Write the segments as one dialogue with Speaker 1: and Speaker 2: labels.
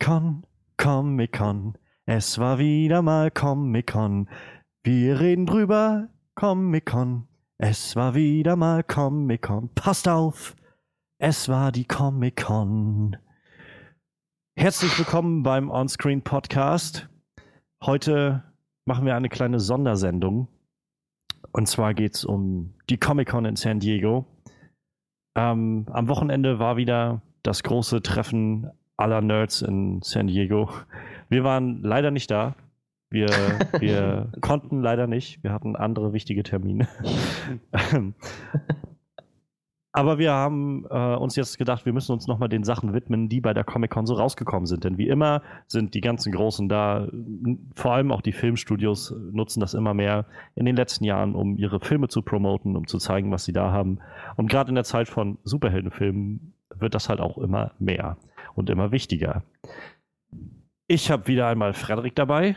Speaker 1: Comic-Con, Comic-Con, es war wieder mal Comic-Con. Wir reden drüber, Comic-Con, es war wieder mal Comic-Con. Passt auf, es war die Comic-Con. Herzlich willkommen beim Onscreen Podcast. Heute machen wir eine kleine Sondersendung. Und zwar geht es um die Comic-Con in San Diego. Ähm, am Wochenende war wieder das große Treffen aller Nerds in San Diego. Wir waren leider nicht da. Wir, wir konnten leider nicht. Wir hatten andere wichtige Termine. Aber wir haben äh, uns jetzt gedacht, wir müssen uns nochmal den Sachen widmen, die bei der Comic-Con so rausgekommen sind. Denn wie immer sind die ganzen Großen da, vor allem auch die Filmstudios nutzen das immer mehr in den letzten Jahren, um ihre Filme zu promoten, um zu zeigen, was sie da haben. Und gerade in der Zeit von Superheldenfilmen wird das halt auch immer mehr und immer wichtiger. Ich habe wieder einmal Frederik dabei.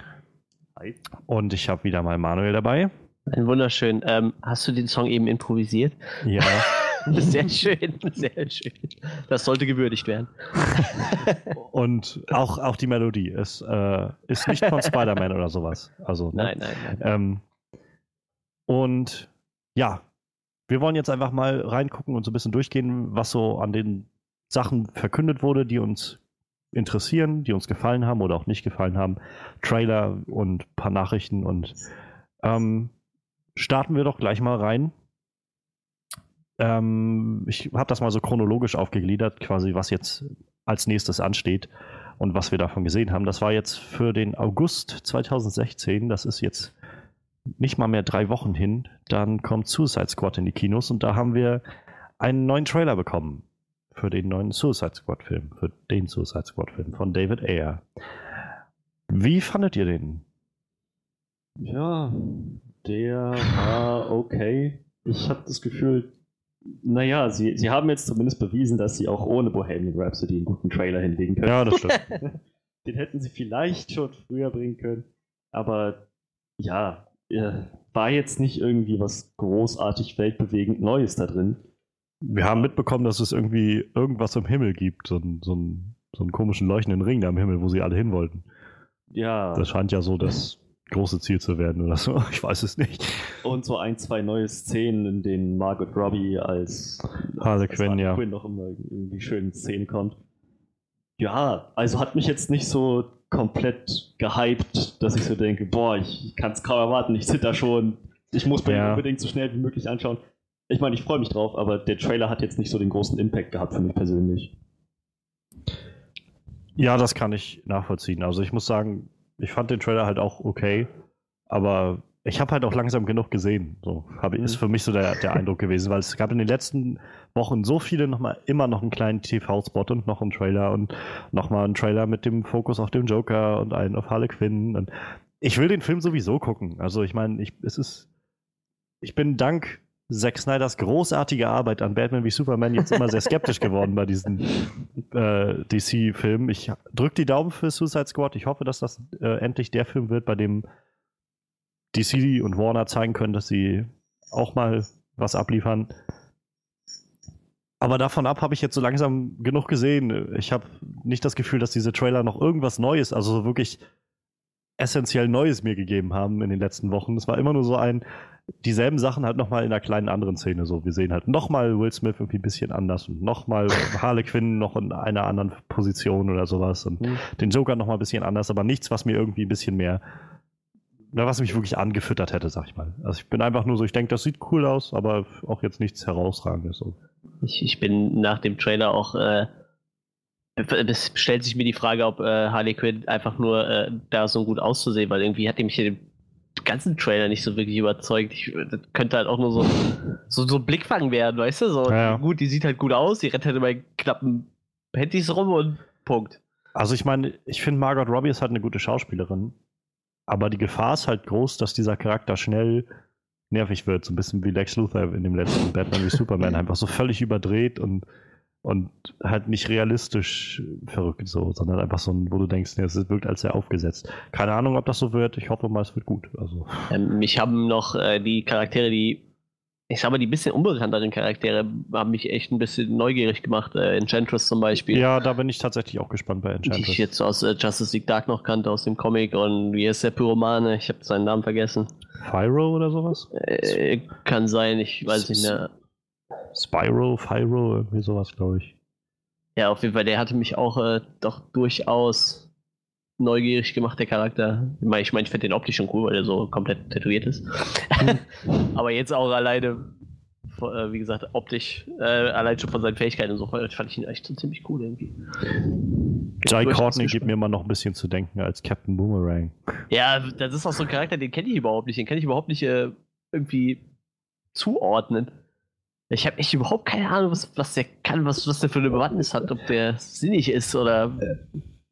Speaker 1: Hi. Und ich habe wieder mal Manuel dabei.
Speaker 2: Ein wunderschön. Ähm, hast du den Song eben improvisiert?
Speaker 1: Ja.
Speaker 2: Sehr schön, sehr schön. Das sollte gewürdigt werden.
Speaker 1: Und auch, auch die Melodie ist, äh, ist nicht von Spider-Man oder sowas. Also,
Speaker 2: ne? Nein, nein, nein.
Speaker 1: Ähm, und ja, wir wollen jetzt einfach mal reingucken und so ein bisschen durchgehen, was so an den Sachen verkündet wurde, die uns interessieren, die uns gefallen haben oder auch nicht gefallen haben. Trailer und ein paar Nachrichten und ähm, starten wir doch gleich mal rein ähm, ich habe das mal so chronologisch aufgegliedert, quasi was jetzt als nächstes ansteht und was wir davon gesehen haben. Das war jetzt für den August 2016, das ist jetzt nicht mal mehr drei Wochen hin. Dann kommt Suicide Squad in die Kinos und da haben wir einen neuen Trailer bekommen für den neuen Suicide Squad Film, für den Suicide Squad Film von David Ayer. Wie fandet ihr den?
Speaker 3: Ja, der war okay. Ich habe das Gefühl, naja, sie, sie haben jetzt zumindest bewiesen, dass sie auch ohne Bohemian Rhapsody einen guten Trailer hinlegen können.
Speaker 1: Ja, das stimmt.
Speaker 3: Den hätten sie vielleicht schon früher bringen können. Aber ja, äh, war jetzt nicht irgendwie was großartig weltbewegend Neues da drin.
Speaker 1: Wir haben mitbekommen, dass es irgendwie irgendwas im Himmel gibt, so, ein, so, ein, so einen komischen leuchtenden Ring da im Himmel, wo sie alle hin wollten.
Speaker 3: Ja.
Speaker 1: Das scheint ja so das große Ziel zu werden oder so. Ich weiß es nicht.
Speaker 3: Und so ein, zwei neue Szenen, in denen Margot Robbie als
Speaker 1: Harley Quinn, ja.
Speaker 3: Quinn noch immer irgendwie schön in Szene kommt. Ja, also hat mich jetzt nicht so komplett gehypt, dass ich so denke, boah, ich kann es kaum erwarten, ich zitter schon, ich muss mir ja. unbedingt so schnell wie möglich anschauen. Ich meine, ich freue mich drauf, aber der Trailer hat jetzt nicht so den großen Impact gehabt für mich persönlich.
Speaker 1: Ja, das kann ich nachvollziehen. Also ich muss sagen, ich fand den Trailer halt auch okay, aber ich habe halt auch langsam genug gesehen. So hab, ist mhm. für mich so der, der Eindruck gewesen, weil es gab in den letzten Wochen so viele nochmal immer noch einen kleinen TV-Spot und noch einen Trailer und nochmal einen Trailer mit dem Fokus auf dem Joker und einen auf Harley Quinn. Und ich will den Film sowieso gucken. Also ich meine, ich, es ist, ich bin dank Zack Snyders großartige Arbeit an Batman wie Superman jetzt immer sehr skeptisch geworden bei diesen äh, DC-Filmen. Ich drücke die Daumen für Suicide Squad. Ich hoffe, dass das äh, endlich der Film wird, bei dem DC und Warner zeigen können, dass sie auch mal was abliefern. Aber davon ab habe ich jetzt so langsam genug gesehen. Ich habe nicht das Gefühl, dass diese Trailer noch irgendwas Neues, also wirklich essentiell Neues mir gegeben haben in den letzten Wochen. Es war immer nur so ein, dieselben Sachen halt nochmal in einer kleinen anderen Szene so. Wir sehen halt nochmal Will Smith irgendwie ein bisschen anders und nochmal Harley Quinn noch in einer anderen Position oder sowas und mhm. den Joker nochmal ein bisschen anders, aber nichts, was mir irgendwie ein bisschen mehr, was mich wirklich angefüttert hätte, sag ich mal. Also ich bin einfach nur so, ich denke, das sieht cool aus, aber auch jetzt nichts herausragendes. So.
Speaker 2: Ich, ich bin nach dem Trailer auch, äh, es stellt sich mir die Frage, ob äh, Harley Quinn einfach nur äh, da so gut auszusehen, weil irgendwie hat die mich in ganzen Trailer nicht so wirklich überzeugt. Ich, das könnte halt auch nur so, so, so ein Blickfang werden, weißt du? So, ja. Gut, die sieht halt gut aus, die rennt halt immer knappen Panties rum und Punkt.
Speaker 1: Also ich meine, ich finde Margot Robbie ist halt eine gute Schauspielerin, aber die Gefahr ist halt groß, dass dieser Charakter schnell nervig wird, so ein bisschen wie Lex Luthor in dem letzten Batman wie Superman, einfach so völlig überdreht und und halt nicht realistisch verrückt so, sondern einfach so ein, wo du denkst, nee, es wirkt als sehr aufgesetzt. Keine Ahnung, ob das so wird. Ich hoffe mal, es wird gut. Also.
Speaker 2: Ähm, mich haben noch äh, die Charaktere, die ich sag mal, die bisschen unbekannteren Charaktere haben mich echt ein bisschen neugierig gemacht. Äh, Enchantress zum Beispiel.
Speaker 1: Ja, da bin ich tatsächlich auch gespannt bei Enchantress.
Speaker 2: Die ich jetzt aus äh, Justice League Dark noch kannte, aus dem Comic. Und wie ist der Pyromane? Ich habe seinen Namen vergessen.
Speaker 1: Pyro oder sowas?
Speaker 2: Äh, kann sein, ich weiß nicht mehr.
Speaker 1: Spyro, Pyro, irgendwie sowas, glaube ich.
Speaker 2: Ja, auf jeden Fall, der hatte mich auch äh, doch durchaus neugierig gemacht, der Charakter. Ich meine, ich, mein, ich finde den optisch schon cool, weil er so komplett tätowiert ist. Aber jetzt auch alleine, äh, wie gesagt, optisch, äh, allein schon von seinen Fähigkeiten und so, fand ich ihn echt so ziemlich cool irgendwie.
Speaker 1: Jai Courtney gibt mir immer noch ein bisschen zu denken als Captain Boomerang.
Speaker 2: Ja, das ist auch so ein Charakter, den kenne ich überhaupt nicht. Den kann ich überhaupt nicht äh, irgendwie zuordnen. Ich habe echt überhaupt keine Ahnung, was, was der kann, was, was der für eine Bewandtnis hat, ob der sinnig ist oder.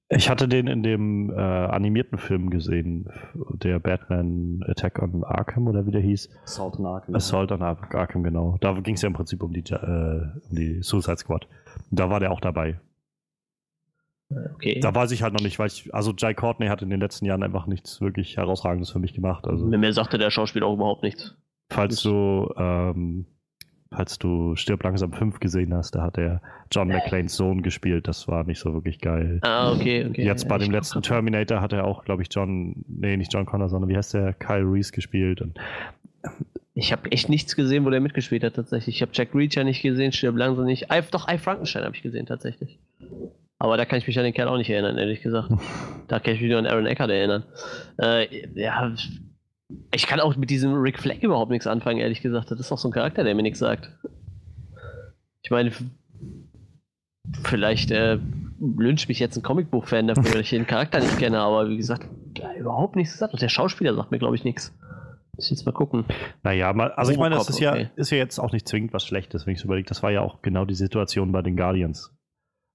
Speaker 1: Ich hatte den in dem äh, animierten Film gesehen, der Batman Attack on Arkham oder wie der hieß.
Speaker 3: Assault on Arkham.
Speaker 1: Assault on Arkham, genau. Da ging es ja im Prinzip um die, äh, um die Suicide Squad. Da war der auch dabei. Okay. Da weiß ich halt noch nicht, weil ich, also Jai Courtney hat in den letzten Jahren einfach nichts wirklich Herausragendes für mich gemacht. Also,
Speaker 2: Mir sagte der Schauspieler auch überhaupt nichts.
Speaker 1: Falls du ähm, falls du Stirb langsam 5 gesehen hast, da hat er John McClanes Sohn gespielt. Das war nicht so wirklich geil.
Speaker 2: Ah, okay, okay.
Speaker 1: Jetzt bei ja, dem letzten Terminator hat er auch, glaube ich, John, nee, nicht John Connor, sondern wie heißt der? Kyle Reese gespielt. Und
Speaker 2: ich habe echt nichts gesehen, wo der mitgespielt hat, tatsächlich. Ich habe Jack Reacher nicht gesehen, Stirb langsam nicht. I, doch, I Frankenstein habe ich gesehen, tatsächlich. Aber da kann ich mich an den Kerl auch nicht erinnern, ehrlich gesagt. da kann ich mich nur an Aaron Eckert erinnern. Äh, ja, ich kann auch mit diesem Rick Flag überhaupt nichts anfangen, ehrlich gesagt. Das ist auch so ein Charakter, der mir nichts sagt. Ich meine, vielleicht äh, lyncht mich jetzt ein Comicbuch-Fan dafür, dass ich den Charakter nicht kenne, aber wie gesagt, überhaupt nichts gesagt. Und der Schauspieler sagt mir, glaube ich, nichts. Muss ich jetzt mal gucken.
Speaker 1: Naja, mal, also ich meine, das ist ja, okay. ist ja jetzt auch nicht zwingend was Schlechtes, wenn ich so überlege. Das war ja auch genau die Situation bei den Guardians.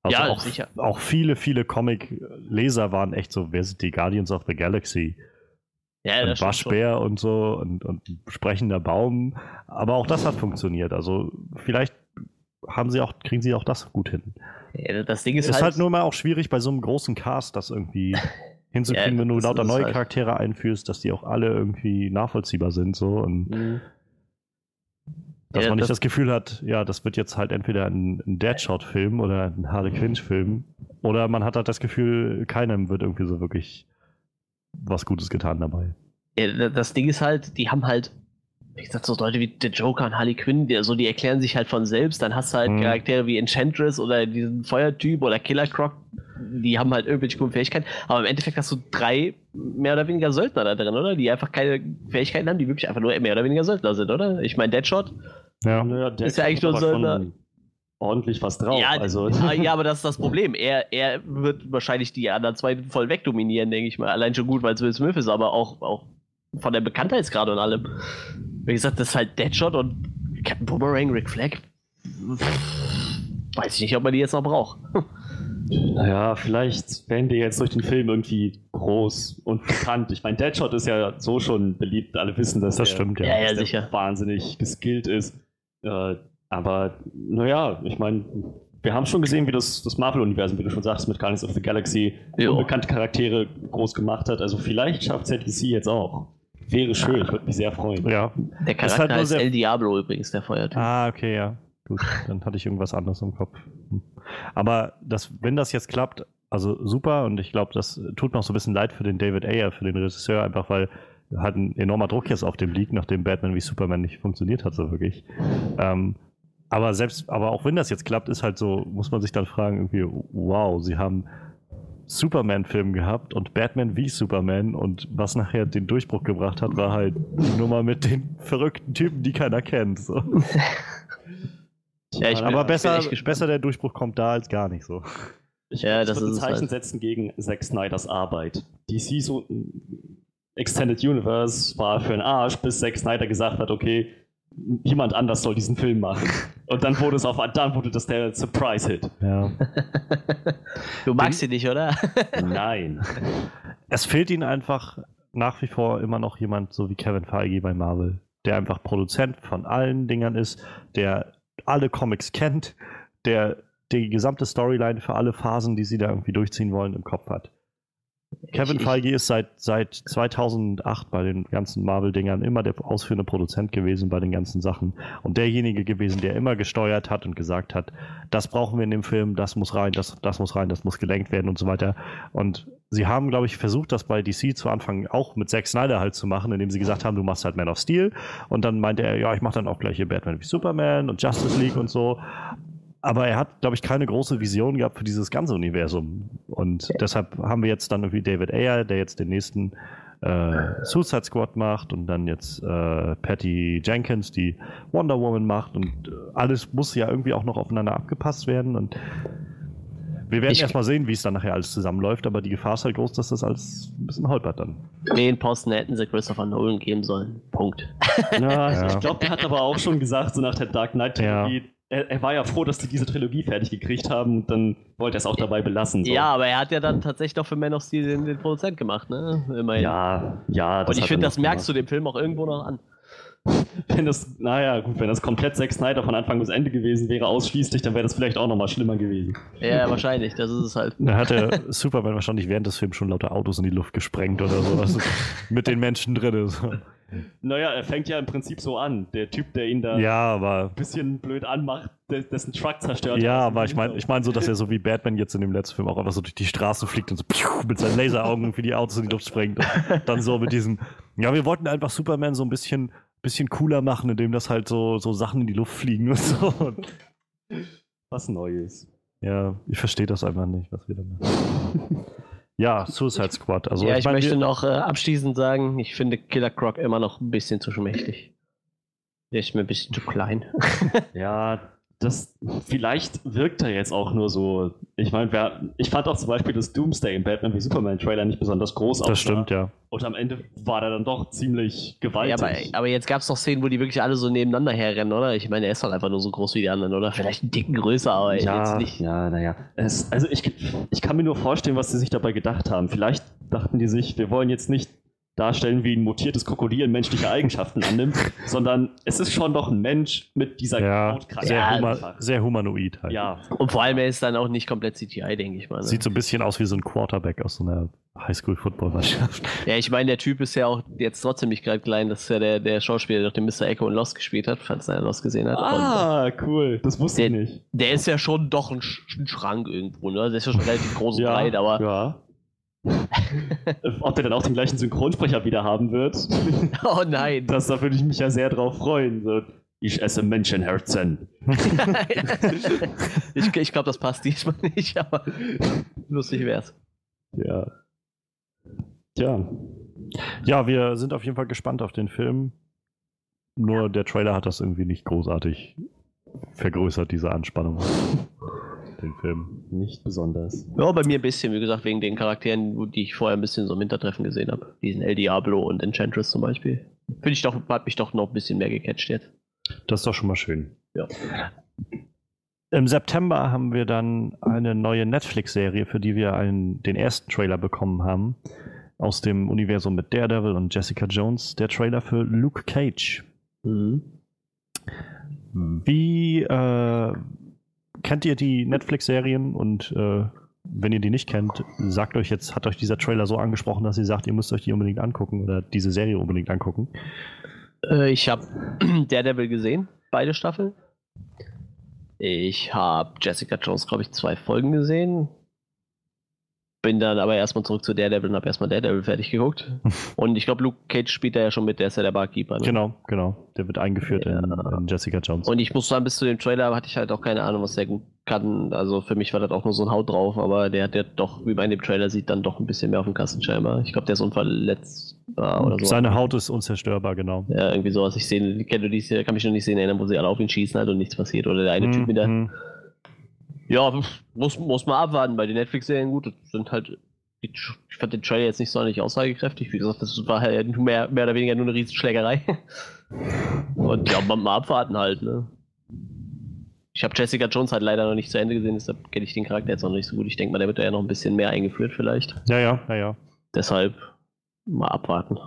Speaker 1: Also ja, auch, sicher. Auch viele, viele Comic-Leser waren echt so, wer sind die Guardians of the Galaxy? Ja, ein Waschbär und so und, und ein sprechender Baum. Aber auch das hat funktioniert. Also vielleicht haben sie auch, kriegen sie auch das gut hin.
Speaker 2: Ja, das Ding ist,
Speaker 1: ist halt, halt, nur mal auch schwierig bei so einem großen Cast, das irgendwie hinzukriegen, ja, wenn du lauter neue halt. Charaktere einführst, dass die auch alle irgendwie nachvollziehbar sind. So und mhm. dass ja, man nicht das, das, Gefühl hat, ja, das wird jetzt halt entweder ein, ein Deadshot-Film oder ein Harley Quinn-Film. Oder man hat halt das Gefühl, keinem wird irgendwie so wirklich was Gutes getan dabei.
Speaker 2: Ja, das Ding ist halt, die haben halt, wie gesagt, so Leute wie der Joker und Harley Quinn, die, also die erklären sich halt von selbst. Dann hast du halt mhm. Charaktere wie Enchantress oder diesen Feuertyp oder Killer Croc, die haben halt irgendwelche coolen Fähigkeiten. Aber im Endeffekt hast du drei mehr oder weniger Söldner da drin, oder? Die einfach keine Fähigkeiten haben, die wirklich einfach nur mehr oder weniger Söldner sind, oder? Ich meine, Deadshot
Speaker 1: ja.
Speaker 2: ist ja eigentlich nur Söldner
Speaker 3: ordentlich was drauf.
Speaker 2: Ja,
Speaker 3: also.
Speaker 2: Ja, aber das ist das Problem. Er, er wird wahrscheinlich die anderen zwei voll wegdominieren, denke ich mal. Allein schon gut, weil es Will Smith ist, aber auch, auch von der Bekanntheitsgrad und allem. Wie gesagt, das ist halt Deadshot und Captain Boomerang, Rick Flag. Weiß ich nicht, ob man die jetzt noch braucht.
Speaker 3: Naja, vielleicht werden die jetzt durch den Film irgendwie groß und bekannt. Ich meine, Deadshot ist ja so schon beliebt. Alle wissen, dass
Speaker 1: das
Speaker 3: der,
Speaker 1: stimmt, ja.
Speaker 2: Ja, ja, sicher.
Speaker 3: wahnsinnig geskillt ist. Äh, aber naja, ich meine, wir haben schon gesehen, wie das, das Marvel-Universum, wie du schon sagst, mit Guardians of the Galaxy jo. unbekannte Charaktere groß gemacht hat. Also vielleicht schafft ZDC jetzt auch. Wäre schön, ich würde mich sehr freuen.
Speaker 1: Ja.
Speaker 2: Der Charakter halt ist El Diablo übrigens, der Feuertyp.
Speaker 1: Ah, okay, ja. Gut, dann hatte ich irgendwas anderes im Kopf. Hm. Aber das, wenn das jetzt klappt, also super und ich glaube, das tut noch so ein bisschen leid für den David Ayer, für den Regisseur, einfach weil hat ein enormer Druck jetzt auf dem liegt, nachdem Batman wie Superman nicht funktioniert hat, so wirklich. Ähm, aber selbst, aber auch wenn das jetzt klappt, ist halt so, muss man sich dann fragen, irgendwie, wow, sie haben Superman-Film gehabt und Batman wie Superman und was nachher den Durchbruch gebracht hat, war halt die Nummer mit den verrückten Typen, die keiner kennt. So. ja, ich aber bin, besser, ich besser der Durchbruch kommt da als gar nicht so.
Speaker 3: Ich ja, das würde ein Zeichen halt. setzen gegen Zack Snyders Arbeit. DC so Extended Universe war für einen Arsch, bis Zack Snyder gesagt hat, okay, jemand anders soll diesen Film machen. Und dann wurde es auf, dann wurde das der Surprise-Hit.
Speaker 1: Ja.
Speaker 2: Du magst ihn nicht, oder?
Speaker 3: Nein.
Speaker 1: Es fehlt ihnen einfach nach wie vor immer noch jemand, so wie Kevin Feige bei Marvel, der einfach Produzent von allen Dingern ist, der alle Comics kennt, der die gesamte Storyline für alle Phasen, die sie da irgendwie durchziehen wollen, im Kopf hat. Kevin Feige ist seit, seit 2008 bei den ganzen Marvel-Dingern immer der ausführende Produzent gewesen bei den ganzen Sachen und derjenige gewesen, der immer gesteuert hat und gesagt hat, das brauchen wir in dem Film, das muss rein, das, das muss rein, das muss gelenkt werden und so weiter. Und sie haben, glaube ich, versucht, das bei DC zu Anfang auch mit Zack Snyder halt zu machen, indem sie gesagt haben, du machst halt Man of Steel und dann meinte er, ja, ich mache dann auch gleich hier Batman wie Superman und Justice League und so aber er hat, glaube ich, keine große Vision gehabt für dieses ganze Universum. Und ja. deshalb haben wir jetzt dann irgendwie David Ayer, der jetzt den nächsten äh, Suicide Squad macht und dann jetzt äh, Patty Jenkins, die Wonder Woman macht und äh, alles muss ja irgendwie auch noch aufeinander abgepasst werden und wir werden erstmal sehen, wie es dann nachher alles zusammenläuft, aber die Gefahr ist halt groß, dass das alles ein bisschen holpert dann.
Speaker 2: Den Posten hätten sie Christopher Nolan geben sollen. Punkt.
Speaker 3: Ja, ja. ich glaube, der hat aber auch schon gesagt, so nach der Dark Knight-Trilogie, ja er, er, war ja froh, dass die diese Trilogie fertig gekriegt haben und dann wollte er es auch dabei belassen.
Speaker 2: So. Ja, aber er hat ja dann tatsächlich doch für Man of Steel den, den Produzent gemacht, ne?
Speaker 3: Immerhin. Ja, ja.
Speaker 2: und ich finde, das merkst gemacht. du dem Film auch irgendwo noch an.
Speaker 3: Wenn das, naja, gut, wenn das komplett Zack Snyder von Anfang bis Ende gewesen wäre, ausschließlich, dann wäre das vielleicht auch nochmal schlimmer gewesen.
Speaker 2: Ja, wahrscheinlich, das ist es halt.
Speaker 1: Da hat der Superman wahrscheinlich während des Films schon lauter Autos in die Luft gesprengt oder sowas. mit den Menschen drin. So.
Speaker 3: Naja, er fängt ja im Prinzip so an. Der Typ, der ihn da
Speaker 1: ja, aber,
Speaker 3: ein bisschen blöd anmacht, dessen Truck zerstört.
Speaker 1: Ja, aber ich meine ich mein so, dass er so wie Batman jetzt in dem letzten Film auch einfach so durch die Straße fliegt und so mit seinen Laseraugen für die Autos in die Luft sprengt. Und dann so mit diesem, ja, wir wollten einfach Superman so ein bisschen, bisschen cooler machen, indem das halt so, so Sachen in die Luft fliegen und so.
Speaker 3: Was Neues.
Speaker 1: Ja, ich verstehe das einfach nicht, was wir da machen. Ja, Suicide Squad. Also
Speaker 2: ja, ich, ich mein, möchte noch äh, abschließend sagen, ich finde Killer Croc immer noch ein bisschen zu schmächtig. Der ist mir ein bisschen zu klein.
Speaker 3: ja, das vielleicht wirkt er jetzt auch nur so. Ich meine, ich fand auch zum Beispiel das Doomsday im Batman wie Superman Trailer nicht besonders groß.
Speaker 1: Das stimmt, ja.
Speaker 3: Und am Ende war der dann doch ziemlich gewaltig.
Speaker 2: Ja, aber, aber jetzt gab es doch Szenen, wo die wirklich alle so nebeneinander herrennen, oder? Ich meine, er ist doch einfach nur so groß wie die anderen, oder? Vielleicht einen dicken größer, aber
Speaker 3: ja,
Speaker 2: jetzt nicht.
Speaker 3: Ja, naja. Also ich, ich kann mir nur vorstellen, was sie sich dabei gedacht haben. Vielleicht dachten die sich, wir wollen jetzt nicht darstellen, wie ein mutiertes Krokodil menschliche Eigenschaften annimmt, sondern es ist schon noch ein Mensch mit dieser
Speaker 1: ja. Sehr, ja, huma sehr humanoid
Speaker 2: halt. Ja. Und vor allem, er ist dann auch nicht komplett CGI, denke ich mal. Ne?
Speaker 1: Sieht so ein bisschen aus wie so ein Quarterback aus so einer Highschool-Football-Mannschaft.
Speaker 2: Ja, ich meine, der Typ ist ja auch jetzt trotzdem nicht gerade klein. Das ist ja der, der Schauspieler, der doch den Mr. Echo in Lost gespielt hat, falls er Lost gesehen hat.
Speaker 3: Ah, Und, cool. Das wusste
Speaker 2: der,
Speaker 3: ich nicht.
Speaker 2: Der ist ja schon doch ein, Sch ein Schrank irgendwo, ne? Der ist ja schon relativ groß und ja, breit, aber
Speaker 3: ja. Ob der dann auch den gleichen Synchronsprecher wieder haben wird.
Speaker 2: Oh nein.
Speaker 3: Das, da würde ich mich ja sehr drauf freuen. So, ich esse Menschenherzen.
Speaker 2: ich ich glaube, das passt diesmal nicht, aber lustig wär's.
Speaker 3: Ja. Tja.
Speaker 1: Ja, wir sind auf jeden Fall gespannt auf den Film. Nur der Trailer hat das irgendwie nicht großartig vergrößert, diese Anspannung den Film.
Speaker 3: Nicht besonders.
Speaker 2: Ja, bei mir ein bisschen, wie gesagt, wegen den Charakteren, die ich vorher ein bisschen so im Hintertreffen gesehen habe. Diesen El Diablo und Enchantress zum Beispiel. Finde ich doch, hat mich doch noch ein bisschen mehr gecatcht jetzt.
Speaker 1: Das ist doch schon mal schön.
Speaker 2: Ja.
Speaker 1: Im September haben wir dann eine neue Netflix-Serie, für die wir einen, den ersten Trailer bekommen haben. Aus dem Universum mit Daredevil und Jessica Jones. Der Trailer für Luke Cage. Mhm. Wie äh, kennt ihr die Netflix-Serien und äh, wenn ihr die nicht kennt, sagt euch jetzt, hat euch dieser Trailer so angesprochen, dass ihr sagt, ihr müsst euch die unbedingt angucken oder diese Serie unbedingt angucken?
Speaker 2: Äh, ich habe Daredevil gesehen, beide Staffeln. Ich habe Jessica Jones, glaube ich, zwei Folgen gesehen bin dann aber erstmal zurück zu Daredevil und habe erstmal Daredevil fertig geguckt. und ich glaube, Luke Cage spielt da ja schon mit, der ist ja der Barkeeper.
Speaker 1: Ne? Genau, genau. Der wird eingeführt ja. in, in, Jessica Jones.
Speaker 2: Und ich muss sagen, bis zu dem Trailer hatte ich halt auch keine Ahnung, was der gut kann. Also für mich war das auch nur so ein Haut drauf, aber der hat ja doch, wie man in dem Trailer sieht, dann doch ein bisschen mehr auf dem Kasten scheinbar. Ich glaube, der ist unverletzbar oder so.
Speaker 1: Seine Haut ist unzerstörbar, genau.
Speaker 2: Ja, irgendwie sowas. Ich sehe, kann mich noch nicht sehen erinnern, wo sie alle auf ihn schießen halt und nichts passiert. Oder der eine mhm. Typ mit der. Ja, muss, muss man abwarten. Bei den Netflix-Serien, gut, das sind halt ich fand den Trailer jetzt nicht sonderlich aussagekräftig. Wie gesagt, das war halt mehr, mehr oder weniger nur eine Riesenschlägerei. Und ja, mal, mal abwarten halt, ne? Ich habe Jessica Jones halt leider noch nicht zu Ende gesehen, deshalb kenne ich den Charakter jetzt noch nicht so gut. Ich denke mal, der wird ja noch ein bisschen mehr eingeführt vielleicht.
Speaker 1: Ja, ja, ja, ja.
Speaker 2: Deshalb mal abwarten.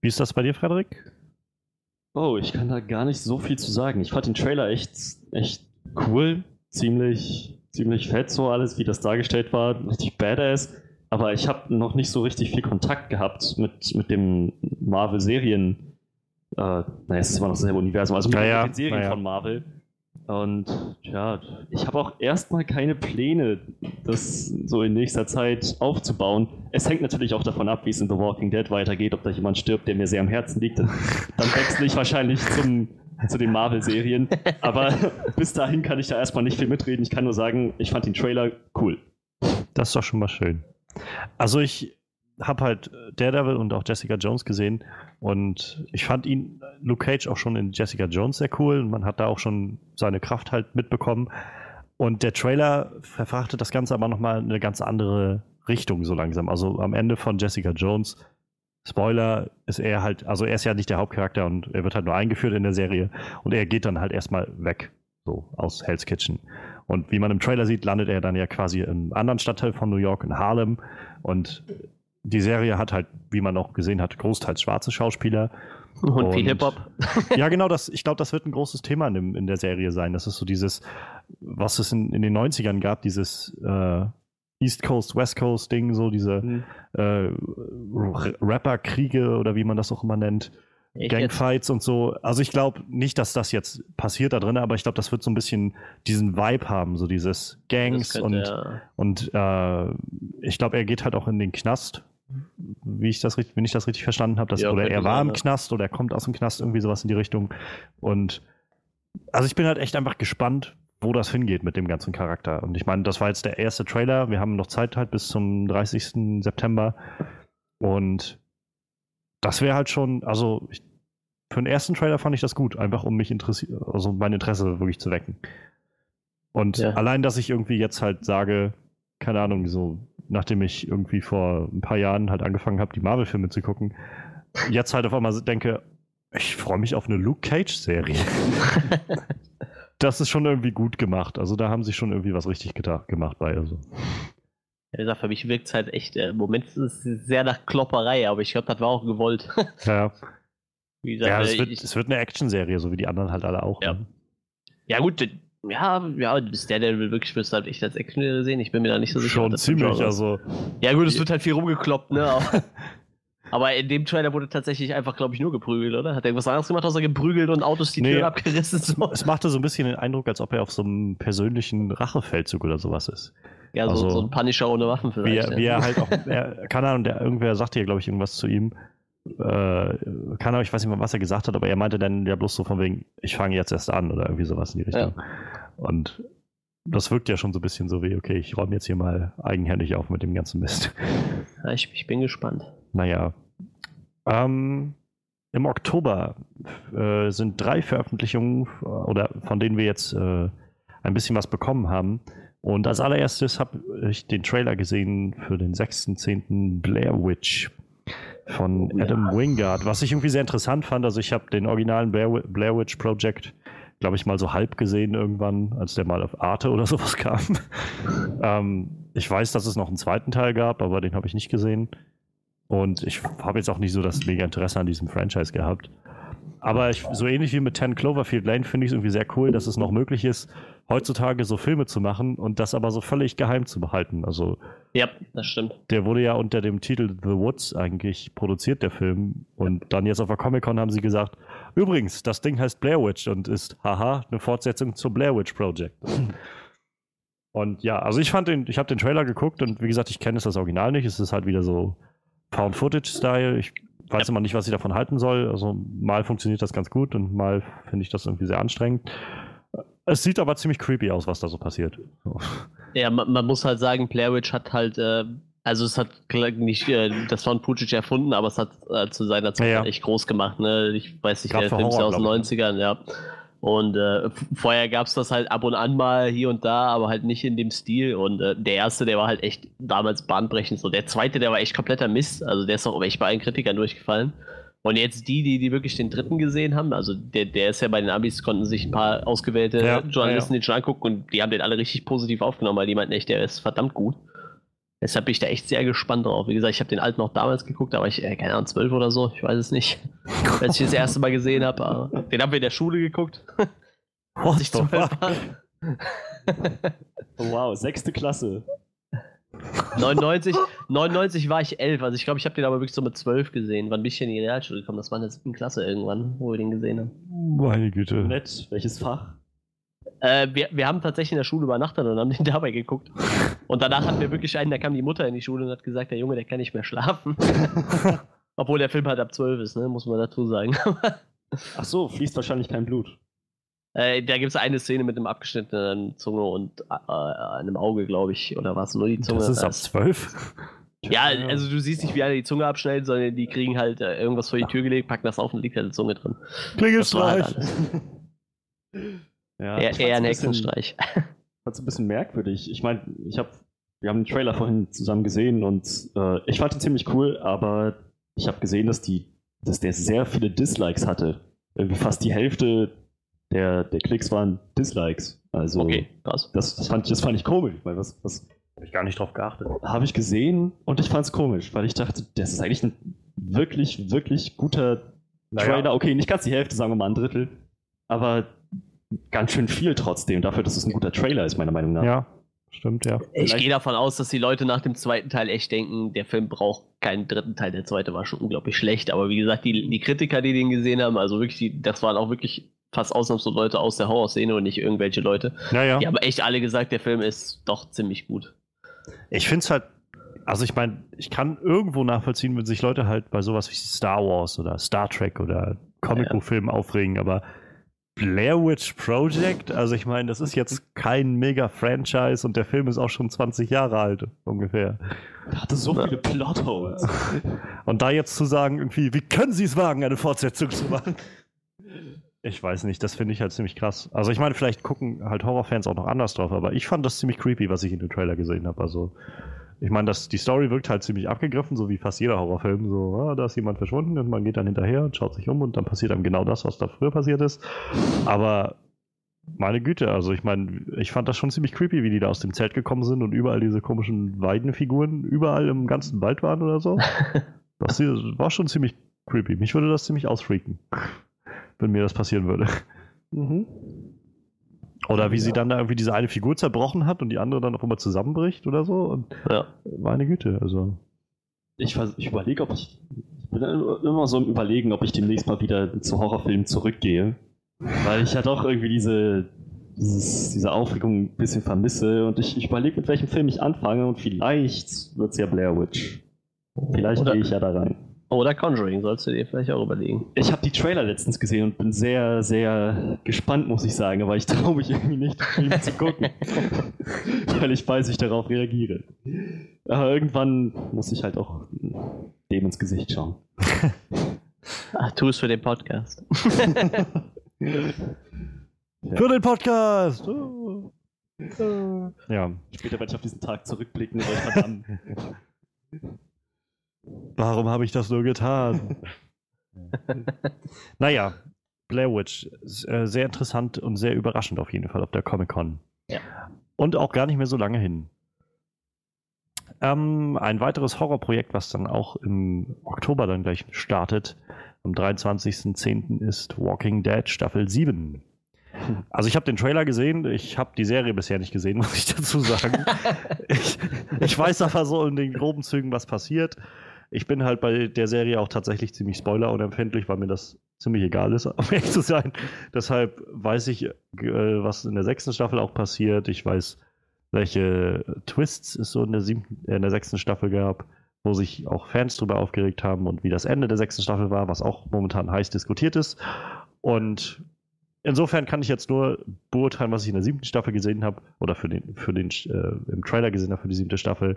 Speaker 1: Wie ist das bei dir, Frederik?
Speaker 3: Oh, ich kann da gar nicht so viel zu sagen. Ich fand den Trailer echt, echt cool, ziemlich ziemlich fett so alles, wie das dargestellt war, richtig badass. Aber ich habe noch nicht so richtig viel Kontakt gehabt mit, mit dem Marvel-Serien. Äh, naja, es ist immer noch dasselbe Universum, also mit
Speaker 1: Naja,
Speaker 3: den Serien
Speaker 1: naja.
Speaker 3: von Marvel. Und ja, ich habe auch erstmal keine Pläne, das so in nächster Zeit aufzubauen. Es hängt natürlich auch davon ab, wie es in The Walking Dead weitergeht, ob da jemand stirbt, der mir sehr am Herzen liegt. Dann, dann wechsle ich wahrscheinlich zum, zu den Marvel-Serien. Aber bis dahin kann ich da erstmal nicht viel mitreden. Ich kann nur sagen, ich fand den Trailer cool.
Speaker 1: Das ist doch schon mal schön. Also ich habe halt Daredevil und auch Jessica Jones gesehen und ich fand ihn, Luke Cage, auch schon in Jessica Jones sehr cool und man hat da auch schon seine Kraft halt mitbekommen. Und der Trailer verfrachtet das Ganze aber nochmal in eine ganz andere Richtung so langsam. Also am Ende von Jessica Jones, Spoiler, ist er halt, also er ist ja nicht der Hauptcharakter und er wird halt nur eingeführt in der Serie und er geht dann halt erstmal weg, so aus Hell's Kitchen. Und wie man im Trailer sieht, landet er dann ja quasi im anderen Stadtteil von New York, in Harlem. Und die Serie hat halt, wie man auch gesehen hat, großteils schwarze Schauspieler.
Speaker 2: Und, viel
Speaker 1: Und-
Speaker 2: Hip-Hop.
Speaker 1: Ja, genau, das, ich glaube, das wird ein großes Thema in, in der Serie sein. Das ist so dieses, was es in, in den 90ern gab, dieses äh, East Coast, West Coast Ding, so diese
Speaker 2: Mhm.
Speaker 1: äh, Rapper-Kriege oder wie man das auch immer nennt.
Speaker 2: Jetzt?
Speaker 1: Gangfights und so. Also ich glaube nicht, dass das jetzt passiert da drin, aber ich glaube, das wird so ein bisschen diesen Vibe haben, so dieses Gangs
Speaker 2: Das
Speaker 1: und,
Speaker 2: könnte, ja.
Speaker 1: und äh, ich glaube, er geht halt auch in den Knast, wie ich das wenn ich das richtig verstanden habe,
Speaker 2: Ja,
Speaker 1: oder
Speaker 2: könnte
Speaker 1: er war im. Knast oder er kommt aus dem Knast, irgendwie sowas in die Richtung. Und also ich bin halt echt einfach gespannt, wo das hingeht mit dem ganzen Charakter. Und ich meine, das war jetzt der erste Trailer. Wir haben noch Zeit halt bis zum 30. September. Und das wäre halt schon, also ich, für den ersten Trailer fand ich das gut, einfach um mich interessiert, also mein Interesse wirklich zu wecken. Und
Speaker 2: Ja.
Speaker 1: allein, dass ich irgendwie jetzt halt sage, keine Ahnung, so, nachdem ich irgendwie vor ein paar Jahren halt angefangen habe, die Marvel-Filme zu gucken, jetzt halt auf einmal denke, ich freue mich auf eine Luke Cage-Serie. das ist schon irgendwie gut gemacht. Also da haben sie schon irgendwie was richtig gemacht bei. Also.
Speaker 2: Wie gesagt, für mich wirkt es halt echt, äh, im Moment ist es sehr nach Klopperei, aber ich glaube, das war auch gewollt.
Speaker 1: Ja,
Speaker 2: Wie gesagt,
Speaker 1: ja
Speaker 2: äh,
Speaker 1: es, wird,
Speaker 2: ich,
Speaker 1: es wird eine Action-Serie, so wie die anderen halt alle auch.
Speaker 2: Ja.
Speaker 1: Ne?
Speaker 2: ja gut, ja, ja, bis der, der wirklich du halt echt als Action sehen. Ich bin mir da nicht so sicher.
Speaker 1: Schon ziemlich, also.
Speaker 2: Ja gut, es wird halt viel rumgekloppt, ne? Aber, in dem Trailer wurde tatsächlich einfach, glaube ich, nur geprügelt, oder? Hat er irgendwas anderes gemacht, außer geprügelt und Autos die
Speaker 1: Nee.
Speaker 2: Türen abgerissen? So.
Speaker 1: Es machte so ein bisschen den Eindruck, als ob er auf so einem persönlichen Rachefeldzug oder sowas ist.
Speaker 2: Ja, so,
Speaker 1: Also-
Speaker 2: so ein Punisher ohne Waffen
Speaker 1: Wie
Speaker 2: vielleicht. ja.
Speaker 1: wie er halt auch, er, keine Ahnung, der, irgendwer sagte ja, glaube ich, irgendwas zu ihm. Äh, keine Ahnung, ich weiß nicht mehr, was er gesagt hat, aber er meinte dann ja bloß so von wegen, ich fange jetzt erst an oder irgendwie sowas in die Richtung. Und das wirkt ja schon so ein bisschen so wie, okay, ich räume jetzt hier mal eigenhändig auf mit dem ganzen Mist.
Speaker 2: ja, ich, ich bin gespannt.
Speaker 1: Naja. Ähm, Im Oktober äh, sind drei Veröffentlichungen, äh, oder von denen wir jetzt äh, ein bisschen was bekommen haben. Und als allererstes habe ich den Trailer gesehen für den 6.10. Blair Witch von
Speaker 2: Oh ja.
Speaker 1: Adam Wingard, was ich irgendwie sehr interessant fand. Also ich habe den originalen Blair, Blair Witch Project, glaube ich, mal so halb gesehen irgendwann, als der mal auf Arte oder sowas kam. ähm, ich weiß, dass es noch einen zweiten Teil gab, aber den habe ich nicht gesehen. Und ich habe jetzt auch nicht so das mega Interesse an diesem Franchise gehabt. Aber ich, so ähnlich wie mit 10 Cloverfield Lane finde ich es irgendwie sehr cool, dass es noch möglich ist, heutzutage so Filme zu machen und das aber so völlig geheim zu behalten. Also
Speaker 2: Ja, das stimmt.
Speaker 1: der wurde ja unter dem Titel The Woods eigentlich produziert, der Film. Und dann jetzt auf der Comic-Con haben sie gesagt, übrigens, das Ding heißt Blair Witch und ist, haha, eine Fortsetzung zum Blair Witch Project. Und ja, also ich fand den, ich habe den Trailer geguckt und wie gesagt, ich kenne es das Original nicht. Es ist halt wieder so Found-Footage-Style. Ich weiß immer nicht, was ich davon halten soll. Also mal funktioniert das ganz gut und mal finde ich das irgendwie sehr anstrengend. Es sieht aber ziemlich creepy aus, was da so passiert. So.
Speaker 2: Ja, man, man muss halt sagen, Blair Witch hat halt, äh, also es hat nicht äh, das Found Footage erfunden, aber es hat äh, zu seiner Zeit
Speaker 1: Ja, ja.
Speaker 2: echt groß gemacht. Ne? Ich weiß nicht,
Speaker 1: Grad
Speaker 2: der Film ist ja aus den
Speaker 1: glaub ich,
Speaker 2: 90ern, ja. Und äh, vorher gab es das halt ab und an mal hier und da, aber halt nicht in dem Stil. Und äh, der erste, der war halt echt damals bahnbrechend. So der zweite, der war echt kompletter Mist. Also der ist auch echt bei allen Kritikern durchgefallen. Und jetzt die, die, die wirklich den dritten gesehen haben, also der, der ist ja bei den Abis, konnten sich ein paar ausgewählte
Speaker 1: Ja,
Speaker 2: Journalisten
Speaker 1: ja,
Speaker 2: den schon angucken und die haben den alle richtig positiv aufgenommen, weil die meinten echt, der ist verdammt gut. Deshalb bin ich da echt sehr gespannt drauf. Wie gesagt, ich habe den alten auch damals geguckt, aber ich, äh, keine Ahnung, zwölf oder so, ich weiß es nicht. Als ich das erste Mal gesehen habe, aber den haben wir in der Schule geguckt.
Speaker 1: What
Speaker 2: ich zwölf
Speaker 3: wow, sechste Klasse.
Speaker 2: 99, 99 war ich 11, also ich glaube, ich habe den aber wirklich so mit 12 gesehen. Wann bin ich denn in die Realschule gekommen? Das war in der siebten Klasse irgendwann, wo wir den gesehen haben.
Speaker 1: Meine Güte.
Speaker 3: Nett. Welches Fach?
Speaker 2: Äh, wir, wir haben tatsächlich in der Schule übernachtet und haben den dabei geguckt. Und danach hatten wir wirklich einen, da kam die Mutter in die Schule und hat gesagt, der Junge, der kann nicht mehr schlafen. Obwohl der Film halt ab 12 ist, ne? muss man dazu sagen.
Speaker 3: Ach so, fließt wahrscheinlich kein Blut.
Speaker 2: Äh, da gibt es eine Szene mit einem abgeschnittenen Zunge und äh, einem Auge, glaube ich. Oder war es nur die Zunge?
Speaker 1: Das ist ab 12?
Speaker 2: Ja, also du siehst nicht, wie einer die Zunge abschneidet, sondern die kriegen halt äh, irgendwas vor die Tür gelegt, packen das auf und liegt halt die Zunge drin.
Speaker 1: Klingelstreich.
Speaker 2: Halt
Speaker 3: Ja,
Speaker 2: eher,
Speaker 3: ich
Speaker 2: eher ein Hexenstreich.
Speaker 3: fand's ein bisschen merkwürdig. Ich meine, ich habe, wir haben den Trailer vorhin zusammen gesehen und äh, ich fand ihn ziemlich cool, aber ich habe gesehen, dass die, dass der sehr viele Dislikes hatte. Irgendwie fast die Hälfte der, der Klicks waren Dislikes. Also
Speaker 2: Okay, krass.
Speaker 3: das, das, fand ich, das fand ich komisch, weil was, was
Speaker 1: Hab ich gar nicht drauf geachtet.
Speaker 3: habe ich gesehen und ich fand es komisch, weil ich dachte, das ist eigentlich ein wirklich, wirklich guter
Speaker 1: Naja.
Speaker 3: Trailer. Okay, nicht ganz die Hälfte, sagen wir mal ein Drittel, aber ganz schön viel trotzdem, dafür, dass es ein guter Trailer ist, meiner Meinung nach.
Speaker 1: Ja, stimmt, ja.
Speaker 2: Ich
Speaker 3: Vielleicht-
Speaker 2: gehe davon aus, dass die Leute nach dem zweiten Teil echt denken, der Film braucht keinen dritten Teil. Der zweite war schon unglaublich schlecht. Aber wie gesagt, die, die Kritiker, die den gesehen haben, also wirklich, die, das waren auch wirklich fast ausnahmslos Leute aus der Horrorszene und nicht irgendwelche Leute.
Speaker 1: Ja, ja.
Speaker 2: Die haben echt alle gesagt, der Film ist doch ziemlich gut.
Speaker 1: Ich finde es halt, also ich meine, ich kann irgendwo nachvollziehen, wenn sich Leute halt bei sowas wie Star Wars oder Star Trek oder Comicbuchfilmen aufregen, aber Blair Witch Project, also ich meine, das ist jetzt kein Mega-Franchise und der Film ist auch schon 20 Jahre alt, ungefähr.
Speaker 3: Der hatte so viele Plotholes.
Speaker 1: Und da jetzt zu sagen, irgendwie, wie können sie es wagen, eine Fortsetzung zu machen? Ich weiß nicht, das finde ich halt ziemlich krass. Also ich meine, vielleicht gucken halt Horrorfans auch noch anders drauf, aber ich fand das ziemlich creepy, was ich in dem Trailer gesehen habe. Also ich meine, das, die Story wirkt halt ziemlich abgegriffen, so wie fast jeder Horrorfilm. So, ah, da ist jemand verschwunden und man geht dann hinterher und schaut sich um und dann passiert einem genau das, was da früher passiert ist. Aber meine Güte, also ich meine, ich fand das schon ziemlich creepy, wie die da aus dem Zelt gekommen sind und überall diese komischen Weidenfiguren überall im ganzen Wald waren oder so. Das war schon ziemlich creepy. Mich würde das ziemlich ausfreaken, wenn mir das passieren würde.
Speaker 3: Mhm.
Speaker 1: Oder wie sie dann da irgendwie diese eine Figur zerbrochen hat und die andere dann auch immer zusammenbricht oder so. Und
Speaker 2: Ja.
Speaker 1: meine Güte, also.
Speaker 3: Ich, ich überlege, ob ich. Ich bin immer so im Überlegen, ob ich demnächst mal wieder zu Horrorfilmen zurückgehe. Weil ich ja doch irgendwie diese, dieses, diese Aufregung ein bisschen vermisse. Und ich, ich überlege, mit welchem Film ich anfange. Und vielleicht wird es ja Blair Witch. Vielleicht gehe ich ja da rein.
Speaker 2: Oder Conjuring, sollst du dir vielleicht auch überlegen.
Speaker 3: Ich habe die Trailer letztens gesehen und bin sehr, sehr gespannt, muss ich sagen. Aber ich traue mich irgendwie nicht, den Film zu gucken. Weil ich weiß, ich darauf reagiere. Aber irgendwann muss ich halt auch dem ins Gesicht schauen.
Speaker 2: Ach, tu es für den Podcast.
Speaker 1: Für den Podcast! Oh. Ja.
Speaker 3: Später werde ich auf diesen Tag zurückblicken und euch verdammen.
Speaker 1: Warum habe ich das nur getan? naja, Blair Witch. äh, Sehr interessant und sehr überraschend auf jeden Fall auf der Comic-Con.
Speaker 2: Ja.
Speaker 1: Und auch gar nicht mehr so lange hin. Ähm, ein weiteres Horrorprojekt, was dann auch im Oktober dann gleich startet, am 23.10. ist Walking Dead Staffel 7. Also ich habe den Trailer gesehen, ich habe die Serie bisher nicht gesehen, muss ich dazu sagen. ich, ich weiß aber so in den groben Zügen, was passiert. Ich bin halt bei der Serie auch tatsächlich ziemlich spoilerunempfindlich, weil mir das ziemlich egal ist, um ehrlich zu sein. Deshalb weiß ich, äh, was in der sechsten Staffel auch passiert. Ich weiß, welche Twists es so in der, siebten, äh, in der sechsten Staffel gab, wo sich auch Fans drüber aufgeregt haben und wie das Ende der sechsten Staffel war, was auch momentan heiß diskutiert ist. Und insofern kann ich jetzt nur beurteilen, was ich in der siebten Staffel gesehen habe oder für den, für den äh, im Trailer gesehen habe für die siebte Staffel.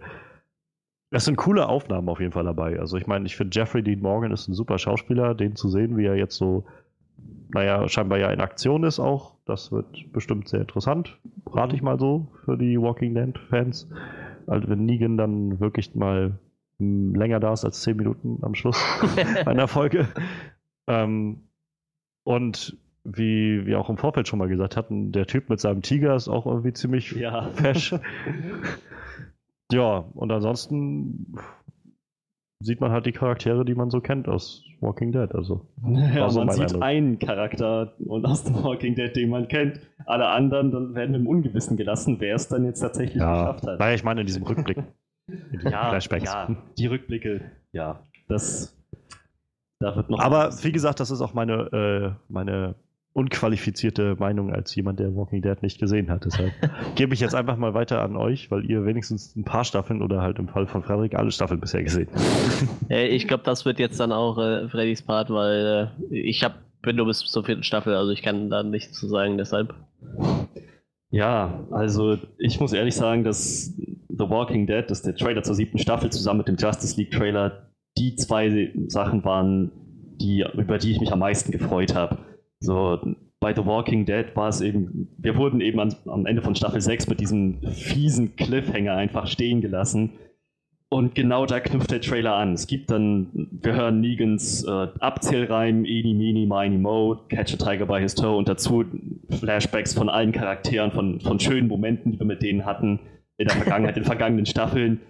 Speaker 1: Es sind coole Aufnahmen auf jeden Fall dabei. Also ich meine, ich finde Jeffrey Dean Morgan ist ein super Schauspieler, den zu sehen, wie er jetzt so, naja, scheinbar ja in Aktion ist auch. Das wird bestimmt sehr interessant. Rate ich mal so für die Walking Dead-Fans. Also wenn Negan dann wirklich mal mh, länger da ist als 10 Minuten am Schluss einer Folge. Ähm, und wie wir auch im Vorfeld schon mal gesagt hatten, der Typ mit seinem Tiger ist auch irgendwie ziemlich
Speaker 3: Ja.
Speaker 1: fesch. ja, und ansonsten sieht man halt die Charaktere, die man so kennt aus Walking Dead. Also,
Speaker 3: ja, so man sieht Eindruck. einen Charakter und aus dem Walking Dead, den man kennt. Alle anderen dann werden im Ungewissen gelassen, wer es dann jetzt tatsächlich ja. geschafft hat.
Speaker 1: Naja, ich meine in diesem Rückblick.
Speaker 3: ja, Flashbacks. ja, die Rückblicke, ja, das
Speaker 1: da wird noch. Aber wie gesagt, das ist auch meine, äh, meine unqualifizierte Meinung als jemand, der Walking Dead nicht gesehen hat. Deshalb gebe ich jetzt einfach mal weiter an euch, weil ihr wenigstens ein paar Staffeln oder halt im Fall von Frederik alle Staffeln bisher gesehen
Speaker 2: habt. ich glaube, das wird jetzt dann auch äh, Freddys Part, weil äh, ich habe bin nur bis zur vierten Staffel, also ich kann da nichts zu sagen, deshalb.
Speaker 3: Ja, also ich muss ehrlich sagen, dass The Walking Dead, dass der Trailer zur siebten Staffel zusammen mit dem Justice League Trailer die zwei Sachen waren, die, über die ich mich am meisten gefreut habe. So, bei The Walking Dead war es eben, wir wurden eben an, am Ende von Staffel 6 mit diesem fiesen Cliffhanger einfach stehen gelassen. Und genau da knüpft der Trailer an. Es gibt dann, wir hören Negans äh, Abzählreim, Eni, Mini, Mini, Mo, Catch a Tiger by His Toe und dazu Flashbacks von allen Charakteren, von, von schönen Momenten, die wir mit denen hatten in der Vergangenheit, in vergangenen Staffeln.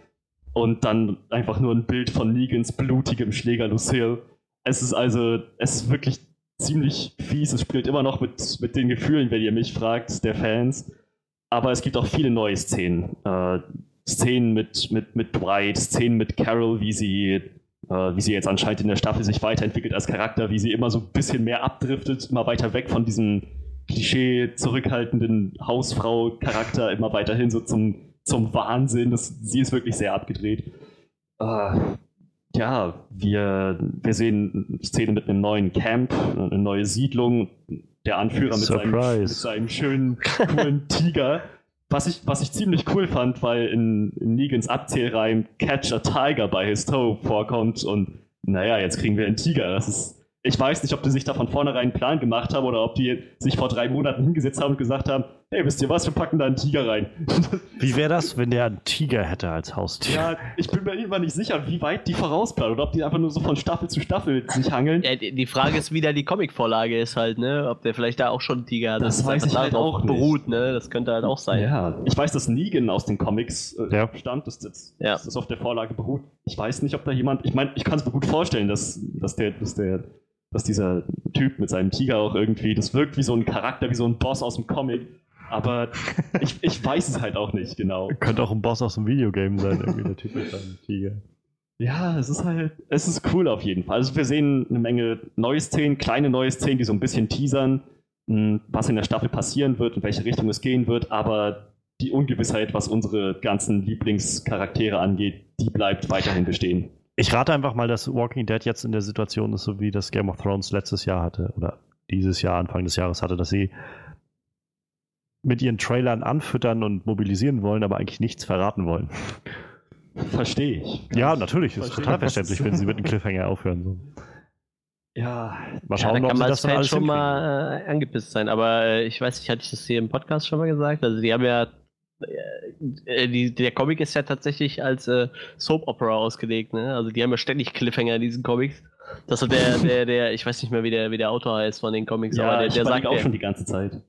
Speaker 3: Und dann einfach nur ein Bild von Negans blutigem Schläger Lucille. Es ist also, es ist wirklich ziemlich fies. Es spielt immer noch mit, mit den Gefühlen, wenn ihr mich fragt, der Fans. Aber es gibt auch viele neue Szenen. Äh, Szenen mit, mit, mit Dwight, Szenen mit Carol, wie sie, äh, wie sie jetzt anscheinend in der Staffel sich weiterentwickelt als Charakter, wie sie immer so ein bisschen mehr abdriftet, immer weiter weg von diesem Klischee zurückhaltenden Hausfrau-Charakter, immer weiterhin so zum, zum Wahnsinn. Das, sie ist wirklich sehr abgedreht. Äh, ja, wir, wir sehen Szene mit einem neuen Camp, eine neue Siedlung, der Anführer mit seinem, mit seinem, schönen, coolen Tiger. Was ich, was ich ziemlich cool fand, weil in, in Negans Abzählreim Catch a Tiger by his toe vorkommt und naja, jetzt kriegen wir einen Tiger. Das ist ich weiß nicht, ob die sich da von vornherein einen Plan gemacht haben oder ob die sich vor drei Monaten hingesetzt haben und gesagt haben, hey, wisst ihr was, wir packen da einen Tiger rein.
Speaker 1: Wie wäre das, wenn der einen Tiger hätte als Haustier?
Speaker 3: Ja, ich bin mir immer nicht sicher, wie weit die vorausplanen oder ob die einfach nur so von Staffel zu Staffel sich hangeln.
Speaker 2: Ja, die Frage ist, wie da die Comicvorlage ist halt, ne? Ob der vielleicht da auch schon einen Tiger hat.
Speaker 3: Das, das weiß ich halt auch
Speaker 2: beruht, ne? Das könnte halt auch sein.
Speaker 3: Ja, ich weiß, dass Negan aus den Comics äh, ja. stammt, dass, das, ja. das auf der Vorlage beruht. Ich weiß nicht, ob da jemand, ich meine, ich kann es mir gut vorstellen, dass, dass der, dass der dass dieser Typ mit seinem Tiger auch irgendwie, das wirkt wie so ein Charakter, wie so ein Boss aus dem Comic. Aber ich, ich weiß es halt auch nicht genau.
Speaker 1: Könnte auch ein Boss aus dem Videogame sein, irgendwie der Typ mit seinem Tiger.
Speaker 3: Ja, es ist halt, es ist cool auf jeden Fall. Also wir sehen eine Menge neue Szenen, kleine neue Szenen, die so ein bisschen teasern, hm, was in der Staffel passieren wird, in welche Richtung es gehen wird, aber die Ungewissheit, was unsere ganzen Lieblingscharaktere angeht, die bleibt weiterhin bestehen.
Speaker 1: Ich rate einfach mal, dass Walking Dead jetzt in der Situation ist, so wie das Game of Thrones letztes Jahr hatte oder dieses Jahr, Anfang des Jahres hatte, dass sie mit ihren Trailern anfüttern und mobilisieren wollen, aber eigentlich nichts verraten wollen.
Speaker 3: Verstehe ich.
Speaker 1: Ja, natürlich. Ist total verständlich, wenn sie mit einem Cliffhanger aufhören. So.
Speaker 2: Ja, mal schauen, ja, da kann man als Fan schon mal äh, angepisst sein. Aber äh, ich weiß nicht, hatte ich das hier im Podcast schon mal gesagt? Also die haben ja äh, die, der Comic ist ja tatsächlich als äh, Soap Opera ausgelegt, ne? Also die haben ja ständig Cliffhanger in diesen Comics. Das ist der, der, der, ich weiß nicht mehr, wie der, wie der Autor heißt von den Comics,
Speaker 3: ja,
Speaker 2: aber der, der
Speaker 3: sagt auch schon die ganze Zeit.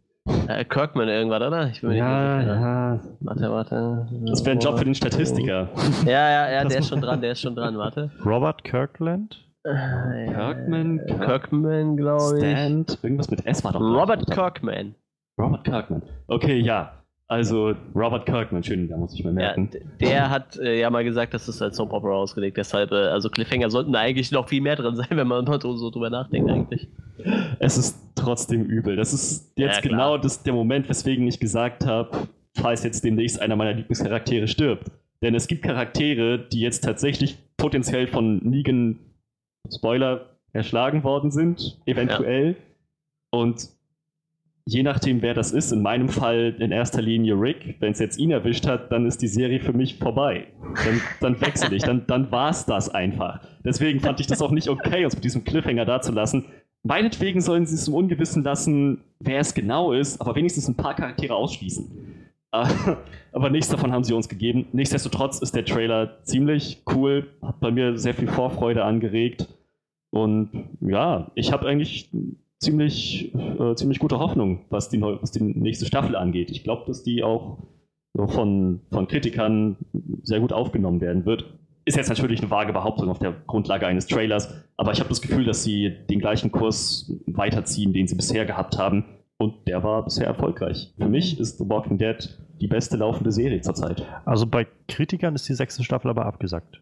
Speaker 2: Äh, Kirkman irgendwas, oder? Ich
Speaker 3: bin ja, nicht ja. Warte, warte. Das wäre ein Job für den Statistiker.
Speaker 2: Ja, ja, ja, der ist schon dran, der ist schon dran, warte.
Speaker 1: Robert Kirkland?
Speaker 2: Äh, Kirkman, Kirkman, glaube ich. Stand,
Speaker 3: irgendwas mit S war doch.
Speaker 2: Robert Kirkman.
Speaker 3: Robert Kirkman. Okay, ja. Also Robert Kirkman, schön, da muss ich mir merken.
Speaker 2: Ja, der hat äh, ja mal gesagt, dass es als Soap Opera ausgelegt. Deshalb, äh, also Cliffhanger sollten da eigentlich noch viel mehr drin sein, wenn man so drüber nachdenkt eigentlich.
Speaker 3: Es ist trotzdem übel. Das ist jetzt ja, genau das, der Moment, weswegen ich gesagt habe, falls jetzt demnächst einer meiner Lieblingscharaktere stirbt. Denn es gibt Charaktere, die jetzt tatsächlich potenziell von Negan, Spoiler, erschlagen worden sind, eventuell. Ja. Und je nachdem, wer das ist, in meinem Fall in erster Linie Rick, wenn es jetzt ihn erwischt hat, dann ist die Serie für mich vorbei. Dann, dann wechsle ich, dann, dann war es das einfach. Deswegen fand ich das auch nicht okay, uns mit diesem Cliffhanger dazulassen. Meinetwegen sollen sie es im Ungewissen lassen, wer es genau ist, aber wenigstens ein paar Charaktere ausschließen. aber nichts davon haben sie uns gegeben. Nichtsdestotrotz ist der Trailer ziemlich cool, hat bei mir sehr viel Vorfreude angeregt. Und ja, ich habe eigentlich ziemlich, äh, ziemlich gute Hoffnung, was die, was die nächste Staffel angeht. Ich glaube, dass die auch von, von Kritikern sehr gut aufgenommen werden wird. ist jetzt natürlich eine vage Behauptung auf der Grundlage eines Trailers, aber ich habe das Gefühl, dass sie den gleichen Kurs weiterziehen, den sie bisher gehabt haben. Und der war bisher erfolgreich. Für mich ist The Walking Dead die beste laufende Serie zurzeit.
Speaker 1: Also bei Kritikern ist die sechste Staffel aber abgesagt.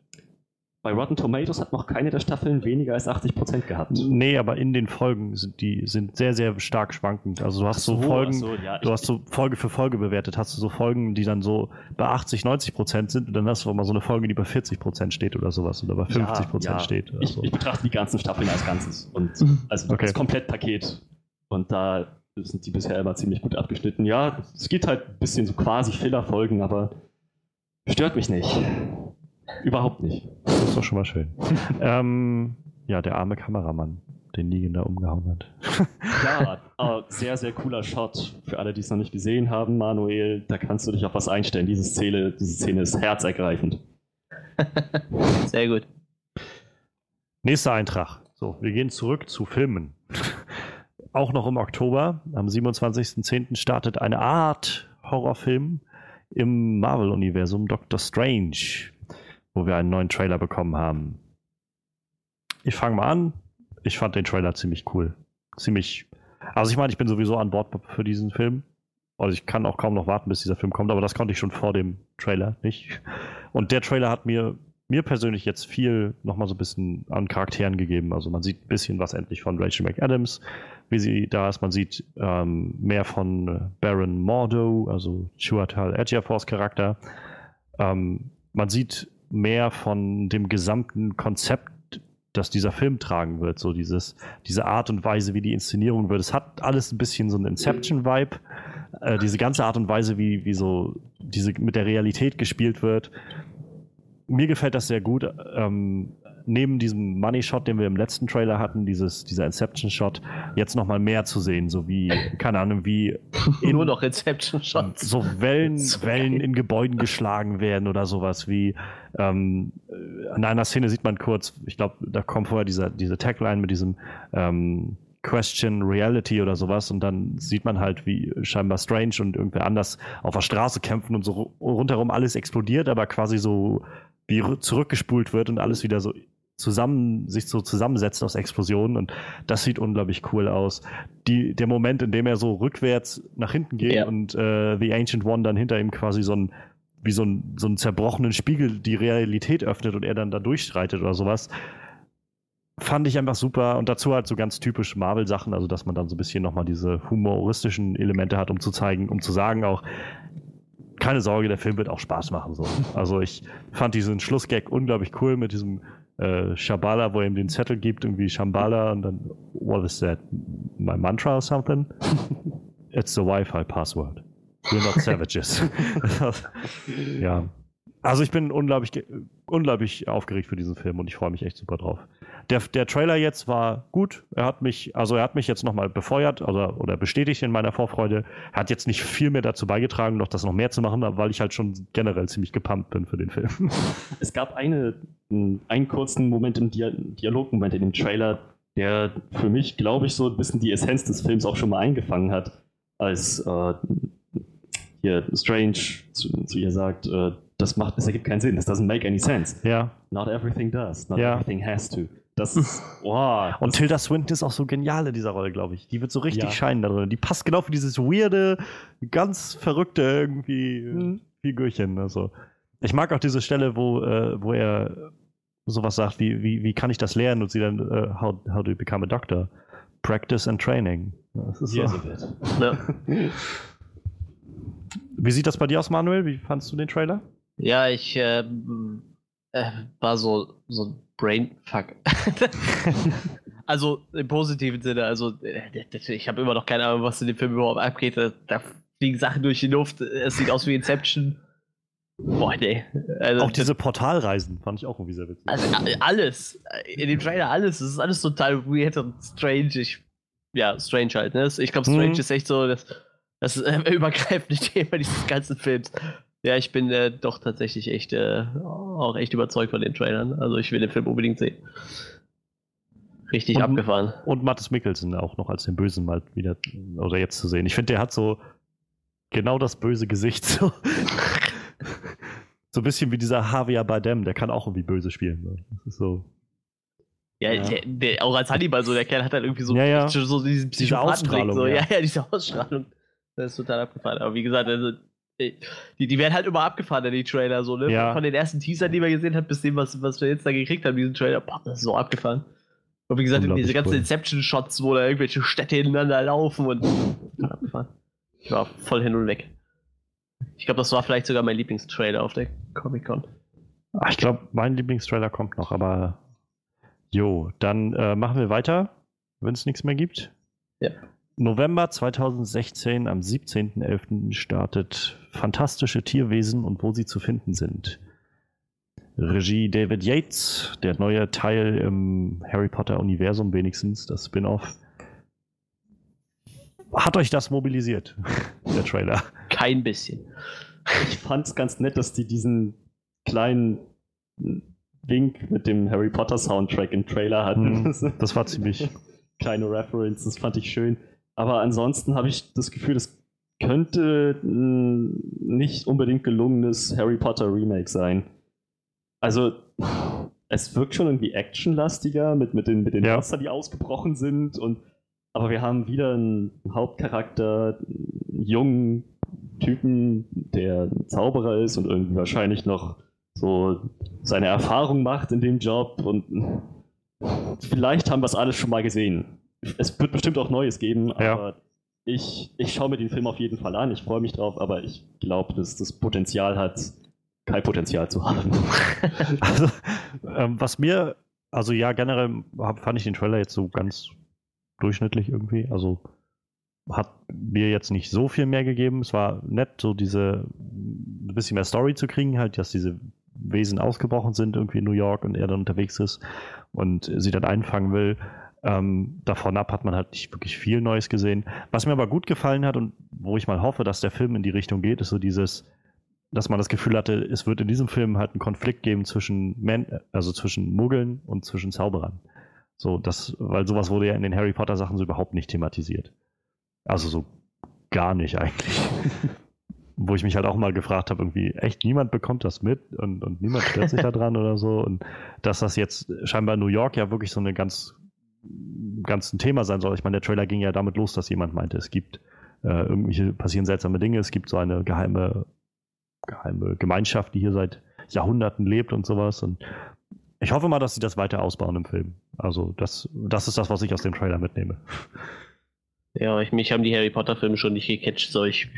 Speaker 3: Bei Rotten Tomatoes hat noch keine der Staffeln weniger als 80% gehabt.
Speaker 1: Nee, aber in den Folgen sind die sind sehr, sehr stark schwankend. Also du hast so, so Folgen, so, ja, du hast so Folge für Folge bewertet, hast du so Folgen, die dann so bei 80, 90 Prozent sind und dann hast du auch mal so eine Folge, die bei 40 Prozent steht oder sowas oder bei 50 Prozent ja, ja. steht.
Speaker 3: Ich,
Speaker 1: so.
Speaker 3: ich, betrachte die ganzen Staffeln als Ganzes und also okay. das Komplettpaket. Und da sind die bisher immer ziemlich gut abgeschnitten. Ja, es geht halt ein bisschen so quasi Filler-Folgen, aber stört mich nicht. Überhaupt nicht.
Speaker 1: Das ist doch schon mal schön. ähm, ja, der arme Kameramann, den Negan da umgehauen hat.
Speaker 3: ja, äh, sehr, sehr cooler Shot. Für alle, die es noch nicht gesehen haben, Manuel, da kannst du dich auf was einstellen. Diese Szene, diese Szene ist herzergreifend.
Speaker 2: sehr gut.
Speaker 1: Nächster Eintrag. So, wir gehen zurück zu Filmen. Auch noch im Oktober, am 27.10. startet eine Art Horrorfilm im Marvel-Universum Doctor Strange wo wir einen neuen Trailer bekommen haben. Ich fange mal an. Ich fand den Trailer ziemlich cool. Ziemlich. Also ich meine, ich bin sowieso an Bord für diesen Film. Also ich kann auch kaum noch warten, bis dieser Film kommt, aber das konnte ich schon vor dem Trailer nicht. Und der Trailer hat mir, mir persönlich jetzt viel nochmal so ein bisschen an Charakteren gegeben. Also man sieht ein bisschen was endlich von Rachel McAdams, wie sie da ist. Man sieht ähm, mehr von Baron Mordo, also Chuatal Ejiofor's Charakter. Ähm, man sieht mehr von dem gesamten Konzept, das dieser Film tragen wird. So dieses, diese Art und Weise, wie die Inszenierung wird. Es hat alles ein bisschen so einen Inception-Vibe. Äh, diese ganze Art und Weise, wie, wie so diese mit der Realität gespielt wird. Mir gefällt das sehr gut. Ähm, neben diesem Money Shot, den wir im letzten Trailer hatten, dieses, dieser Inception Shot, jetzt nochmal mehr zu sehen, so wie, keine Ahnung, wie
Speaker 2: in, nur noch Inception Shots.
Speaker 1: So Wellen, so Wellen in Gebäuden geschlagen werden oder sowas wie, ähm, in einer Szene sieht man kurz, ich glaube, da kommt vorher dieser, diese Tagline mit diesem, ähm, Question Reality oder sowas und dann sieht man halt, wie scheinbar Strange und irgendwer anders auf der Straße kämpfen und so rundherum alles explodiert, aber quasi so wie zurückgespult wird und alles wieder so zusammen, sich so zusammensetzt aus Explosionen und das sieht unglaublich cool aus. Die, der Moment, in dem er so rückwärts nach hinten geht ja. und äh, The Ancient One dann hinter ihm quasi so ein wie so ein, so einen zerbrochenen Spiegel die Realität öffnet und er dann da durchschreitet oder sowas. Fand ich einfach super und dazu halt so ganz typisch Marvel-Sachen, also dass man dann so ein bisschen nochmal diese humoristischen Elemente hat, um zu zeigen, um zu sagen auch, keine Sorge, der Film wird auch Spaß machen. So. Also ich fand diesen Schlussgag unglaublich cool mit diesem äh, Shabala, wo er ihm den Zettel gibt, irgendwie Shambhala und dann, what is that? My mantra or something? It's the Wi-Fi password. We're not savages. ja. Also ich bin unglaublich, unglaublich aufgeregt für diesen Film und ich freue mich echt super drauf. Der, der Trailer jetzt war gut. Er hat mich, also er hat mich jetzt nochmal befeuert also, oder bestätigt in meiner Vorfreude. Er hat jetzt nicht viel mehr dazu beigetragen, noch das noch mehr zu machen, weil ich halt schon generell ziemlich gepumpt bin für den Film.
Speaker 3: Es gab eine, einen kurzen Moment im Dialogmoment in dem Trailer, der für mich, glaube ich, so ein bisschen die Essenz des Films auch schon mal eingefangen hat, als äh, hier Strange zu, zu ihr sagt, äh, das macht, das ergibt keinen Sinn, das doesn't make any sense.
Speaker 1: Ja.
Speaker 3: Not everything does, not
Speaker 1: ja.
Speaker 3: everything has to. Das ist,
Speaker 1: wow. Und Tilda Swinton ist auch so genial in dieser Rolle, glaube ich. Die wird so richtig ja. scheinen da drin. Die passt genau für dieses weirde, ganz verrückte irgendwie mhm. Figürchen. Also. Ich mag auch diese Stelle, wo, äh, wo er sowas sagt, wie, wie, wie kann ich das lernen? Und sie dann, uh, how, how do you become a doctor? Practice and training. Das ist yes, so. Ja. Wie sieht das bei dir aus, Manuel? Wie fandest du den Trailer?
Speaker 2: Ja, ich äh, äh, war so, so ein Brainfuck. also im positiven Sinne. Also äh, ich habe immer noch keine Ahnung, was in dem Film überhaupt abgeht. Da, da fliegen Sachen durch die Luft. Es sieht aus wie Inception.
Speaker 1: Boah, nee. Also, auch diese Portalreisen fand ich auch irgendwie sehr witzig.
Speaker 2: Also alles. In dem Trailer alles. Es ist alles total weird und strange. Ich, ja, strange halt. Ne? Ich glaube, strange hm. ist echt so das, das äh, übergreifende Thema dieses ganzen Films. Ja, ich bin äh, doch tatsächlich echt äh, auch echt überzeugt von den Trailern. Also ich will den Film unbedingt sehen. Richtig und, abgefahren.
Speaker 1: Und Mattes Mikkelsen auch noch als den Bösen mal wieder oder jetzt zu sehen. Ich finde, der hat so genau das böse Gesicht. So. so ein bisschen wie dieser Javier Bardem, der kann auch irgendwie böse spielen. Ne? So.
Speaker 2: Ja, ja. Der, der, auch als Hannibal so, der Kerl hat halt irgendwie so,
Speaker 1: ja, ja.
Speaker 2: so diesen
Speaker 1: diese Ausstrahlung.
Speaker 2: So. Ja. ja, diese Ausstrahlung. Das ist total abgefahren. Aber wie gesagt, also, die, die werden halt immer abgefahren die Trailer, so, ne?
Speaker 1: Ja.
Speaker 2: Von den ersten Teasern, die man gesehen hat, bis dem, was, was wir jetzt da gekriegt haben, diesen Trailer, boah, das ist so abgefahren. Und wie gesagt, diese ganzen cool. Inception-Shots, wo da irgendwelche Städte hintereinander laufen und abgefahren. Ich war voll hin und weg. Ich glaube, das war vielleicht sogar mein Lieblingstrailer auf der Comic-Con.
Speaker 1: Ich glaube, mein Lieblingstrailer kommt noch, aber jo, dann äh, machen wir weiter, wenn es nichts mehr gibt.
Speaker 2: Ja.
Speaker 1: November 2016, am 17.11. startet Fantastische Tierwesen und wo sie zu finden sind. Regie David Yates, der neue Teil im Harry Potter-Universum wenigstens, das Spin-off. Hat euch das mobilisiert, der Trailer?
Speaker 2: Kein bisschen.
Speaker 3: Ich fand es ganz nett, dass die diesen kleinen Wink mit dem Harry Potter Soundtrack im Trailer hatten.
Speaker 1: Hm, das war ziemlich.
Speaker 3: Kleine Reference, das fand ich schön. Aber ansonsten habe ich das Gefühl, das könnte ein nicht unbedingt gelungenes Harry Potter Remake sein. Also, es wirkt schon irgendwie actionlastiger mit, mit den, mit den
Speaker 1: Ja.
Speaker 3: Monstern, die ausgebrochen sind. Und, aber wir haben wieder einen Hauptcharakter, einen jungen Typen, der ein Zauberer ist und irgendwie wahrscheinlich noch so seine Erfahrung macht in dem Job. Und vielleicht haben wir es alles schon mal gesehen. Es wird bestimmt auch Neues geben,
Speaker 1: Ja.
Speaker 3: Ich, ich schaue mir den Film auf jeden Fall an. Ich freue mich drauf, aber ich glaube, dass das Potenzial hat, kein Potenzial zu haben.
Speaker 1: Also, ähm, was mir, also ja, generell hab, fand ich den Trailer jetzt so ganz durchschnittlich irgendwie. Also hat mir jetzt nicht so viel mehr gegeben. Es war nett, so diese ein bisschen mehr Story zu kriegen, halt, dass diese Wesen ausgebrochen sind irgendwie in New York und er dann unterwegs ist und sie dann einfangen will. Ähm, davon ab hat man halt nicht wirklich viel Neues gesehen. Was mir aber gut gefallen hat und wo ich mal hoffe, dass der Film in die Richtung geht, ist so dieses, dass man das Gefühl hatte, es wird in diesem Film halt einen Konflikt geben zwischen Men also zwischen Muggeln und zwischen Zauberern. So, das, weil sowas wurde ja in den Harry Potter Sachen so überhaupt nicht thematisiert. Also so gar nicht eigentlich. Wo ich mich halt auch mal gefragt habe, irgendwie, echt niemand bekommt das mit und, und niemand stört sich da dran oder so. Und dass das jetzt scheinbar in New York ja wirklich so eine ganz, ganz ein Thema sein soll. Ich meine, der Trailer ging ja damit los, dass jemand meinte, es gibt äh, irgendwelche passieren seltsame Dinge, es gibt so eine geheime, geheime Gemeinschaft, die hier seit Jahrhunderten lebt und sowas. Und ich hoffe mal, dass sie das weiter ausbauen im Film. Also, das, das ist das, was ich aus dem Trailer mitnehme.
Speaker 2: Ja, ich, mich haben die Harry Potter Filme schon nicht gecatcht. So, ich,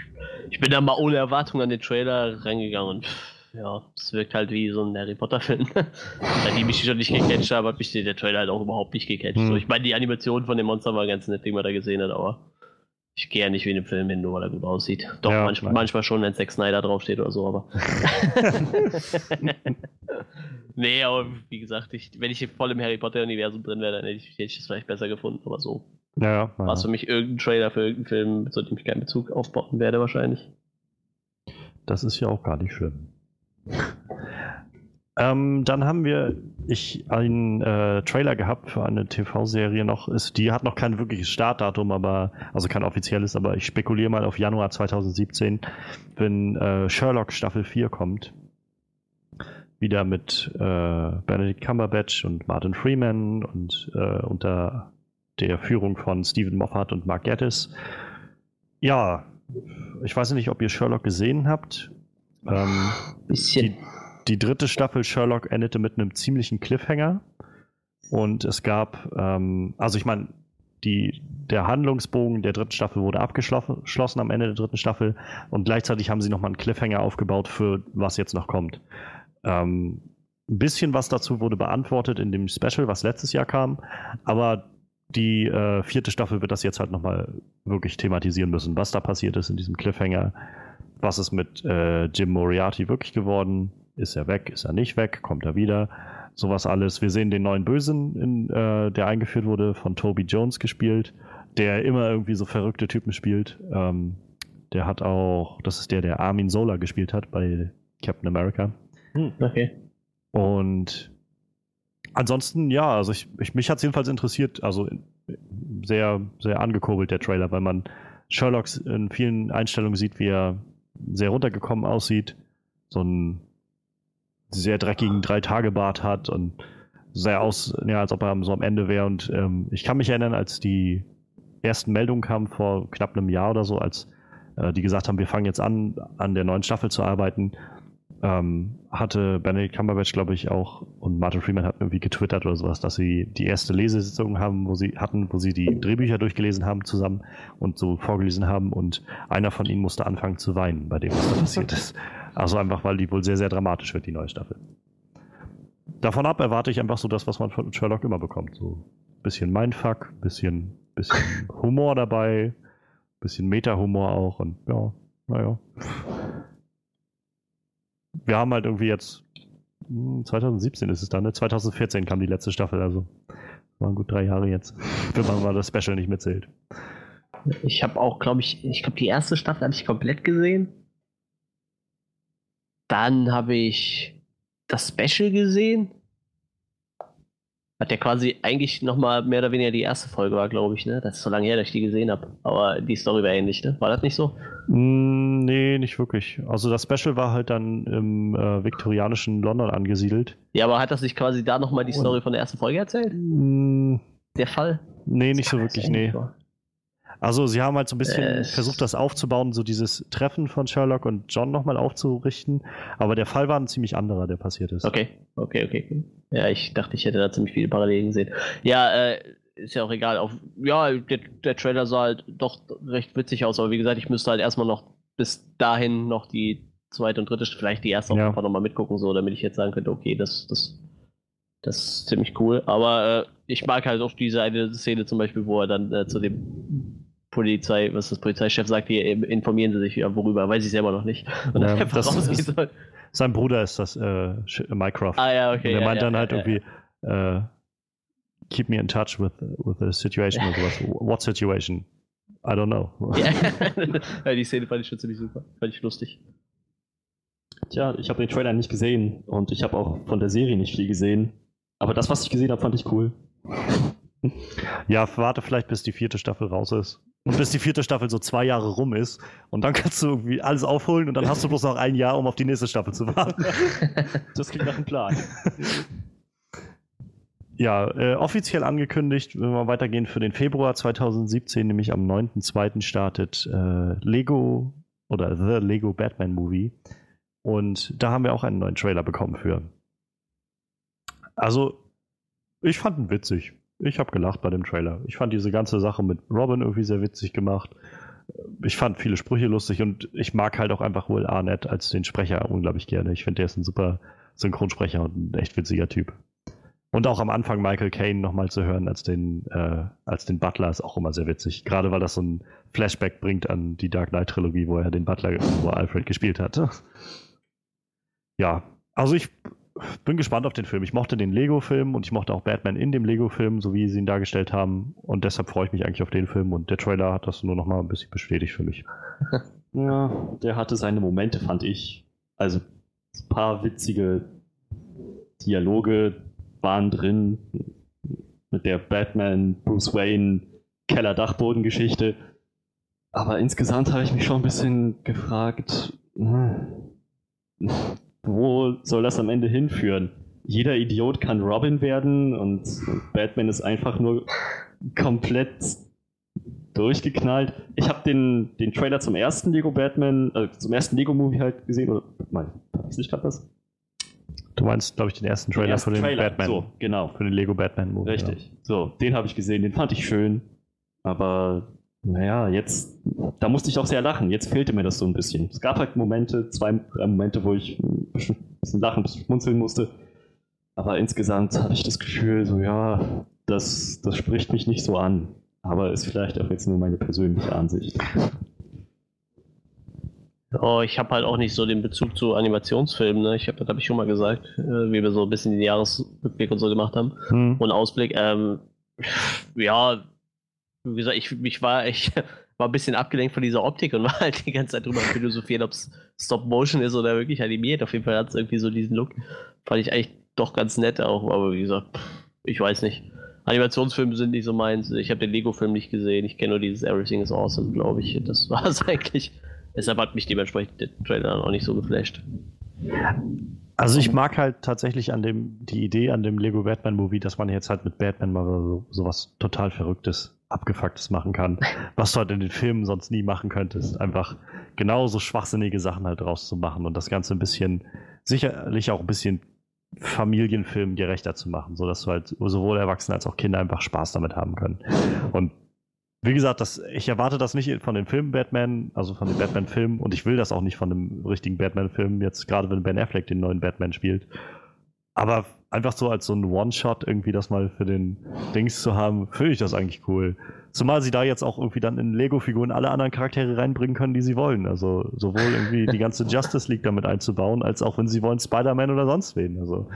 Speaker 2: ich bin da mal ohne Erwartung an den Trailer reingegangen und ja, es wirkt halt wie so ein Harry Potter Film. Bei die mich schon nicht gecatcht haben, hat mich der Trailer halt auch überhaupt nicht gecatcht.
Speaker 1: Hm.
Speaker 2: So, ich meine, die Animation von dem Monster war ganz nett, die man da gesehen hat, aber ich gehe ja nicht wie in dem Film hin, nur weil er gut aussieht. Doch,
Speaker 1: Ja,
Speaker 2: manchmal, manchmal schon, wenn Zack Snyder draufsteht oder so, aber. nee, aber wie gesagt, ich, wenn ich voll im Harry Potter-Universum drin wäre, dann hätte ich, hätte ich das vielleicht besser gefunden, aber so
Speaker 1: Ja, ja.
Speaker 2: war es für mich irgendein Trailer für irgendeinen Film, zu dem ich keinen Bezug aufbauen werde, wahrscheinlich.
Speaker 1: Das ist ja auch gar nicht schlimm. Ähm, dann haben wir ich einen äh, Trailer gehabt für eine TV-Serie noch. Ist, die hat noch kein wirkliches Startdatum, aber also kein offizielles, aber ich spekuliere mal auf Januar 2017, wenn äh, Sherlock Staffel 4 kommt. Wieder mit äh, Benedict Cumberbatch und Martin Freeman und äh, unter der Führung von Stephen Moffat und Mark Gatiss. Ja, ich weiß nicht, ob ihr Sherlock gesehen habt. Ähm,
Speaker 2: Bisschen.
Speaker 1: die dritte Staffel Sherlock endete mit einem ziemlichen Cliffhanger. Und es gab, ähm, also ich meine, die, der Handlungsbogen der dritten Staffel wurde abgeschlossen am Ende der dritten Staffel und gleichzeitig haben sie nochmal einen Cliffhanger aufgebaut für was jetzt noch kommt. Ähm, ein bisschen was dazu wurde beantwortet in dem Special, was letztes Jahr kam, aber die äh, vierte Staffel wird das jetzt halt nochmal wirklich thematisieren müssen, was da passiert ist in diesem Cliffhanger. Was ist mit äh, Jim Moriarty wirklich geworden? Ist er weg? Ist er nicht weg? Kommt er wieder? Sowas alles. Wir sehen den neuen Bösen, in, äh, der eingeführt wurde, von Toby Jones gespielt, der immer irgendwie so verrückte Typen spielt. Ähm, der hat auch, das ist der, der Armin Sola gespielt hat bei Captain America.
Speaker 2: Hm, okay.
Speaker 1: Und ansonsten, ja, also ich, ich, mich hat es jedenfalls interessiert, also sehr, sehr angekurbelt, der Trailer, weil man Sherlocks in vielen Einstellungen sieht, wie er sehr runtergekommen aussieht. So ein sehr dreckigen Drei-Tage-Bart hat und sehr aus, ja, als ob er so am Ende wäre. Und ähm, ich kann mich erinnern, als die ersten Meldungen kamen vor knapp einem Jahr oder so, als äh, die gesagt haben, wir fangen jetzt an, an der neuen Staffel zu arbeiten, ähm, hatte Benedict Cumberbatch, glaube ich, auch und Martin Freeman hat irgendwie getwittert oder sowas, dass sie die erste Lesesitzung haben, wo sie hatten, wo sie die Drehbücher durchgelesen haben zusammen und so vorgelesen haben und einer von ihnen musste anfangen zu weinen bei dem, was da passiert ist. Also einfach, weil die wohl sehr, sehr dramatisch wird, die neue Staffel. Davon ab erwarte ich einfach so das, was man von Sherlock immer bekommt. So ein bisschen Mindfuck, bisschen, bisschen Humor dabei, bisschen Meta-Humor auch und ja, naja wir haben halt irgendwie jetzt 2017 hm, ist es dann, ne? 2014 kam die letzte Staffel, also waren gut drei Jahre jetzt, wenn man mal das Special nicht mitzählt.
Speaker 2: Ich habe auch, glaube ich, ich glaube, die erste Staffel habe ich komplett gesehen. Dann habe ich das Special gesehen. Hat ja quasi eigentlich nochmal mehr oder weniger die erste Folge war, glaube ich, ne? Das ist so lange her, dass ich die gesehen habe. Aber die Story war ähnlich, ne? War das nicht so?
Speaker 1: Mm, nee, nicht wirklich. Also das Special war halt dann im äh, viktorianischen London angesiedelt.
Speaker 2: Ja, aber hat das nicht quasi da nochmal die Story von der ersten Folge erzählt?
Speaker 1: Mm,
Speaker 2: der Fall?
Speaker 1: Nee, nicht so wirklich, nee. Also sie haben halt so ein bisschen äh, versucht, das aufzubauen, so dieses Treffen von Sherlock und John nochmal aufzurichten. Aber der Fall war ein ziemlich anderer, der passiert ist.
Speaker 2: Okay, okay, okay. Ja, ich dachte, ich hätte da ziemlich viele Parallelen gesehen. Ja, äh, ist ja auch egal. Auf, ja, der, der Trailer sah halt doch recht witzig aus, aber wie gesagt, ich müsste halt erstmal noch bis dahin noch die zweite und dritte, vielleicht die erste ja. einfach nochmal mitgucken, so, damit ich jetzt sagen könnte, okay, das, das, das ist ziemlich cool. Aber äh, ich mag halt auch diese eine Szene zum Beispiel, wo er dann äh, zu dem Polizei, was das Polizeichef sagt, hier informieren sie sich ja worüber, weiß ich selber noch nicht. Und
Speaker 1: ja, das ist, sein Bruder ist das äh, Mycroft.
Speaker 2: Ah ja, okay.
Speaker 1: Und er
Speaker 2: ja,
Speaker 1: meint
Speaker 2: ja,
Speaker 1: dann halt
Speaker 2: ja,
Speaker 1: irgendwie, uh, keep me in touch with, with the situation oder sowas. What situation? I don't know.
Speaker 2: ja, die Szene fand ich schon ziemlich super. Fand ich lustig.
Speaker 3: Tja, ich habe den Trailer nicht gesehen und ich habe auch von der Serie nicht viel gesehen. Aber das, was ich gesehen habe, fand ich cool.
Speaker 1: Ja, warte vielleicht, bis die vierte Staffel raus ist. Und bis die vierte Staffel so zwei Jahre rum ist. Und dann kannst du irgendwie alles aufholen und dann hast du bloß noch ein Jahr, um auf die nächste Staffel zu warten.
Speaker 3: Das klingt nach einem Plan.
Speaker 1: Ja, äh, offiziell angekündigt, wenn wir weitergehen für den Februar 2017, nämlich am 9.2. startet äh, Lego oder The Lego Batman Movie. Und da haben wir auch einen neuen Trailer bekommen für. Also, ich fand ihn witzig. Ich habe gelacht bei dem Trailer. Ich fand diese ganze Sache mit Robin irgendwie sehr witzig gemacht. Ich fand viele Sprüche lustig und ich mag halt auch einfach Will Arnett als den Sprecher unglaublich gerne. Ich finde, der ist ein super Synchronsprecher und ein echt witziger Typ. Und auch am Anfang Michael Caine nochmal zu hören als den, äh, als den Butler ist auch immer sehr witzig. Gerade weil das so ein Flashback bringt an die Dark Knight Trilogie, wo er den Butler, wo Alfred gespielt hat. Ja, also ich bin gespannt auf den Film. Ich mochte den Lego-Film und ich mochte auch Batman in dem Lego-Film, so wie sie ihn dargestellt haben. Und deshalb freue ich mich eigentlich auf den Film. Und der Trailer hat das nur noch mal ein bisschen bestätigt für mich.
Speaker 3: Ja, der hatte seine Momente, fand ich. Also ein paar witzige Dialoge waren drin mit der Batman, Bruce Wayne, Keller-Dachboden-Geschichte. Aber insgesamt habe ich mich schon ein bisschen gefragt, hm, wo soll das am Ende hinführen? Jeder Idiot kann Robin werden und, Batman ist einfach nur komplett durchgeknallt. Ich habe den, den Trailer zum ersten Lego Batman, äh, zum ersten Lego Movie halt gesehen, oder mein, verwechsel ich gerade was?
Speaker 1: Du meinst, glaube ich, den ersten Trailer den ersten für den
Speaker 3: Trailer.
Speaker 1: Batman.
Speaker 3: So, genau.
Speaker 1: Für den Lego Batman Movie.
Speaker 3: Richtig. Ja. So, den habe ich gesehen, den fand ich schön. Aber naja, jetzt, da musste ich auch sehr lachen. Jetzt fehlte mir das so ein bisschen. Es gab halt Momente, zwei, drei Momente, wo ich ein bisschen lachen, ein bisschen schmunzeln musste. Aber insgesamt hatte ich das Gefühl, so ja, das, das spricht mich nicht so an. Aber ist vielleicht auch jetzt nur meine persönliche Ansicht.
Speaker 2: Oh, ich habe halt auch nicht so den Bezug zu Animationsfilmen. Ne? Ich habe, das habe ich schon mal gesagt, äh, wie wir so ein bisschen den Jahresrückblick und so gemacht haben hm. und Ausblick. Ähm, ja, wie gesagt, ich, ich war, ich war ein bisschen abgelenkt von dieser Optik und war halt die ganze Zeit drüber philosophieren, ob es Stop Motion ist oder wirklich animiert. Auf jeden Fall hat es irgendwie so diesen Look. Fand ich eigentlich doch ganz nett auch, aber wie gesagt, ich weiß nicht. Animationsfilme sind nicht so meins. Ich habe den Lego-Film nicht gesehen. Ich kenne nur dieses Everything is Awesome, glaube ich. Das war es eigentlich. Deshalb hat mich dementsprechend der Trailer auch nicht so geflasht.
Speaker 1: Also ich mag halt tatsächlich an dem, die Idee an dem Lego Batman Movie, dass man jetzt halt mit Batman mal so, sowas total Verrücktes, Abgefucktes machen kann, was du halt in den Filmen sonst nie machen könntest. Einfach genauso schwachsinnige Sachen halt rauszumachen und das Ganze ein bisschen, sicherlich auch ein bisschen familienfilmgerechter zu machen, sodass du halt sowohl Erwachsene als auch Kinder einfach Spaß damit haben können. Und wie gesagt, das, ich erwarte das nicht von den Filmen Batman, also von den Batman-Filmen, und ich will das auch nicht von dem richtigen Batman-Film, jetzt gerade wenn Ben Affleck den neuen Batman spielt. Aber einfach so als so ein One-Shot irgendwie das mal für den Dings zu haben, finde ich das eigentlich cool. Zumal sie da jetzt auch irgendwie dann in Lego-Figuren alle anderen Charaktere reinbringen können, die sie wollen. Also sowohl irgendwie die ganze Justice League damit einzubauen, als auch wenn sie wollen Spider-Man oder sonst wen. Also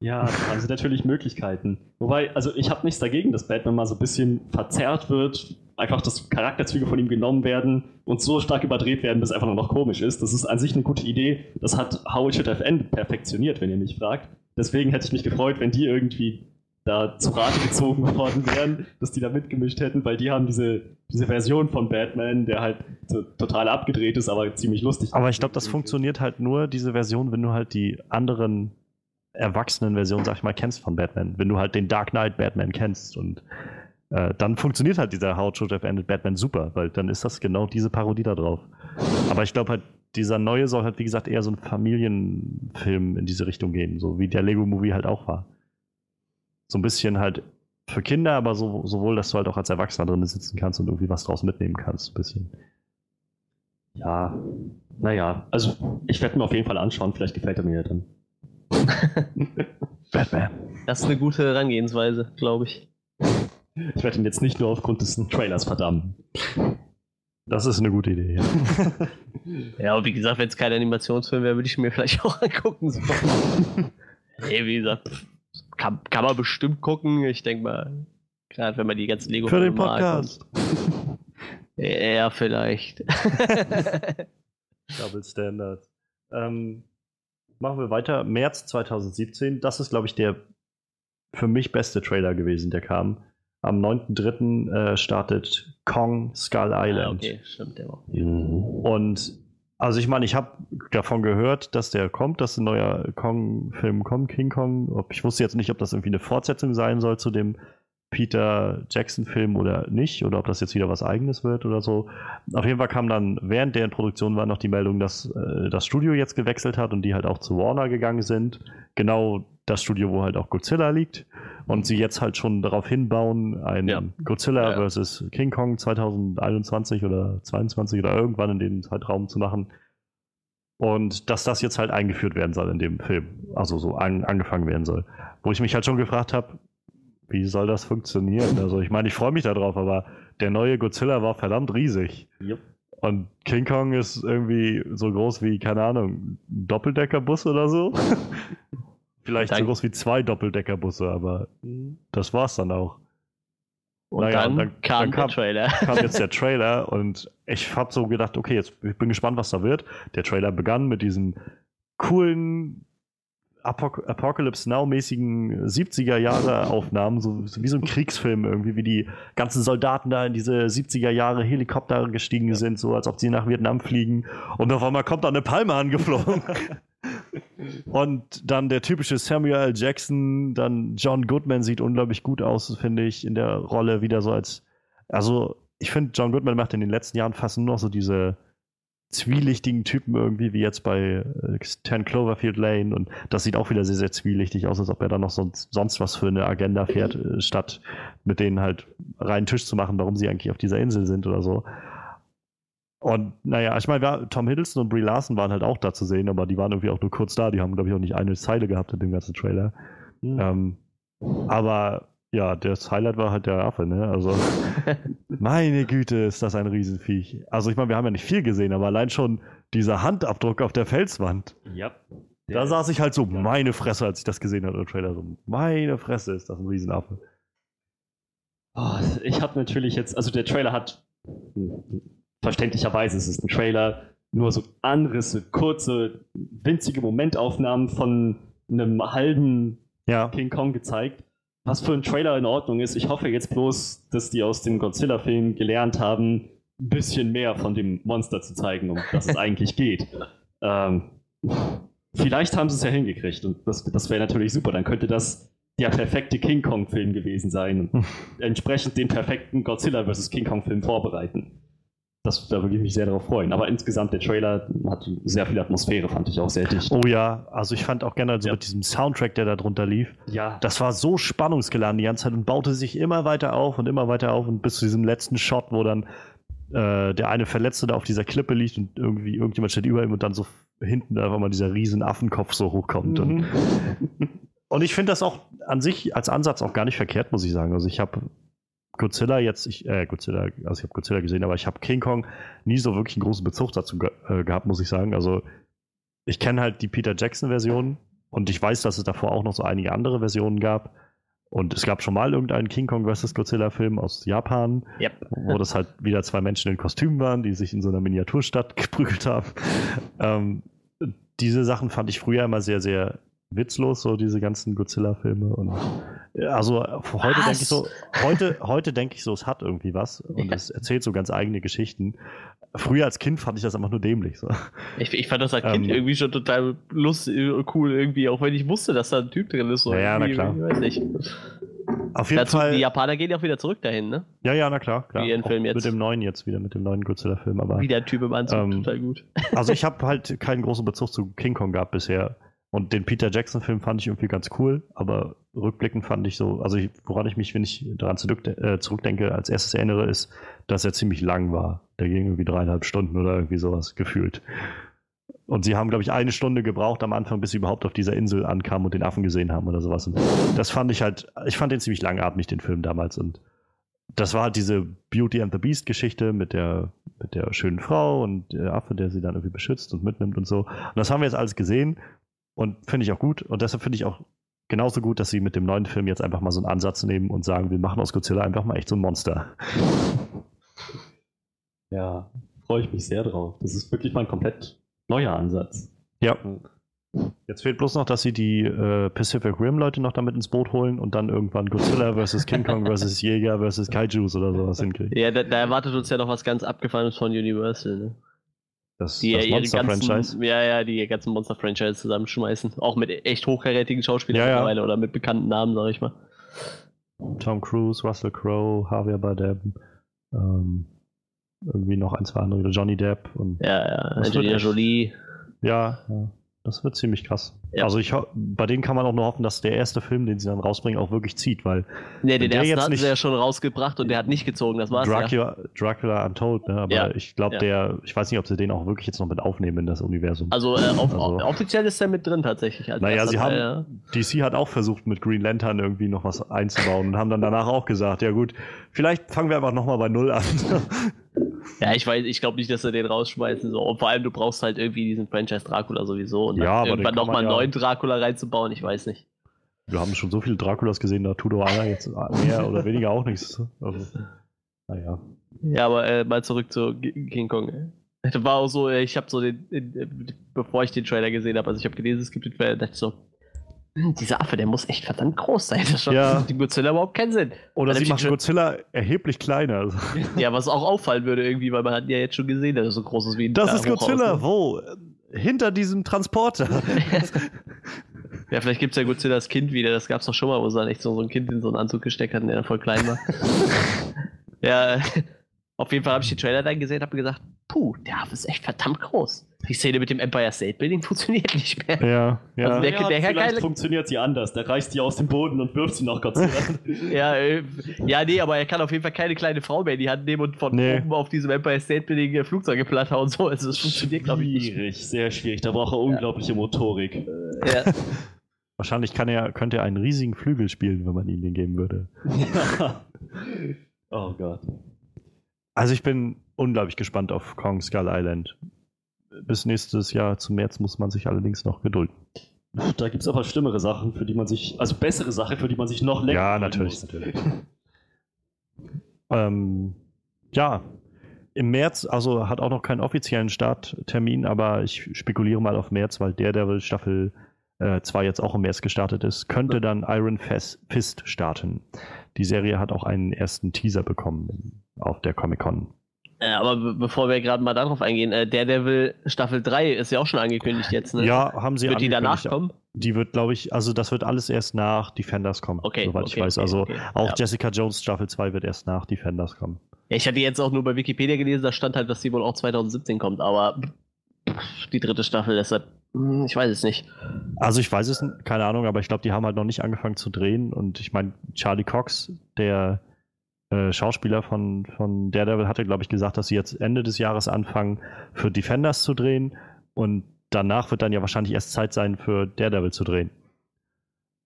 Speaker 3: ja, sie natürlich Möglichkeiten. Wobei, also ich habe nichts dagegen, dass Batman mal so ein bisschen verzerrt wird, einfach dass Charakterzüge von ihm genommen werden und so stark überdreht werden, bis es einfach nur noch komisch ist. Das ist an sich eine gute Idee. Das hat How It Should Have Ended perfektioniert, wenn ihr mich fragt. Deswegen hätte ich mich gefreut, wenn die irgendwie da zu Rate gezogen worden wären, dass die da mitgemischt hätten, weil die haben diese, diese Version von Batman, der halt total abgedreht ist, aber ziemlich lustig.
Speaker 1: Aber ich glaube, das funktioniert halt nur, diese Version, wenn du halt die anderen Erwachsenen-Version, sag ich mal, kennst von Batman. Wenn du halt den Dark Knight Batman kennst und äh, dann funktioniert halt dieser How Should Have Ended Batman super, weil dann ist das genau diese Parodie da drauf. Aber ich glaube halt, dieser neue soll halt, wie gesagt, eher so ein Familienfilm in diese Richtung gehen, so wie der Lego-Movie halt auch war. So ein bisschen halt für Kinder, aber so, sowohl, dass du halt auch als Erwachsener drin sitzen kannst und irgendwie was draus mitnehmen kannst, ein bisschen.
Speaker 3: Ja, naja, also ich werde mir auf jeden Fall anschauen, vielleicht gefällt er mir ja dann.
Speaker 2: Batman. Das ist eine gute Herangehensweise, glaube ich.
Speaker 3: Ich werde ihn jetzt nicht nur aufgrund des Trailers verdammen.
Speaker 1: Das ist eine gute Idee, ja.
Speaker 2: ja, und wie gesagt, wenn es kein Animationsfilm wäre, würde ich mir vielleicht auch angucken. So. hey, wie gesagt, kann, kann man bestimmt gucken. Ich denke mal, gerade wenn man die ganzen lego
Speaker 1: Für den Podcast.
Speaker 2: Ja, vielleicht.
Speaker 1: Double Standard. Ähm, machen wir weiter. März 2017. Das ist, glaube ich, der für mich beste Trailer gewesen, der kam. Am 9.3. Äh, startet Kong Skull ah, Island. Ah, okay, stimmt, der war. Mhm. Und also ich meine, ich habe davon gehört, dass der kommt, dass ein neuer Kong-Film kommt, King Kong. Ich wusste jetzt nicht, ob das irgendwie eine Fortsetzung sein soll zu dem Peter Jackson-Film oder nicht, oder ob das jetzt wieder was eigenes wird oder so. Auf jeden Fall kam dann während der Produktion war noch die Meldung, dass äh, das Studio jetzt gewechselt hat und die halt auch zu Warner gegangen sind. Genau das Studio, wo halt auch Godzilla liegt. Und sie jetzt halt schon darauf hinbauen, ein ja. Godzilla ja, ja. vs. King Kong 2021 oder 22 oder irgendwann in dem Zeitraum zu machen. Und dass das jetzt halt eingeführt werden soll in dem Film. Also so an, angefangen werden soll. Wo ich mich halt schon gefragt habe, wie soll das funktionieren? Also ich meine, ich freue mich darauf, aber der neue Godzilla war verdammt riesig. Yep. Und King Kong ist irgendwie so groß wie, keine Ahnung, ein Doppeldeckerbus oder so. Vielleicht dann, so groß wie zwei Doppeldeckerbusse, aber das war's dann auch.
Speaker 2: Und naja, dann, dann, kam dann kam, der Trailer.
Speaker 1: kam jetzt der Trailer und ich habe so gedacht, okay, jetzt ich bin gespannt, was da wird. Der Trailer begann mit diesem coolen Apok Apocalypse Now-mäßigen 70er-Jahre-Aufnahmen, so, so, wie so ein Kriegsfilm irgendwie, wie die ganzen Soldaten da in diese 70er-Jahre Helikopter gestiegen sind, so als ob sie nach Vietnam fliegen. Und auf einmal kommt da eine Palme angeflogen. Und dann der typische Samuel L. Jackson, dann John Goodman sieht unglaublich gut aus, finde ich, in der Rolle wieder so als. Also, ich finde, John Goodman macht in den letzten Jahren fast nur noch so diese zwielichtigen Typen irgendwie, wie jetzt bei äh, 10 Cloverfield Lane. Und das sieht auch wieder sehr, sehr zwielichtig aus, als ob er da noch sonst, sonst was für eine Agenda fährt, äh, statt mit denen halt reinen Tisch zu machen, warum sie eigentlich auf dieser Insel sind oder so. Und naja, ich meine, Tom Hiddleston und Brie Larson waren halt auch da zu sehen, aber die waren irgendwie auch nur kurz da. Die haben, glaube ich, auch nicht eine Zeile gehabt in dem ganzen Trailer. Mhm. Ähm, aber ja, das Highlight war halt der Affe, ne? Also, meine Güte, ist das ein Riesenviech. Also, ich meine, wir haben ja nicht viel gesehen, aber allein schon dieser Handabdruck auf der Felswand.
Speaker 3: Ja.
Speaker 1: Da saß ich halt so, meine Fresse, als ich das gesehen habe im Trailer. So, meine Fresse, ist das ein Riesenaffe.
Speaker 3: Oh, ich habe natürlich jetzt, also der Trailer hat, verständlicherweise ist es ein Trailer, nur so Anrisse, kurze, winzige Momentaufnahmen von einem halben ja. King Kong gezeigt was für ein Trailer in Ordnung ist. Ich hoffe jetzt bloß, dass die aus dem Godzilla-Film gelernt haben, ein bisschen mehr von dem Monster zu zeigen, um das es eigentlich geht. Ähm, vielleicht haben sie es ja hingekriegt und das, das wäre natürlich super. Dann könnte das der perfekte King Kong-Film gewesen sein und entsprechend den perfekten Godzilla vs. King Kong-Film vorbereiten. Das, da würde ich mich sehr darauf freuen. Aber insgesamt, der Trailer hat sehr viel Atmosphäre, fand ich auch sehr dicht.
Speaker 1: Oh ja, also ich fand auch generell so ja. mit diesem Soundtrack, der da drunter lief,
Speaker 3: ja.
Speaker 1: das war so spannungsgeladen die ganze Zeit und baute sich immer weiter auf und immer weiter auf und bis zu diesem letzten Shot, wo dann äh, der eine Verletzte da auf dieser Klippe liegt und irgendwie irgendjemand steht über ihm und dann so hinten einfach mal dieser riesen Affenkopf so hochkommt. Mhm. Und, und ich finde das auch an sich als Ansatz auch gar nicht verkehrt, muss ich sagen. Also ich habe Godzilla jetzt, ich, äh, Godzilla, also ich habe Godzilla gesehen, aber ich habe King Kong nie so wirklich einen großen Bezug dazu ge äh, gehabt, muss ich sagen. Also ich kenne halt die Peter Jackson-Version und ich weiß, dass es davor auch noch so einige andere Versionen gab. Und es gab schon mal irgendeinen King Kong vs. Godzilla-Film aus Japan,
Speaker 2: yep.
Speaker 1: wo das halt wieder zwei Menschen in Kostümen waren, die sich in so einer Miniaturstadt geprügelt haben. ähm, diese Sachen fand ich früher immer sehr, sehr witzlos, so diese ganzen Godzilla-Filme. Und also heute denke ich so, heute, heute denke ich so, es hat irgendwie was und ja. es erzählt so ganz eigene Geschichten. Früher als Kind fand ich das einfach nur dämlich. So.
Speaker 2: Ich, ich fand das als Kind ähm, irgendwie schon total lustig, cool, irgendwie, auch wenn ich wusste, dass da ein Typ drin ist. So
Speaker 1: ja, na klar.
Speaker 2: Weiß nicht.
Speaker 1: Auf jeden
Speaker 2: Dazu,
Speaker 1: Fall.
Speaker 2: Die Japaner gehen ja auch wieder zurück dahin, ne?
Speaker 1: Ja, ja, na klar. klar.
Speaker 2: Wie ihren Film jetzt.
Speaker 1: Mit dem neuen jetzt wieder, mit dem neuen Godzilla-Film. Aber,
Speaker 2: Wie der Typ im Anzug, ähm, total gut.
Speaker 1: Also ich habe halt keinen großen Bezug zu King Kong gehabt bisher. Und den Peter Jackson-Film fand ich irgendwie ganz cool, aber rückblickend fand ich so, also ich, woran ich mich, wenn ich daran zurück, äh, zurückdenke, als erstes erinnere, ist, dass er ziemlich lang war. Der ging irgendwie dreieinhalb Stunden oder irgendwie sowas gefühlt. Und sie haben, glaube ich, eine Stunde gebraucht am Anfang, bis sie überhaupt auf dieser Insel ankamen und den Affen gesehen haben oder sowas. Und das fand ich halt, ich fand den ziemlich langatmig, den Film damals. Und das war halt diese Beauty and the Beast Geschichte mit der, mit der schönen Frau und der Affe, der sie dann irgendwie beschützt und mitnimmt und so. Und das haben wir jetzt alles gesehen und finde ich auch gut. Und deshalb finde ich auch genauso gut, dass sie mit dem neuen Film jetzt einfach mal so einen Ansatz nehmen und sagen, wir machen aus Godzilla einfach mal echt so ein Monster.
Speaker 3: Ja, freue ich mich sehr drauf. Das ist wirklich mal ein komplett neuer Ansatz.
Speaker 1: Ja. Jetzt fehlt bloß noch, dass sie die äh, Pacific Rim Leute noch damit ins Boot holen und dann irgendwann Godzilla vs. King Kong vs. Jäger vs. Kaijus oder sowas hinkriegen.
Speaker 2: Ja, da, da, erwartet uns ja noch was ganz Abgefallenes von Universal. Ne?
Speaker 1: Das,
Speaker 2: die
Speaker 1: das
Speaker 2: ja Monster-Franchise? Ja, ja, die ganzen Monster-Franchise zusammenschmeißen. Auch mit echt hochkarätigen Schauspielern
Speaker 1: ja, ja.
Speaker 2: mittlerweile oder mit bekannten Namen, sag ich mal.
Speaker 1: Tom Cruise, Russell Crowe, Javier Bardem, ähm, irgendwie noch ein, zwei andere, Johnny Depp und.
Speaker 2: Ja, ja, Angelina Jolie.
Speaker 1: Ja, ja. Das wird ziemlich krass. Ja. Also ich bei denen kann man auch nur hoffen, dass der erste Film, den sie dann rausbringen, auch wirklich zieht, weil.
Speaker 2: Nee, den ersten hatten sie ja schon rausgebracht und der hat nicht gezogen, das war's.
Speaker 1: Dracula, ja. Dracula Untold, ne? Aber ja. ich glaube, der, ich weiß nicht, ob sie den auch wirklich jetzt noch mit aufnehmen in das Universum.
Speaker 2: Also, äh, auf, also offiziell ist der mit drin tatsächlich.
Speaker 1: naja, sie haben. DC hat auch versucht, mit Green Lantern irgendwie noch was einzubauen und haben dann danach auch gesagt, ja gut, vielleicht fangen wir einfach nochmal bei Null an.
Speaker 2: Ja, ich weiß, ich glaube nicht, dass sie den rausschmeißen. So. Und vor allem, du brauchst halt irgendwie diesen Franchise Dracula sowieso. Und
Speaker 1: ja,
Speaker 2: irgendwann nochmal einen ja neuen Dracula reinzubauen, ich weiß nicht.
Speaker 1: Wir haben schon so viele Draculas gesehen, da tut doch einer jetzt mehr oder weniger auch nichts. Also, naja.
Speaker 2: Ja, aber äh, mal zurück zu King Kong. Das war auch so, ich habe so den, bevor ich den Trailer gesehen habe, also ich habe gelesen, es gibt den Trailer, dachte ich so, dieser Affe, der muss echt verdammt groß sein. Das
Speaker 1: ja.
Speaker 2: die Godzilla überhaupt keinen Sinn.
Speaker 1: Oder sie machen Godzilla erheblich kleiner.
Speaker 2: ja, was auch auffallen würde irgendwie, weil man hat ja jetzt schon gesehen, dass er so groß ist wie ein
Speaker 1: Das ist Godzilla, ne? wo? Hinter diesem Transporter.
Speaker 2: ja, vielleicht gibt es ja Godzilla das Kind wieder. Das gab es doch schon mal, wo sie dann echt so, so ein Kind in so einen Anzug gesteckt hatten, der dann voll klein war. ja, auf jeden Fall habe ich den Trailer dann gesehen und habe gesagt, puh, der Affe ist echt verdammt groß. Die Szene mit dem Empire State Building funktioniert nicht mehr.
Speaker 1: Ja, ja. Also
Speaker 3: der, ja, der vielleicht geile... funktioniert sie anders. Der reißt die aus dem Boden und wirft sie nach Gott sei
Speaker 2: ja, äh, ja, nee, aber er kann auf jeden Fall keine kleine Frau mehr in die Hand nehmen und von nee. oben auf diesem Empire State Building äh, Flugzeuge platter und so. Also das funktioniert, glaube ich, nicht.
Speaker 3: Schwierig, sehr schwierig. Da braucht er unglaubliche Motorik.
Speaker 2: Äh, ja.
Speaker 1: Wahrscheinlich kann er, könnte er einen riesigen Flügel spielen, wenn man ihn den geben würde.
Speaker 3: Ja. Oh Gott.
Speaker 1: Also ich bin unglaublich gespannt auf Kong Skull Island. Bis nächstes Jahr zum März muss man sich allerdings noch gedulden.
Speaker 3: Da gibt es aber schlimmere Sachen, für die man sich, also bessere Sachen, für die man sich noch länger.
Speaker 1: Ja, natürlich, natürlich. ähm, ja, im März, also hat auch noch keinen offiziellen Starttermin, aber ich spekuliere mal auf März, weil Daredevil Staffel 2 äh, jetzt auch im März gestartet ist, könnte dann Iron Fist starten. Die Serie hat auch einen ersten Teaser bekommen auf der Comic Con.
Speaker 2: Äh, aber bevor wir gerade mal darauf eingehen, äh, Daredevil Staffel 3 ist ja auch schon angekündigt jetzt, ne?
Speaker 1: Ja, haben sie
Speaker 2: Wird die danach kommen?
Speaker 1: Die wird, glaube ich, also das wird alles erst nach Defenders kommen,
Speaker 2: okay,
Speaker 1: soweit
Speaker 2: okay,
Speaker 1: ich weiß.
Speaker 2: Okay,
Speaker 1: also auch
Speaker 2: ja.
Speaker 1: Jessica Jones Staffel 2 wird erst nach Defenders kommen.
Speaker 2: Ja, ich hatte jetzt auch nur bei Wikipedia gelesen, da stand halt, dass sie wohl auch 2017 kommt, aber die dritte Staffel, deshalb, hm, ich weiß es nicht.
Speaker 1: Also ich weiß es, keine Ahnung, aber ich glaube, die haben halt noch nicht angefangen zu drehen und ich meine, Charlie Cox, der äh, Schauspieler von, von Daredevil, hatte, glaube ich, gesagt, dass sie jetzt Ende des Jahres anfangen, für Defenders zu drehen und danach wird dann ja wahrscheinlich erst Zeit sein, für Daredevil zu drehen.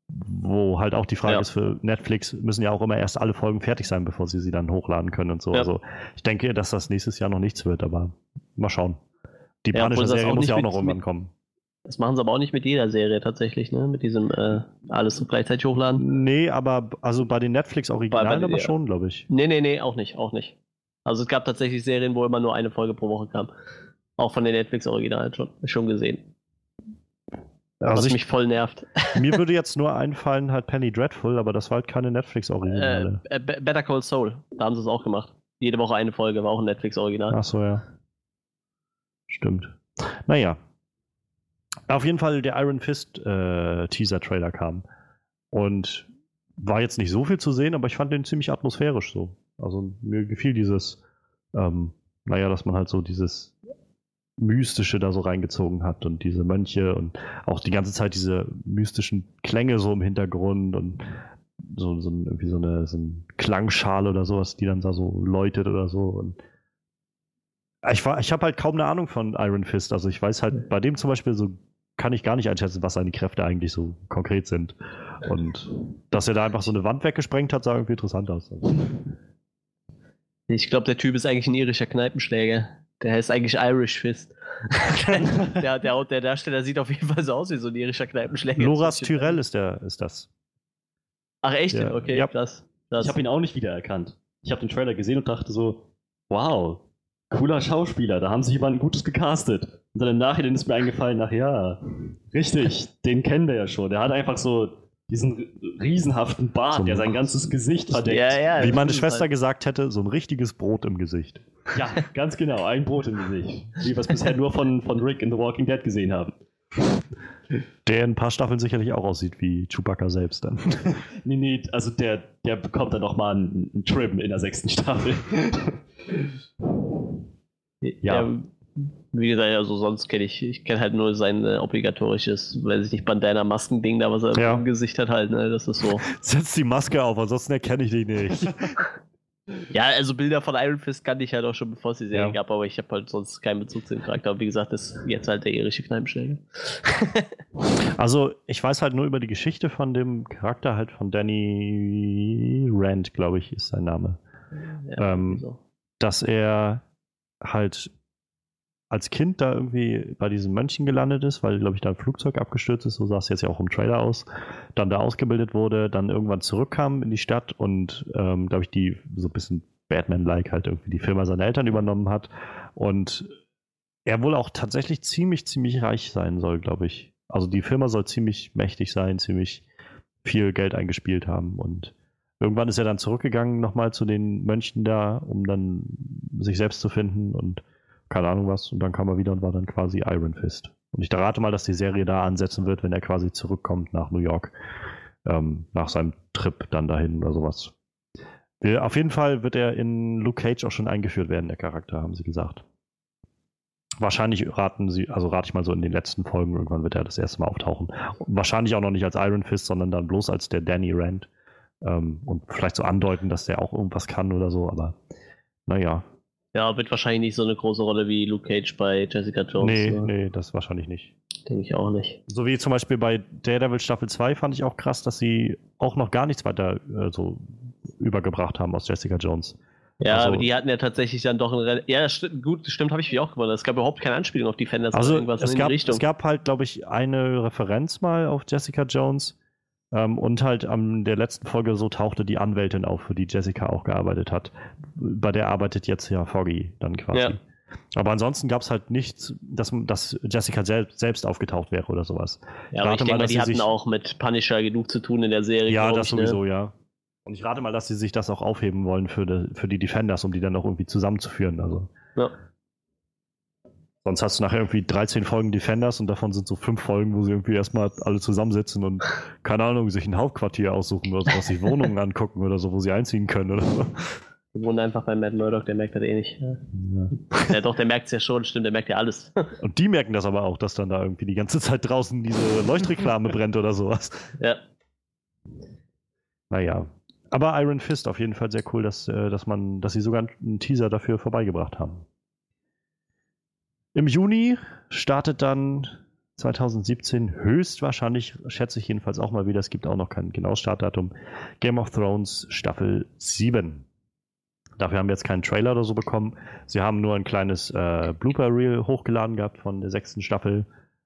Speaker 1: Wo halt auch die Frage
Speaker 2: Ja.
Speaker 1: ist, für Netflix müssen ja auch immer erst alle Folgen fertig sein, bevor sie sie dann hochladen können und so.
Speaker 2: Ja.
Speaker 1: Also ich denke, dass das nächstes Jahr noch nichts wird, aber mal schauen. Die
Speaker 2: Ja, das
Speaker 1: Punisher-Serie
Speaker 2: auch
Speaker 1: muss ja auch noch irgendwann kommen.
Speaker 2: Das machen sie aber auch nicht mit jeder Serie tatsächlich, ne? Mit diesem äh, alles so gleichzeitig hochladen.
Speaker 1: Nee, aber also bei den Netflix-Originalen aber
Speaker 2: ja.
Speaker 1: schon, glaube ich.
Speaker 2: Nee, nee, nee, auch nicht, auch nicht. Also es gab tatsächlich Serien, wo immer nur eine Folge pro Woche kam. Auch von den Netflix-Originalen schon, schon gesehen.
Speaker 1: Also
Speaker 2: was
Speaker 1: ich,
Speaker 2: mich voll nervt.
Speaker 1: mir würde jetzt nur einfallen, halt Penny Dreadful, aber das war halt keine
Speaker 2: Äh,
Speaker 1: Netflix-Originale.
Speaker 2: äh, Be- Better Call Soul, da haben sie es auch gemacht. Jede Woche eine Folge, war auch ein Netflix-Original.
Speaker 1: Ach so, ja. Stimmt. Naja. Auf jeden Fall der Iron Fist äh, Teaser-Trailer kam. Und war jetzt nicht so viel zu sehen, aber ich fand den ziemlich atmosphärisch so. Also mir gefiel dieses, ähm, naja, dass man halt so dieses Mystische da so reingezogen hat und diese Mönche und auch die ganze Zeit diese mystischen Klänge so im Hintergrund und so, so irgendwie so eine, so eine Klangschale oder sowas, die dann da so läutet oder so. Und ich war, ich habe halt kaum eine Ahnung von Iron Fist. Also ich weiß halt bei dem zum Beispiel so kann ich gar nicht einschätzen, was seine Kräfte eigentlich so konkret sind. Und dass er da einfach so eine Wand weggesprengt hat, sah irgendwie interessant aus.
Speaker 2: Ich glaube, der Typ ist eigentlich ein irischer Kneipenschläger. Der heißt eigentlich Irish Fist. der, der, der Darsteller sieht auf jeden Fall so aus wie so ein irischer Kneipenschläger.
Speaker 1: Loras Tyrell ist der, ist das.
Speaker 2: Ach echt?
Speaker 1: Ja.
Speaker 2: Okay,
Speaker 1: Ja.
Speaker 2: krass. krass.
Speaker 3: Ich habe ihn auch nicht wiedererkannt. Ich habe den Trailer gesehen und dachte so, wow, cooler Schauspieler, da haben sie jemanden Gutes gecastet. Und dann im Nachhinein ist mir eingefallen, ach ja, richtig, den kennen wir ja schon. Der hat einfach so diesen riesenhaften Bart,
Speaker 1: So-
Speaker 3: der sein ganzes Gesicht verdeckt.
Speaker 2: ja, ja,
Speaker 1: Wie meine Schwester
Speaker 2: halt-
Speaker 1: gesagt hätte, so ein richtiges Brot im Gesicht.
Speaker 3: Ja, ganz genau, ein Brot im Gesicht. Wie wir es bisher nur von, von Rick in The Walking Dead gesehen haben.
Speaker 1: Der in ein paar Staffeln sicherlich auch aussieht wie Chewbacca selbst dann.
Speaker 3: Nee, nee, also der, der bekommt dann nochmal einen, einen Trim in der sechsten Staffel.
Speaker 2: Ja. wie gesagt, also sonst kenne ich, ich kenne halt nur sein äh, obligatorisches, weiß ich nicht, Bandana-Masken-Ding da, was er
Speaker 1: Ja.
Speaker 2: im Gesicht hat halt, ne? Das ist so.
Speaker 1: Setz die Maske auf, ansonsten erkenne ich dich nicht.
Speaker 2: ja, also Bilder von Iron Fist kannte ich halt auch schon, bevor es die Serie
Speaker 1: Ja.
Speaker 2: gab, aber ich habe halt sonst keinen Bezug zu dem Charakter. Aber wie gesagt, das ist jetzt halt der irische Kneipenschläger.
Speaker 1: Also, ich weiß halt nur über die Geschichte von dem Charakter, halt von Danny Rand, glaube ich, ist sein Name.
Speaker 2: Ja,
Speaker 1: Ähm,
Speaker 2: so.
Speaker 1: dass er halt als Kind da irgendwie bei diesen Mönchen gelandet ist, weil, glaube ich, da ein Flugzeug abgestürzt ist, so sah es jetzt ja auch im Trailer aus, dann da ausgebildet wurde, dann irgendwann zurückkam in die Stadt und, ähm, glaube ich, die so ein bisschen Batman-like halt irgendwie die Firma seiner Eltern übernommen hat und er wohl auch tatsächlich ziemlich, ziemlich reich sein soll, glaube ich. Also die Firma soll ziemlich mächtig sein, ziemlich viel Geld eingespielt haben und irgendwann ist er dann zurückgegangen nochmal zu den Mönchen da, um dann sich selbst zu finden und keine Ahnung was. Und dann kam er wieder und war dann quasi Iron Fist. Und ich rate mal, dass die Serie da ansetzen wird, wenn er quasi zurückkommt nach New York. Ähm, nach seinem Trip dann dahin oder sowas. Auf jeden Fall wird er in Luke Cage auch schon eingeführt werden, der Charakter, haben sie gesagt. Wahrscheinlich raten sie, also rate ich mal so in den letzten Folgen, irgendwann wird er das erste Mal auftauchen. Wahrscheinlich auch noch nicht als Iron Fist, sondern dann bloß als der Danny Rand. Ähm, und vielleicht so andeuten, dass der auch irgendwas kann oder so, aber naja.
Speaker 2: Ja, wird wahrscheinlich nicht so eine große Rolle wie Luke Cage bei Jessica Jones.
Speaker 1: Nee,
Speaker 2: ne?
Speaker 1: nee, das wahrscheinlich nicht.
Speaker 2: Denke ich auch nicht.
Speaker 1: So wie zum Beispiel bei Daredevil Staffel 2 fand ich auch krass, dass sie auch noch gar nichts weiter äh, so übergebracht haben aus Jessica Jones.
Speaker 2: Ja,
Speaker 1: Also-
Speaker 2: aber die hatten ja tatsächlich dann doch ein Rel Ja, stimmt, gut, stimmt, habe ich mich auch gewundert. Es gab überhaupt keine Anspielung auf Defenders
Speaker 1: Also
Speaker 2: oder irgendwas
Speaker 1: es
Speaker 2: in
Speaker 1: gab,
Speaker 2: die Richtung.
Speaker 1: es gab halt, glaube ich, eine Referenz mal auf Jessica Jones ähm, und halt an der letzten Folge so tauchte die Anwältin auf, für die Jessica auch gearbeitet hat. Bei der arbeitet jetzt ja Foggy dann quasi.
Speaker 2: Ja.
Speaker 1: Aber ansonsten gab es halt nichts, dass, dass Jessica selbst, selbst aufgetaucht wäre oder sowas.
Speaker 2: ja, aber ich
Speaker 1: rate
Speaker 2: denke
Speaker 1: mal,
Speaker 2: die hatten auch mit Punisher genug zu tun in der Serie.
Speaker 1: Ja, das
Speaker 2: ich, ne?
Speaker 1: sowieso, ja. Und ich rate mal, dass sie sich das auch aufheben wollen für die, für die Defenders, um die dann auch irgendwie zusammenzuführen. Also. Ja. Sonst hast du nachher irgendwie 13 Folgen Defenders und davon sind so fünf Folgen, wo sie irgendwie erstmal alle zusammensitzen und, keine Ahnung, sich ein Hauptquartier aussuchen oder sowas, sich Wohnungen angucken oder so, wo sie einziehen können oder so.
Speaker 2: Wir wohnen einfach bei Matt Murdock, der merkt das eh nicht. Ja, ja doch, der merkt es ja schon, stimmt, der merkt ja alles.
Speaker 1: Und die merken das aber auch, dass dann da irgendwie die ganze Zeit draußen diese Leuchtreklame brennt oder sowas.
Speaker 2: Ja.
Speaker 1: Naja. Aber Iron Fist auf jeden Fall sehr cool, dass, äh, dass man, dass sie sogar einen Teaser dafür vorbeigebracht haben. Im Juni startet dann 2017 höchstwahrscheinlich, schätze ich jedenfalls auch mal wieder, es gibt auch noch kein genaues Startdatum, Game of Thrones Staffel 7. Dafür haben wir jetzt keinen Trailer oder so bekommen. Sie haben nur ein kleines äh, Blooper-Reel hochgeladen gehabt von der sechsten Staffel.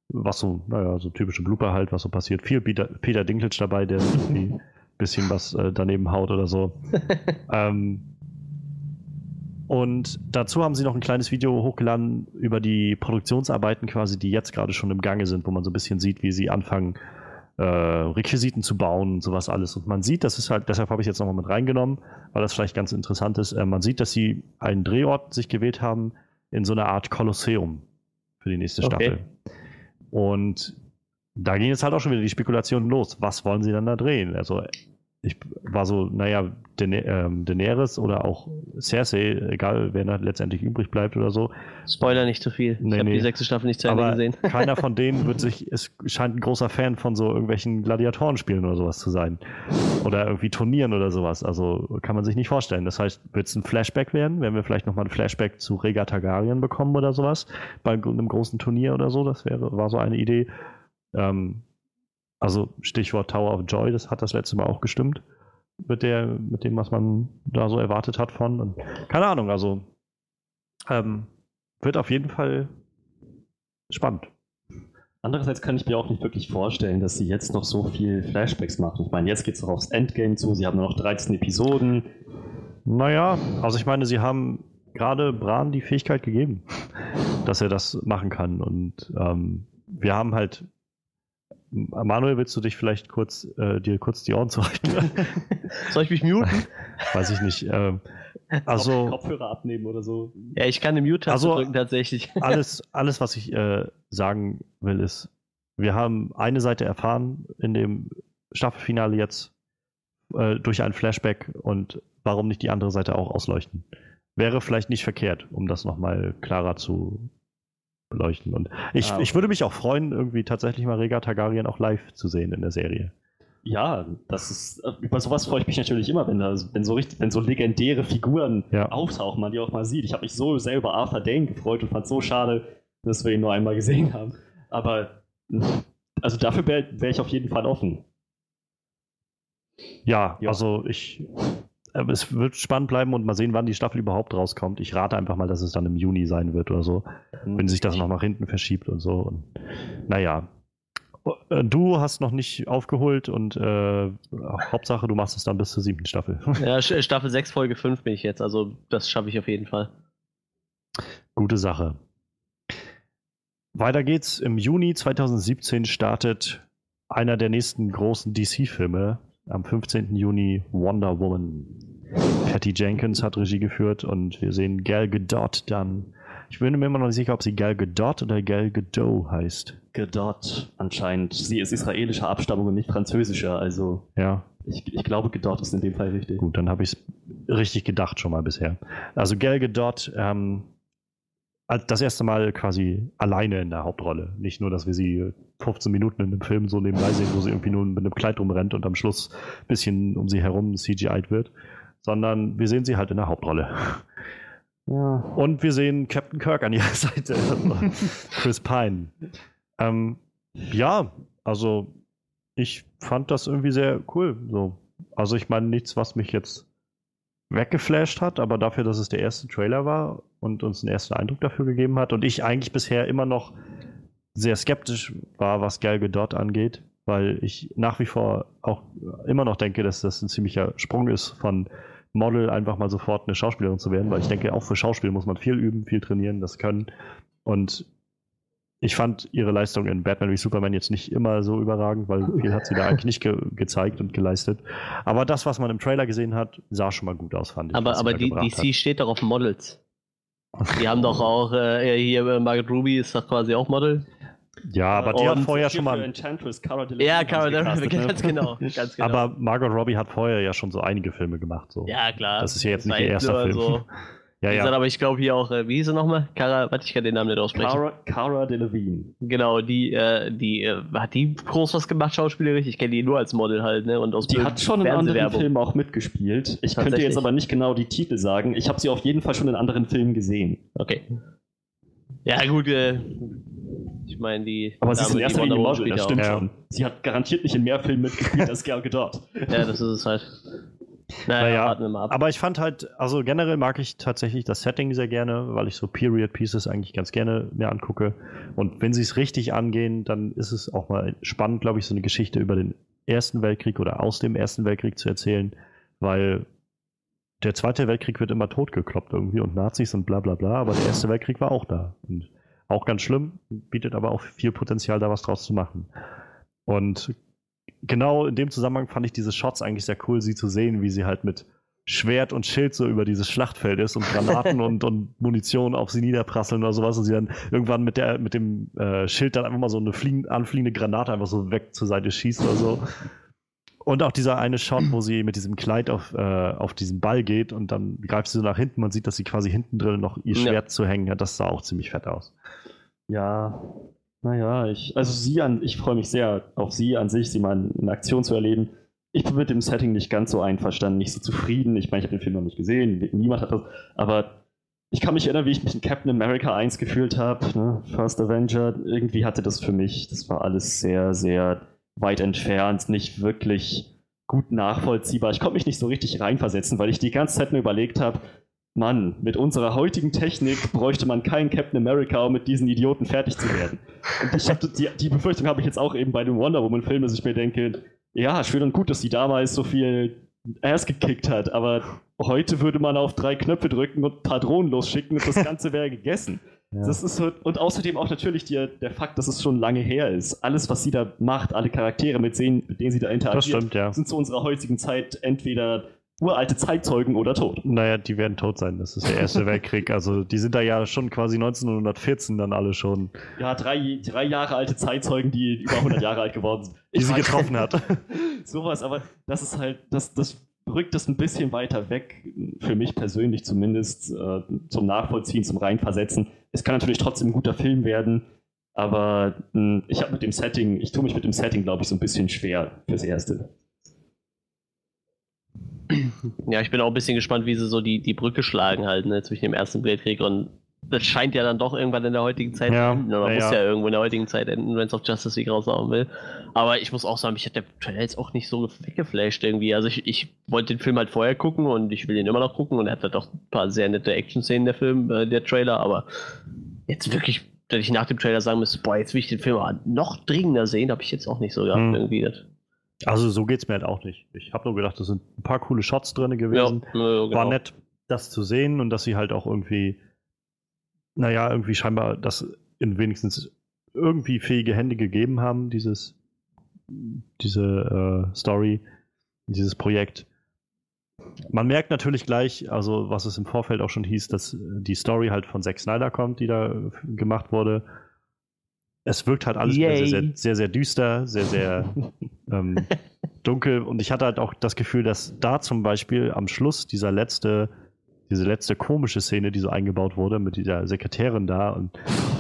Speaker 1: Was so, naja, so typische Blooper halt, was so passiert. Viel Peter, Peter Dinklage dabei, der irgendwie ein bisschen was äh, daneben haut oder so. ähm, und dazu haben sie noch ein kleines Video hochgeladen über die Produktionsarbeiten quasi, die jetzt gerade schon im Gange sind, wo man so ein bisschen sieht, wie sie anfangen, äh, Requisiten zu bauen und sowas alles. Und man sieht, das ist halt, deshalb habe ich jetzt nochmal mit reingenommen, weil das vielleicht ganz interessant ist. Äh, man sieht, dass sie einen Drehort sich gewählt haben in so einer Art Kolosseum für die nächste Staffel. Okay. Und da ging jetzt halt auch schon wieder die Spekulation los. Was wollen sie dann da drehen? Also ich war so, naja, ähm, Daenerys oder auch Cersei, egal wer da letztendlich übrig bleibt oder so.
Speaker 2: Spoiler nicht zu viel. Nee, ich habe nee. die sechste Staffel nicht zu Ende gesehen.
Speaker 1: keiner von denen wird sich, es scheint ein großer Fan von so irgendwelchen Gladiatorenspielen oder sowas zu sein. Oder irgendwie Turnieren oder sowas. Also kann man sich nicht vorstellen. Das heißt, wird es ein Flashback werden? Werden wir vielleicht nochmal ein Flashback zu Rega Targaryen bekommen oder sowas? Bei einem großen Turnier oder so? Das wäre, war so eine Idee. Ähm, also Stichwort Tower of Joy, das hat das letzte Mal auch gestimmt. Mit, der, mit dem, was man da so erwartet hat von. Und keine Ahnung, also ähm, wird auf jeden Fall spannend.
Speaker 3: Andererseits kann ich mir auch nicht wirklich vorstellen, dass sie jetzt noch so viel Flashbacks machen. Ich meine, jetzt geht es doch aufs Endgame zu, sie haben nur noch 13 Episoden.
Speaker 1: Naja, also ich meine, sie haben gerade Bran die Fähigkeit gegeben, dass er das machen kann. Und ähm, wir haben halt Manuel, willst du dich vielleicht kurz, äh, dir kurz die Ohren zuhalten?
Speaker 2: Soll ich mich muten?
Speaker 1: Weiß ich nicht. Ähm, also,
Speaker 3: Kopfhörer abnehmen oder so.
Speaker 2: Ja, ich kann den Mute also, drücken tatsächlich.
Speaker 1: alles, alles, was ich äh, sagen will, ist, wir haben eine Seite erfahren in dem Staffelfinale jetzt äh, durch ein Flashback und warum nicht die andere Seite auch ausleuchten? Wäre vielleicht nicht verkehrt, um das nochmal klarer zu beleuchten. Und ich, ah, ich würde mich auch freuen, irgendwie tatsächlich mal Rega Targaryen auch live zu sehen in der Serie.
Speaker 3: Ja, das ist, über sowas freue ich mich natürlich immer, wenn, da, wenn, so, richtig, wenn so legendäre Figuren ja. auftauchen, man die auch mal sieht. Ich habe mich so sehr über Arthur Dane gefreut und fand es so schade, dass wir ihn nur einmal gesehen haben. Aber also dafür wäre wär ich auf jeden Fall offen.
Speaker 1: Ja, ja, also ich es wird spannend bleiben und mal sehen, wann die Staffel überhaupt rauskommt. Ich rate einfach mal, dass es dann im Juni sein wird oder so, mhm. wenn sich das noch nach hinten verschiebt und so. Und, naja. Äh, du hast noch nicht aufgeholt und äh, Hauptsache, du machst es dann bis zur siebten Staffel.
Speaker 2: Ja, Staffel 6, Folge 5 bin ich jetzt, also das schaffe ich auf jeden Fall.
Speaker 1: Gute Sache. Weiter geht's. Im Juni 2017 startet einer der nächsten großen DC-Filme, am 15. Juni Wonder Woman. Patty Jenkins hat Regie geführt und wir sehen Gal Gadot dann. Ich bin mir immer noch nicht sicher, ob sie Gal Gadot oder Gal Gadot heißt.
Speaker 3: Gadot anscheinend. Sie ist israelischer Abstammung und nicht französischer, also.
Speaker 1: Ja.
Speaker 3: Ich, ich glaube, Gadot ist in dem Fall richtig.
Speaker 1: Gut, dann habe ich es richtig gedacht schon mal bisher. Also Gal Gadot ähm, das erste Mal quasi alleine in der Hauptrolle. Nicht nur, dass wir sie 15 Minuten in einem Film so nebenbei sehen, wo sie irgendwie nur mit einem Kleid rumrennt und am Schluss ein bisschen um sie herum CGI'd wird, sondern wir sehen sie halt in der Hauptrolle. Ja. Und wir sehen Captain Kirk an ihrer Seite, Chris Pine. Ähm, ja, also ich fand das irgendwie sehr cool. So. Also ich meine nichts, was mich jetzt weggeflasht hat, aber dafür, dass es der erste Trailer war und uns einen ersten Eindruck dafür gegeben hat und ich eigentlich bisher immer noch sehr skeptisch war, was Gal Gadot angeht, weil ich nach wie vor auch immer noch denke, dass das ein ziemlicher Sprung ist von Model einfach mal sofort eine Schauspielerin zu werden, weil ich denke, auch für Schauspiel muss man viel üben, viel trainieren, das können und ich fand ihre Leistung in Batman wie Superman jetzt nicht immer so überragend, weil viel hat sie da eigentlich nicht ge gezeigt und geleistet. Aber das, was man im Trailer gesehen hat, sah schon mal gut aus, fand ich.
Speaker 2: Aber, aber die DC hat. steht doch auf Models. Die haben doch auch, äh, hier äh, Margaret Ruby ist doch quasi auch Model.
Speaker 1: Ja, aber die hat vorher schon mal.
Speaker 2: Enchantress, Cara ja, Cara Delevingne, ganz,
Speaker 1: ne? genau, ganz genau. Aber Margot Robbie hat vorher ja schon so einige Filme gemacht. So.
Speaker 2: Ja, klar.
Speaker 1: Das ist ja jetzt nicht ihr erster Film. So.
Speaker 2: Ja, ja. aber ich glaube hier auch, äh, wie hieß sie nochmal? Cara, warte, ich kann den Namen nicht aussprechen.
Speaker 3: Cara, Cara Delevingne.
Speaker 2: Genau, die, äh, die, äh, hat die groß was gemacht, schauspielerisch? Ich kenne die nur als Model halt, ne? Und aus
Speaker 3: die hat schon in anderen Filmen auch mitgespielt. Ich könnte jetzt aber nicht genau die Titel sagen. Ich habe sie auf jeden Fall schon in anderen Filmen gesehen.
Speaker 2: Okay. Ja, gut, äh, ich meine, die.
Speaker 3: Aber sie ist in erster Linie Model, das stimmt ja. schon. Sie hat garantiert nicht in mehr Filmen mitgespielt als Gal Gadot.
Speaker 2: ja, das ist es halt.
Speaker 1: Naja, naja aber ich fand halt, also generell mag ich tatsächlich das Setting sehr gerne, weil ich so Period Pieces eigentlich ganz gerne mir angucke. Und wenn sie es richtig angehen, dann ist es auch mal spannend, glaube ich, so eine Geschichte über den Ersten Weltkrieg oder aus dem Ersten Weltkrieg zu erzählen, weil der Zweite Weltkrieg wird immer totgekloppt irgendwie und Nazis und bla bla bla, aber der Erste Weltkrieg war auch da. Und auch ganz schlimm, bietet aber auch viel Potenzial, da was draus zu machen. Und genau in dem Zusammenhang fand ich diese Shots eigentlich sehr cool, sie zu sehen, wie sie halt mit Schwert und Schild so über dieses Schlachtfeld ist und Granaten und, und Munition auf sie niederprasseln oder sowas und sie dann irgendwann mit der mit dem äh, Schild dann einfach mal so eine fliegen, anfliegende Granate einfach so weg zur Seite schießt oder so. Und auch dieser eine Shot, wo sie mit diesem Kleid auf, äh, auf diesen Ball geht und dann greift sie so nach hinten. Man sieht, dass sie quasi hinten drin noch ihr Schwert ja. zu hängen hat. Das sah auch ziemlich fett aus.
Speaker 3: Ja, naja, ich, also sie an, ich freue mich sehr auf sie an sich, sie mal in Aktion zu erleben. Ich bin mit dem Setting nicht ganz so einverstanden, nicht so zufrieden. Ich meine, ich habe den Film noch nicht gesehen, niemand hat das, aber ich kann mich erinnern, wie ich mich in Captain America 1 gefühlt habe, ne? First Avenger. Irgendwie hatte das für mich, das war alles sehr, sehr weit entfernt, nicht wirklich gut nachvollziehbar. Ich konnte mich nicht so richtig reinversetzen, weil ich die ganze Zeit nur überlegt habe, Mann, mit unserer heutigen Technik bräuchte man keinen Captain America, um mit diesen Idioten fertig zu werden. Und ich hatte die, die Befürchtung habe ich jetzt auch eben bei dem Wonder Woman-Film, dass ich mir denke, ja, schön und gut, dass sie damals so viel Ass gekickt hat, aber heute würde man auf drei Knöpfe drücken und Patronen losschicken und das Ganze wäre gegessen. Ja. Das ist und außerdem auch natürlich die, der Fakt, dass es schon lange her ist. Alles, was sie da macht, alle Charaktere, mit denen, mit denen sie da interagiert,
Speaker 1: stimmt, ja.
Speaker 3: sind zu unserer heutigen Zeit entweder uralte Zeitzeugen oder tot.
Speaker 1: Naja, die werden tot sein. Das ist der Erste Weltkrieg. Also die sind da ja schon quasi 1914 dann alle schon.
Speaker 3: Ja, drei, drei Jahre alte Zeitzeugen, die über 100 Jahre alt geworden sind.
Speaker 1: Die sie getroffen hat.
Speaker 3: Sowas, aber das ist halt, das, das rückt das ein bisschen weiter weg, für mich persönlich zumindest, äh, zum Nachvollziehen, zum Reinversetzen. Es kann natürlich trotzdem ein guter Film werden, aber mh, hm, ich habe mit dem Setting, ich tue mich mit dem Setting, glaube ich, so ein bisschen schwer fürs Erste.
Speaker 2: Ja, ich bin auch ein bisschen gespannt, wie sie so die, die Brücke schlagen halt ne, zwischen dem Ersten Weltkrieg und das scheint ja dann doch irgendwann in der heutigen Zeit
Speaker 1: ja, enden,
Speaker 2: oder
Speaker 1: ja,
Speaker 2: muss
Speaker 1: ja.
Speaker 2: ja irgendwo in der heutigen Zeit enden, wenn es auf Justice League raushauen will. Aber ich muss auch sagen, mich hat der Trailer jetzt auch nicht so weggeflasht irgendwie. Also ich, ich wollte den Film halt vorher gucken und ich will ihn immer noch gucken und er hat halt auch ein paar sehr nette Action-Szenen, der Film, äh, der Trailer, aber jetzt wirklich, dass ich nach dem Trailer sagen müsste, boah, jetzt will ich den Film noch dringender sehen, habe ich jetzt auch nicht so gehabt hm. irgendwie. Das.
Speaker 1: Also so geht es mir halt auch nicht. Ich habe nur gedacht, das sind ein paar coole Shots drin gewesen. Ja, genau. War nett, das zu sehen und dass sie halt auch irgendwie naja, irgendwie scheinbar das in wenigstens irgendwie fähige Hände gegeben haben, dieses, diese äh, Story, dieses Projekt. Man merkt natürlich gleich, also was es im Vorfeld auch schon hieß, dass die Story halt von Zack Snyder kommt, die da gemacht wurde. Es wirkt halt alles sehr, sehr, sehr, sehr düster, sehr, sehr ähm, dunkel. Und ich hatte halt auch das Gefühl, dass da zum Beispiel am Schluss dieser letzte diese letzte komische Szene, die so eingebaut wurde mit dieser Sekretärin da und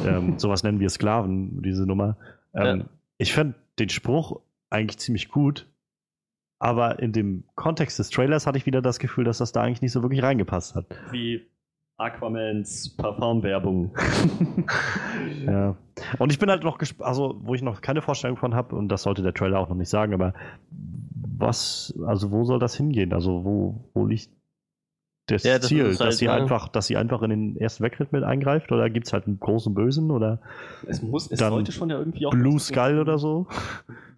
Speaker 1: ähm, sowas nennen wir Sklaven, diese Nummer. Ähm, ja. Ich fand den Spruch eigentlich ziemlich gut, aber in dem Kontext des Trailers hatte ich wieder das Gefühl, dass das da eigentlich nicht so wirklich reingepasst hat.
Speaker 3: Wie Aquamans Parfumwerbung.
Speaker 1: ja. Und ich bin halt noch gespannt, also wo ich noch keine Vorstellung von habe, und das sollte der Trailer auch noch nicht sagen, aber was, also wo soll das hingehen? Also wo, wo liegt das ja, das Ziel, dass halt, sie einfach, dass sie einfach in den Ersten Weltkrieg mit eingreift oder gibt es halt einen großen Bösen oder
Speaker 3: es muss, es sollte schon ja irgendwie auch
Speaker 1: Blue Skull oder so?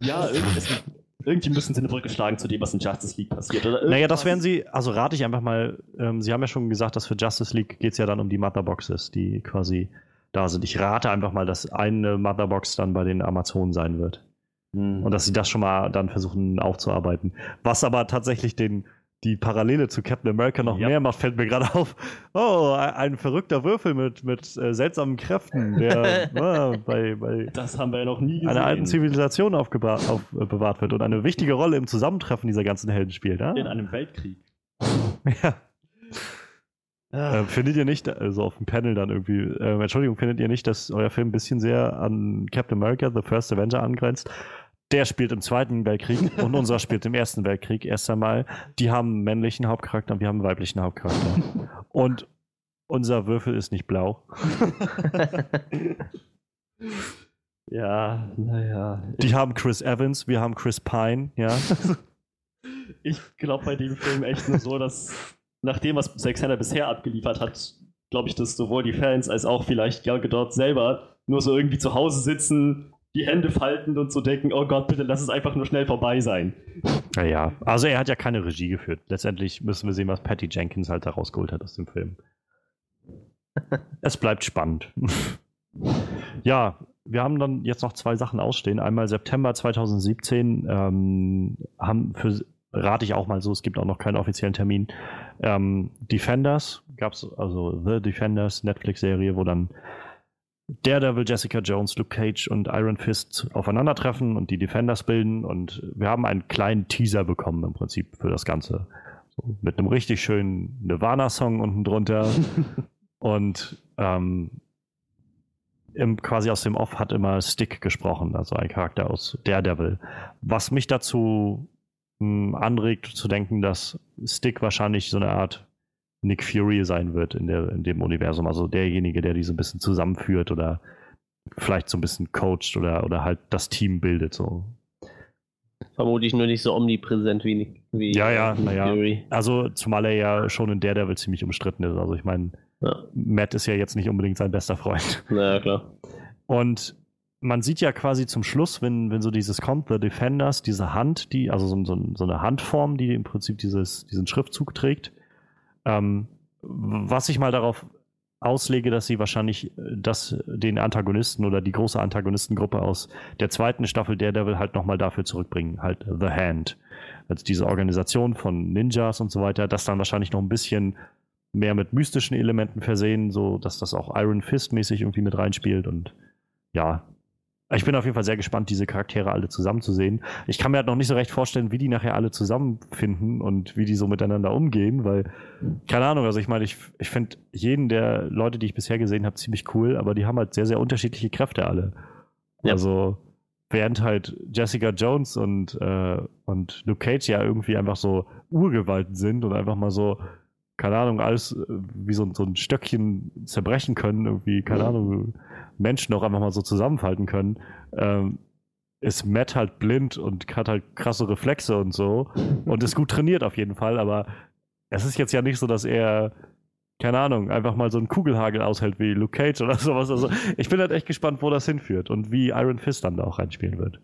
Speaker 3: Ja, irgendwie, es, irgendwie müssen sie eine Brücke schlagen zu dem, was in Justice League passiert. Oder
Speaker 1: naja, das werden sie, also rate ich einfach mal, ähm, sie haben ja schon gesagt, dass für Justice League geht es ja dann um die Motherboxes, die quasi da sind. Ich rate einfach mal, dass eine Motherbox dann bei den Amazonen sein wird. Mhm. Und dass sie das schon mal dann versuchen aufzuarbeiten. Was aber tatsächlich den, die Parallele zu Captain America noch ja. mehr macht, fällt mir gerade auf. Oh, ein, verrückter Würfel mit, mit äh, seltsamen Kräften, der äh, bei, bei
Speaker 3: das haben wir ja noch nie gesehen.
Speaker 1: einer alten Zivilisation aufbewahrt auf, äh, wird und eine wichtige Rolle im Zusammentreffen dieser ganzen Helden spielt. Ah?
Speaker 3: In einem Weltkrieg.
Speaker 1: ja. Äh, findet ihr nicht, also auf dem Panel dann irgendwie, äh, Entschuldigung, findet ihr nicht, dass euer Film ein bisschen sehr an Captain America, The First Avenger angrenzt? Der spielt im Zweiten Weltkrieg und unserer spielt im Ersten Weltkrieg erst einmal. Die haben einen männlichen Hauptcharakter und wir haben einen weiblichen Hauptcharakter. Und unser Würfel ist nicht blau.
Speaker 3: ja, naja.
Speaker 1: Die haben Chris Evans, wir haben Chris Pine, ja.
Speaker 3: ich glaube bei dem Film echt nur so, dass nach dem, was Zack Snyder bisher abgeliefert hat, glaube ich, dass sowohl die Fans als auch vielleicht Gal Gadot selber nur so irgendwie zu Hause sitzen, die Hände faltend und so denken, oh Gott, bitte lass es einfach nur schnell vorbei sein.
Speaker 1: Naja, also er hat ja keine Regie geführt. Letztendlich müssen wir sehen, was Patty Jenkins halt da rausgeholt hat aus dem Film. es bleibt spannend. ja, wir haben dann jetzt noch zwei Sachen ausstehen. Einmal September 2017 ähm, haben für rate ich auch mal so, es gibt auch noch keinen offiziellen Termin. Ähm, Defenders gab es, also The Defenders, Netflix-Serie, wo dann Daredevil, Jessica Jones, Luke Cage und Iron Fist aufeinandertreffen und die Defenders bilden. Und wir haben einen kleinen Teaser bekommen im Prinzip für das Ganze. So, mit einem richtig schönen Nirvana-Song unten drunter. und ähm, im, quasi aus dem Off hat immer Stick gesprochen, also ein Charakter aus Daredevil. Was mich dazu mh, hm, anregt zu denken, dass Stick wahrscheinlich so eine Art Nick Fury sein wird in, der, in dem Universum. Also derjenige, der die so ein bisschen zusammenführt oder vielleicht so ein bisschen coacht oder, oder halt das Team bildet. So.
Speaker 2: Vermutlich nur nicht so omnipräsent wie, wie
Speaker 1: ja, ja, Nick naja. Fury. Also zumal er ja schon in Daredevil ziemlich umstritten ist. Also ich meine, ja. Matt ist ja jetzt nicht unbedingt sein bester Freund.
Speaker 2: Naja, klar.
Speaker 1: Und man sieht ja quasi zum Schluss, wenn, wenn so dieses kommt, The Defenders, diese Hand, die, also so, so, so eine Handform, die im Prinzip dieses, diesen Schriftzug trägt, ähm, was ich mal darauf auslege, dass sie wahrscheinlich äh, das, den Antagonisten oder die große Antagonistengruppe aus der zweiten Staffel Daredevil halt nochmal dafür zurückbringen, halt The Hand. Also diese Organisation von Ninjas und so weiter, das dann wahrscheinlich noch ein bisschen mehr mit mystischen Elementen versehen, so dass das auch Iron Fist mäßig irgendwie mit reinspielt und ja, ich bin auf jeden Fall sehr gespannt, diese Charaktere alle zusammenzusehen. Ich kann mir halt noch nicht so recht vorstellen, wie die nachher alle zusammenfinden und wie die so miteinander umgehen, weil, keine Ahnung, also ich meine, ich, ich finde jeden der Leute, die ich bisher gesehen habe, ziemlich cool, aber die haben halt sehr, sehr unterschiedliche Kräfte alle. Ja. Also, während halt Jessica Jones und, äh, und Luke Cage ja irgendwie einfach so Urgewalten sind und einfach mal so, keine Ahnung, alles äh, wie so, so ein Stöckchen zerbrechen können, irgendwie, keine Ahnung, Menschen auch einfach mal so zusammenfalten können, ähm, ist Matt halt blind und hat halt krasse Reflexe und so und ist gut trainiert auf jeden Fall, aber es ist jetzt ja nicht so, dass er, keine Ahnung, einfach mal so einen Kugelhagel aushält wie Luke Cage oder sowas. Also ich bin halt echt gespannt, wo das hinführt und wie Iron Fist dann da auch reinspielen wird.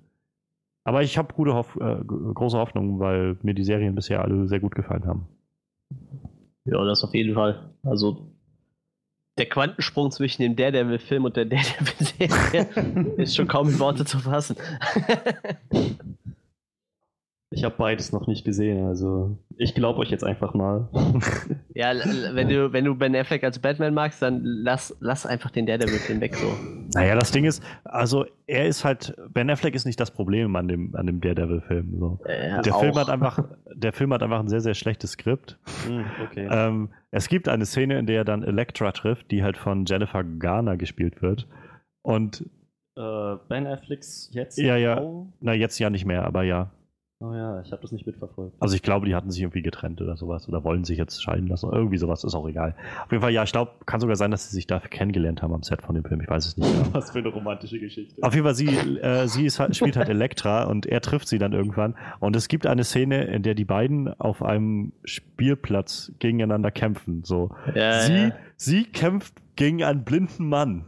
Speaker 1: Aber ich habe gute Hoff äh, große Hoffnung, weil mir die Serien bisher alle sehr gut gefallen haben.
Speaker 2: Ja, das auf jeden Fall. Also der Quantensprung zwischen dem Daredevil-Film und der Daredevil-Serie ist schon kaum in Worte zu fassen.
Speaker 3: Ich habe beides noch nicht gesehen, also ich glaube euch jetzt einfach mal.
Speaker 2: Ja, wenn du, wenn du Ben Affleck als Batman magst, dann lass, lass einfach den Daredevil-Film weg so.
Speaker 1: Naja, das Ding ist, also er ist halt, Ben Affleck ist nicht das Problem an dem, an dem Daredevil-Film. So. Äh, der, Film hat einfach, der Film hat einfach ein sehr, sehr schlechtes Skript. Hm, okay. Ähm, es gibt eine Szene, in der er dann Elektra trifft, die halt von Jennifer Garner gespielt wird. Und
Speaker 3: äh, Ben Afflecks jetzt?
Speaker 1: Ja, ja. Na, jetzt ja nicht mehr, aber ja.
Speaker 3: Oh ja, ich habe das nicht mitverfolgt.
Speaker 1: Also ich glaube, die hatten sich irgendwie getrennt oder sowas oder wollen sich jetzt scheiden lassen. Irgendwie sowas ist auch egal. Auf jeden Fall, ja, ich glaube, kann sogar sein, dass sie sich da kennengelernt haben am Set von dem Film. Ich weiß es nicht
Speaker 3: genau. Was für eine romantische Geschichte.
Speaker 1: Auf jeden Fall, sie, äh, sie ist, halt, spielt halt Elektra und er trifft sie dann irgendwann. Und es gibt eine Szene, in der die beiden auf einem Spielplatz gegeneinander kämpfen. So. Ja, sie, ja. sie kämpft gegen einen blinden Mann.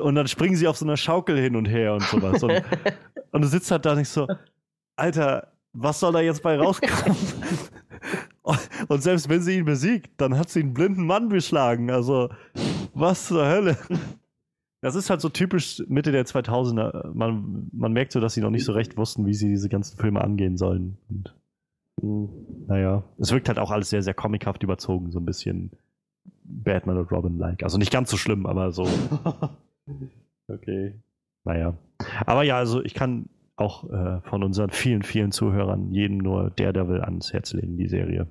Speaker 1: Und dann springen sie auf so einer Schaukel hin und her und sowas. Und, und du sitzt halt da nicht so, Alter, was soll da jetzt bei rauskommen? Und selbst wenn sie ihn besiegt, dann hat sie einen blinden Mann beschlagen. Also, was zur Hölle? Das ist halt so typisch Mitte der 2000er. Man, man merkt so, dass sie noch nicht so recht wussten, wie sie diese ganzen Filme angehen sollen. Und, hm, naja, es wirkt halt auch alles sehr, sehr comichaft überzogen, so ein bisschen Batman und Robin-like. Also nicht ganz so schlimm, aber so.
Speaker 3: okay.
Speaker 1: Naja. Aber ja, also ich kann auch äh, von unseren vielen, vielen Zuhörern jedem nur Daredevil ans Herz legen, die Serie.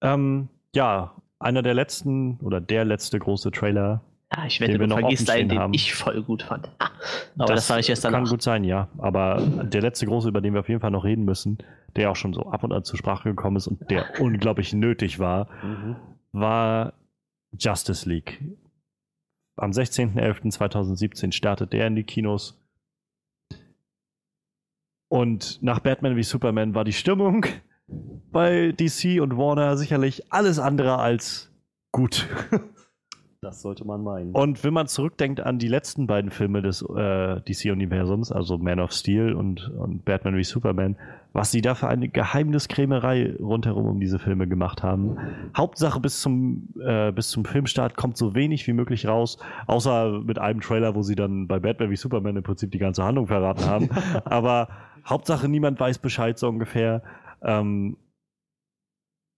Speaker 1: Ähm, ja, einer der letzten oder der letzte große Trailer.
Speaker 2: Ja, ich wette, du vergisst einen, den haben. ich voll gut fand. Ah, aber das, das sage ich erst danach.
Speaker 1: Kann gut sein, ja. Aber der letzte große, über den wir auf jeden Fall noch reden müssen, der auch schon so ab und an zur Sprache gekommen ist und der unglaublich nötig war, mhm. war Justice League. Am 16.11.2017 startet der in die Kinos. Und nach Batman wie Superman war die Stimmung bei DC und Warner sicherlich alles andere als gut.
Speaker 3: Das sollte man meinen.
Speaker 1: Und wenn man zurückdenkt an die letzten beiden Filme des äh, DC-Universums, also Man of Steel und, und Batman wie Superman, was sie da für eine Geheimniskrämerei rundherum um diese Filme gemacht haben. Hauptsache bis zum, äh, bis zum Filmstart kommt so wenig wie möglich raus, außer mit einem Trailer, wo sie dann bei Batman wie Superman im Prinzip die ganze Handlung verraten haben. Aber Hauptsache niemand weiß Bescheid so ungefähr. Ähm,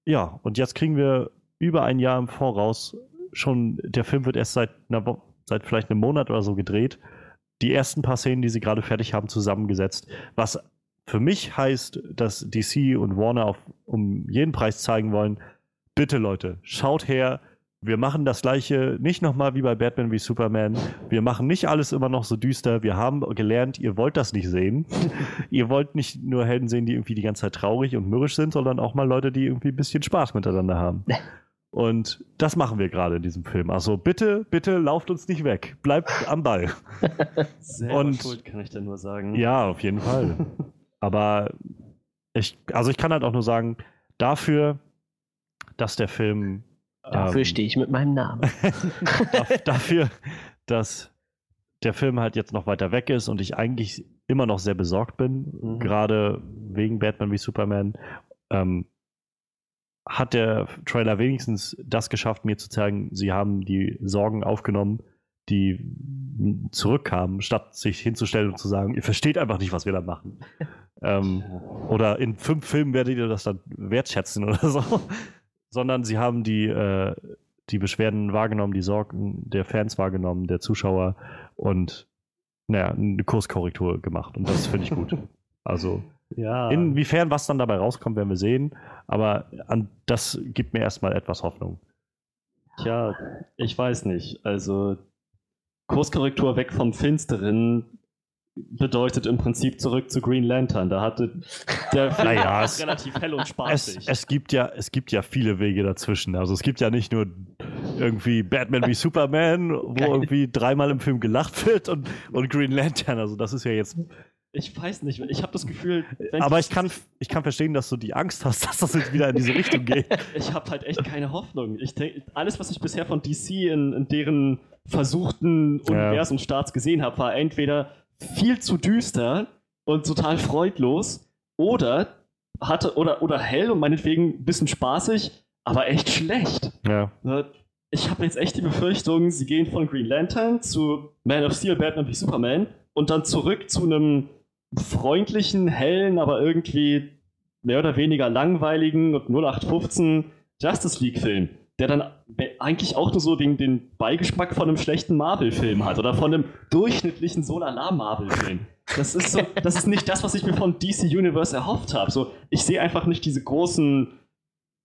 Speaker 1: ja, und jetzt kriegen wir über ein Jahr im Voraus schon, der Film wird erst seit, einer seit vielleicht einem Monat oder so gedreht. Die ersten paar Szenen, die sie gerade fertig haben, zusammengesetzt. Was für mich heißt, dass DC und Warner auf, um jeden Preis zeigen wollen, bitte Leute, schaut her, wir machen das gleiche nicht nochmal wie bei Batman wie Superman. Wir machen nicht alles immer noch so düster. Wir haben gelernt, ihr wollt das nicht sehen. ihr wollt nicht nur Helden sehen, die irgendwie die ganze Zeit traurig und mürrisch sind, sondern auch mal Leute, die irgendwie ein bisschen Spaß miteinander haben. Und das machen wir gerade in diesem Film. Also bitte, bitte lauft uns nicht weg. Bleibt am Ball.
Speaker 3: Sehr und, schuld, kann ich da nur sagen.
Speaker 1: Ja, auf jeden Fall. Aber ich, also ich kann halt auch nur sagen, dafür, dass der Film
Speaker 2: Dafür ähm, stehe ich mit meinem Namen.
Speaker 1: dafür, dass der Film halt jetzt noch weiter weg ist und ich eigentlich immer noch sehr besorgt bin, mhm. gerade wegen Batman wie Superman, ähm, hat der Trailer wenigstens das geschafft, mir zu zeigen, sie haben die Sorgen aufgenommen, die zurückkamen, statt sich hinzustellen und zu sagen, ihr versteht einfach nicht, was wir da machen. ähm, oder in fünf Filmen werdet ihr das dann wertschätzen oder so sondern sie haben die, äh, die Beschwerden wahrgenommen, die Sorgen der Fans wahrgenommen, der Zuschauer und naja, eine Kurskorrektur gemacht. Und das finde ich gut. Also, ja. inwiefern was dann dabei rauskommt, werden wir sehen. Aber an, das gibt mir erstmal etwas Hoffnung.
Speaker 3: Tja, ich weiß nicht. Also, Kurskorrektur weg vom Finsteren bedeutet im Prinzip zurück zu Green Lantern. Da hatte der Film
Speaker 1: naja, es, relativ hell und spaßig. Es, es, gibt ja, es gibt ja viele Wege dazwischen. Also es gibt ja nicht nur irgendwie Batman wie Superman, wo Geil. irgendwie dreimal im Film gelacht wird und, und Green Lantern. Also das ist ja jetzt.
Speaker 3: Ich weiß nicht, ich habe das Gefühl.
Speaker 1: Aber ich kann, ich kann verstehen, dass du die Angst hast, dass das jetzt wieder in diese Richtung geht.
Speaker 3: ich habe halt echt keine Hoffnung. Ich denk, alles, was ich bisher von DC in, in deren versuchten Universumstarts gesehen habe, war entweder viel zu düster und total freudlos oder hatte oder, oder hell und meinetwegen ein bisschen spaßig, aber echt schlecht.
Speaker 1: Ja.
Speaker 3: Ne, ich habe jetzt echt die Befürchtung, sie gehen von Green Lantern zu Man of Steel, Batman wie Superman und dann zurück zu einem freundlichen, hellen, aber irgendwie mehr oder weniger langweiligen und 0815 Justice League Film der dann eigentlich auch nur so den, den Beigeschmack von einem schlechten Marvel-Film hat oder von einem durchschnittlichen Solala-Marvel-Film. Das ist, so, das ist nicht das, was ich mir von DC Universe erhofft habe. So, ich sehe einfach nicht diese großen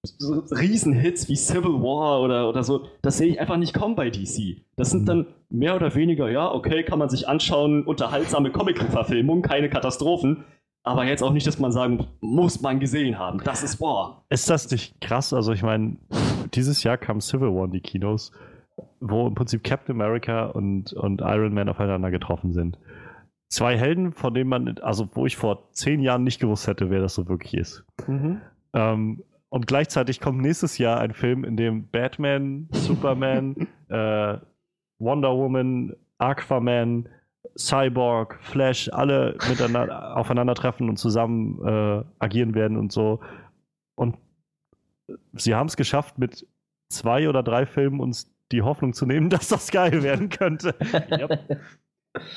Speaker 3: so Riesenhits wie Civil War oder, oder so. Das sehe ich einfach nicht kommen bei DC. Das sind dann mehr oder weniger, ja, okay, kann man sich anschauen, unterhaltsame Comic-Verfilmungen, keine Katastrophen. Aber jetzt auch nicht, dass man sagen muss, man gesehen haben. Das ist boah.
Speaker 1: Ist das nicht krass? Also ich meine, dieses Jahr kam Civil War in die Kinos, wo im Prinzip Captain America und, und Iron Man aufeinander getroffen sind. Zwei Helden, von denen man, also wo ich vor zehn Jahren nicht gewusst hätte, wer das so wirklich ist. Mhm. Ähm, und gleichzeitig kommt nächstes Jahr ein Film, in dem Batman, Superman, äh, Wonder Woman, Aquaman, Cyborg, Flash, alle miteinander aufeinandertreffen und zusammen äh, agieren werden und so. Und sie haben es geschafft, mit zwei oder drei Filmen uns die Hoffnung zu nehmen, dass das geil werden könnte.
Speaker 3: Yep.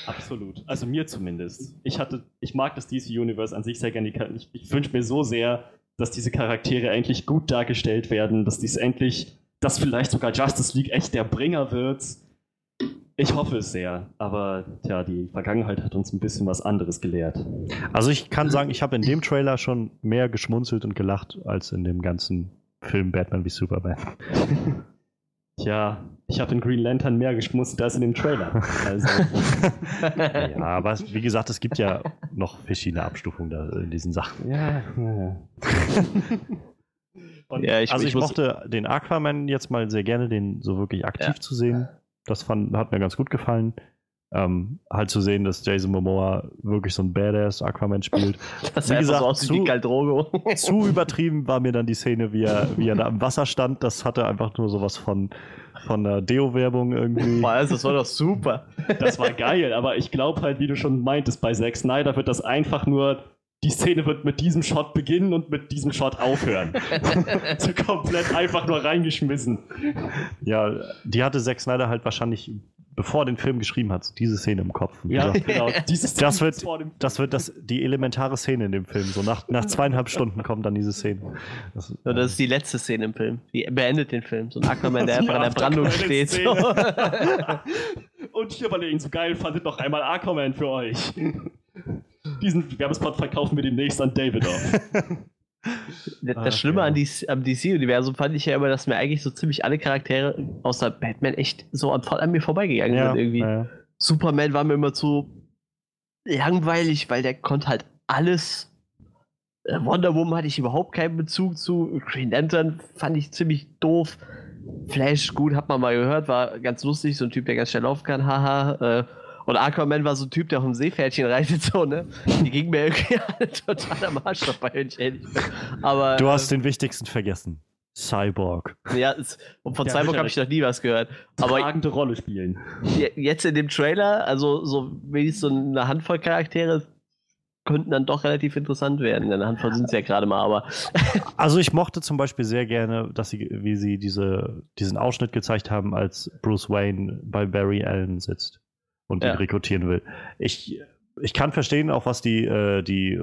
Speaker 3: Absolut. Also mir zumindest. Ich hatte, ich mag das DC Universe an sich sehr gerne. Ich, ich wünsche mir so sehr, dass diese Charaktere endlich gut dargestellt werden, dass dies endlich, dass vielleicht sogar Justice League echt der Bringer wird. Ich hoffe es sehr, aber tja, die Vergangenheit hat uns ein bisschen was anderes gelehrt.
Speaker 1: Also ich kann sagen, ich habe in dem Trailer schon mehr geschmunzelt und gelacht als in dem ganzen Film Batman wie Superman.
Speaker 3: Tja, ich habe in Green Lantern mehr geschmunzelt als in dem Trailer. Also.
Speaker 1: ja, aber wie gesagt, es gibt ja noch verschiedene Abstufungen da in diesen Sachen.
Speaker 3: Ja, ja.
Speaker 1: Und ja, ich, also ich, ich mochte den Aquaman jetzt mal sehr gerne, den so wirklich aktiv ja. zu sehen. Das fand, hat mir ganz gut gefallen. Ähm, halt zu sehen, dass Jason Momoa wirklich so ein Badass Aquaman spielt.
Speaker 2: Das wie gesagt, so zu, wie
Speaker 1: zu übertrieben war mir dann die Szene, wie er, wie er da im Wasser stand. Das hatte einfach nur sowas von, von der Deo-Werbung irgendwie.
Speaker 2: Also, das war doch super.
Speaker 3: Das war geil, aber ich glaube halt, wie du schon meintest, bei Zack Snyder wird das einfach nur die Szene wird mit diesem Shot beginnen und mit diesem Shot aufhören. so komplett einfach nur reingeschmissen.
Speaker 1: Ja, die hatte Zack Snyder halt wahrscheinlich, bevor er den Film geschrieben hat, diese Szene im Kopf.
Speaker 3: Ja, gesagt, genau.
Speaker 1: das wird, das wird das, die elementare Szene in dem Film. So nach, nach zweieinhalb Stunden kommt dann diese Szene.
Speaker 2: Das, ja, das ist die letzte Szene im Film. Die beendet den Film. So ein Aquaman, der einfach in der Brandung steht. So.
Speaker 3: und hier überlegen, so geil fandet noch einmal Aquaman für euch. Diesen Werbespot verkaufen wir demnächst an David auf.
Speaker 2: Das ah, Schlimme an am DC-Universum fand ich ja immer, dass mir eigentlich so ziemlich alle Charaktere außer Batman echt so voll an mir vorbeigegangen ja, sind irgendwie. Ja. Superman war mir immer zu langweilig, weil der konnte halt alles. Äh, Wonder Woman hatte ich überhaupt keinen Bezug zu. Green Lantern fand ich ziemlich doof. Flash, gut, hat man mal gehört, war ganz lustig, so ein Typ, der ganz schnell laufen kann, haha. Äh, und Aquaman war so ein Typ, der auf dem Seepferdchen reitet, so, ne? Die ging mir irgendwie total am Arsch vorbei, wenn ich ehrlich bin. Aber,
Speaker 1: du hast äh, den wichtigsten vergessen. Cyborg.
Speaker 2: Ja, und von ja, Cyborg habe ich noch nie was gehört.
Speaker 3: Aber tragende Rolle spielen.
Speaker 2: Jetzt in dem Trailer, also so wenigstens so eine Handvoll Charaktere könnten dann doch relativ interessant werden. Eine Handvoll sind es ja gerade mal, aber.
Speaker 1: also ich mochte zum Beispiel sehr gerne, dass sie, wie sie diese, diesen Ausschnitt gezeigt haben, als Bruce Wayne bei Barry Allen sitzt und ja. rekrutieren will. Ich, ich kann verstehen auch, was die, äh, die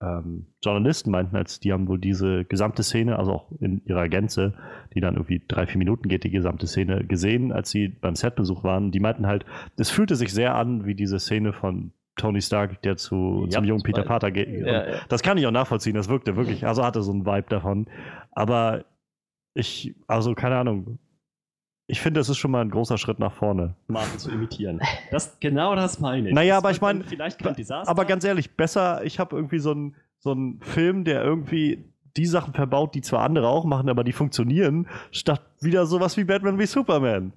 Speaker 1: ähm, Journalisten meinten, als die haben wohl diese gesamte Szene, also auch in ihrer Gänze, die dann irgendwie drei, vier Minuten geht, die gesamte Szene gesehen, als sie beim Setbesuch waren. Die meinten halt, es fühlte sich sehr an wie diese Szene von Tony Stark, der zu, ja, zum jungen Peter Parker geht. Ja, ja. Das kann ich auch nachvollziehen, das wirkte wirklich, also hatte so einen Vibe davon. Aber ich, also keine Ahnung, ich finde, das ist schon mal ein großer Schritt nach vorne.
Speaker 3: Marvel zu imitieren. Das, genau das meine
Speaker 1: ich. Naja, aber ich meine, vielleicht kein Desaster. Aber ganz ehrlich, besser, ich habe irgendwie so einen so Film, der irgendwie die Sachen verbaut, die zwar andere auch machen, aber die funktionieren, statt wieder sowas wie Batman wie Superman.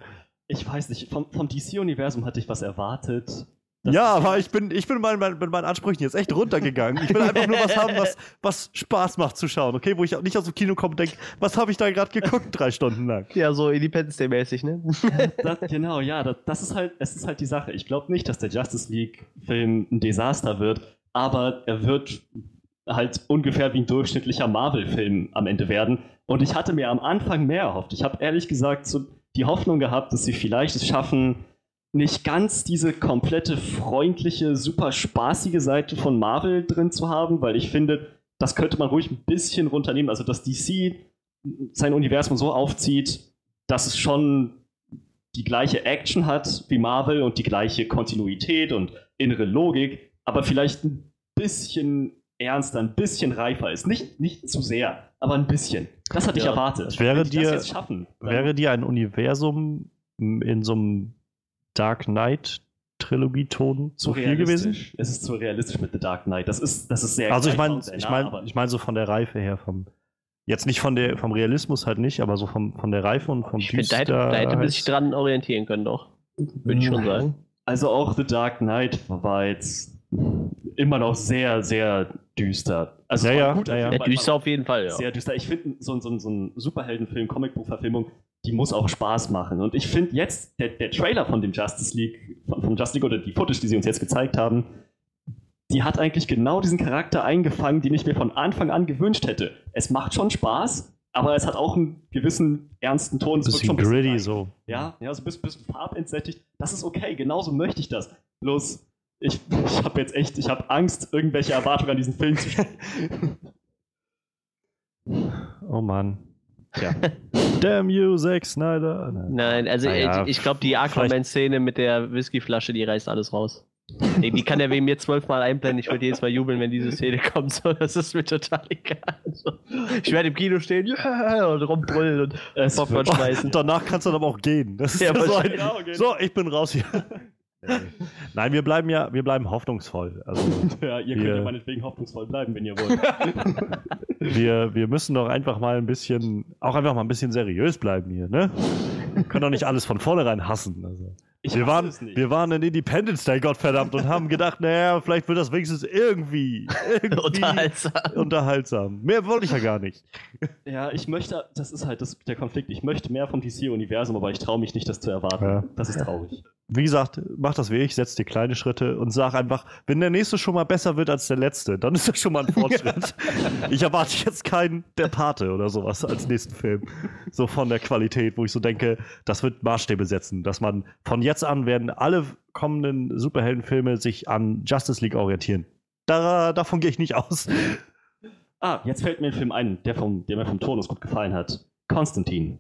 Speaker 3: Ich weiß nicht, vom, vom DC-Universum hatte ich was erwartet,
Speaker 1: ja, aber ich bin, ich bin mit meinen, mit meinen Ansprüchen jetzt echt runtergegangen. Ich will einfach nur was haben, was, was Spaß macht zu schauen, okay? Wo ich auch nicht aus dem Kino komme und denke, was habe ich da gerade geguckt, drei Stunden lang.
Speaker 2: Ja, so Independence Day-mäßig, ne?
Speaker 3: Das, genau, ja, das, das, ist halt, es ist halt die Sache. Ich glaube nicht, dass der Justice League-Film ein Desaster wird, aber er wird halt ungefähr wie ein durchschnittlicher Marvel-Film am Ende werden. Und ich hatte mir am Anfang mehr erhofft. Ich habe ehrlich gesagt so die Hoffnung gehabt, dass sie vielleicht es schaffen, nicht ganz diese komplette freundliche, super spaßige Seite von Marvel drin zu haben, weil ich finde, das könnte man ruhig ein bisschen runternehmen. Also, dass DC sein Universum so aufzieht, dass es schon die gleiche Action hat wie Marvel und die gleiche Kontinuität und innere Logik, aber vielleicht ein bisschen ernster, ein bisschen reifer ist. Nicht, nicht zu sehr, aber ein bisschen. Das hatte ja, ich erwartet.
Speaker 1: Wäre dir, schaffen, wäre dir ein Universum in so einem Dark Knight Trilogie-Ton zu viel gewesen?
Speaker 3: Es ist zu realistisch mit The Dark Knight. Das ist, das ist sehr
Speaker 1: Also ich meine, ich meine, ich meine so von der Reife her, vom jetzt nicht von der vom Realismus halt nicht, aber so vom, von der Reife und vom
Speaker 2: ich find, da hätte, da hätte man sich dran orientieren können, doch. Würde ich schon sagen.
Speaker 3: Also auch The Dark Knight war jetzt immer noch sehr, sehr düster. Also
Speaker 1: ja, ja,
Speaker 2: gut, ja, ja. düster auf jeden Fall, ja.
Speaker 3: Sehr düster. Ich finde, so, so, so ein Superheldenfilm, Comicbuchverfilmung, die muss auch Spaß machen. Und ich finde jetzt, der, der Trailer von dem Justice League, von, von Justice League oder die Footage, die sie uns jetzt gezeigt haben, die hat eigentlich genau diesen Charakter eingefangen, den ich mir von Anfang an gewünscht hätte. Es macht schon Spaß, aber es hat auch einen gewissen ernsten Ton. Es
Speaker 1: bisschen gritty bisschen so.
Speaker 3: Ja, ja, so ein bisschen, bisschen farbentsättigt. Das ist okay, genauso möchte ich das. Bloß, ich, ich habe jetzt echt, ich habe Angst, irgendwelche Erwartungen an diesen Film zu stellen.
Speaker 1: oh Mann. Ja. Damn you, Zack Snyder.
Speaker 2: Nein, also ja, ich, ich glaube, die Aquaman-Szene mit der Whiskyflasche, die reißt alles raus. Die, die kann er wegen mir zwölfmal einblenden. Ich würde jedes Mal jubeln, wenn diese Szene kommt. So, das ist mir total egal. So, ich werde im Kino stehen yeah, und rumbrüllen und Popcorn schmeißen.
Speaker 1: Danach kannst du dann aber auch gehen. Das ist ja, so, ein, so, ich bin raus hier. Nein, wir bleiben ja, wir bleiben hoffnungsvoll. Also,
Speaker 3: ja, ihr könnt ja meinetwegen hoffnungsvoll bleiben, wenn ihr wollt.
Speaker 1: wir, wir müssen doch einfach mal ein bisschen, auch einfach mal ein bisschen seriös bleiben hier, ne? Wir können doch nicht alles von vornherein hassen. Also. wir, waren, wir waren in Independence Day, Gottverdammt, und haben gedacht, naja, vielleicht wird das wenigstens irgendwie, irgendwie
Speaker 2: unterhaltsam.
Speaker 1: unterhaltsam. Mehr wollte ich ja gar nicht.
Speaker 3: Ja, ich möchte, das ist halt das, der Konflikt, ich möchte mehr vom DC-Universum, aber ich traue mich nicht, das zu erwarten. Ja. Das ist traurig
Speaker 1: wie gesagt, mach das wie ich, setz dir kleine Schritte und sag einfach, wenn der nächste schon mal besser wird als der letzte, dann ist das schon mal ein Fortschritt. ich erwarte jetzt keinen Der Pate oder sowas als nächsten Film. So von der Qualität, wo ich so denke, das wird Maßstäbe setzen, dass man von jetzt an werden alle kommenden Superheldenfilme sich an Justice League orientieren. Da, davon gehe ich nicht aus.
Speaker 3: Ah, jetzt fällt mir ein Film ein, der, vom, der mir vom Tonus gut gefallen hat. Konstantin.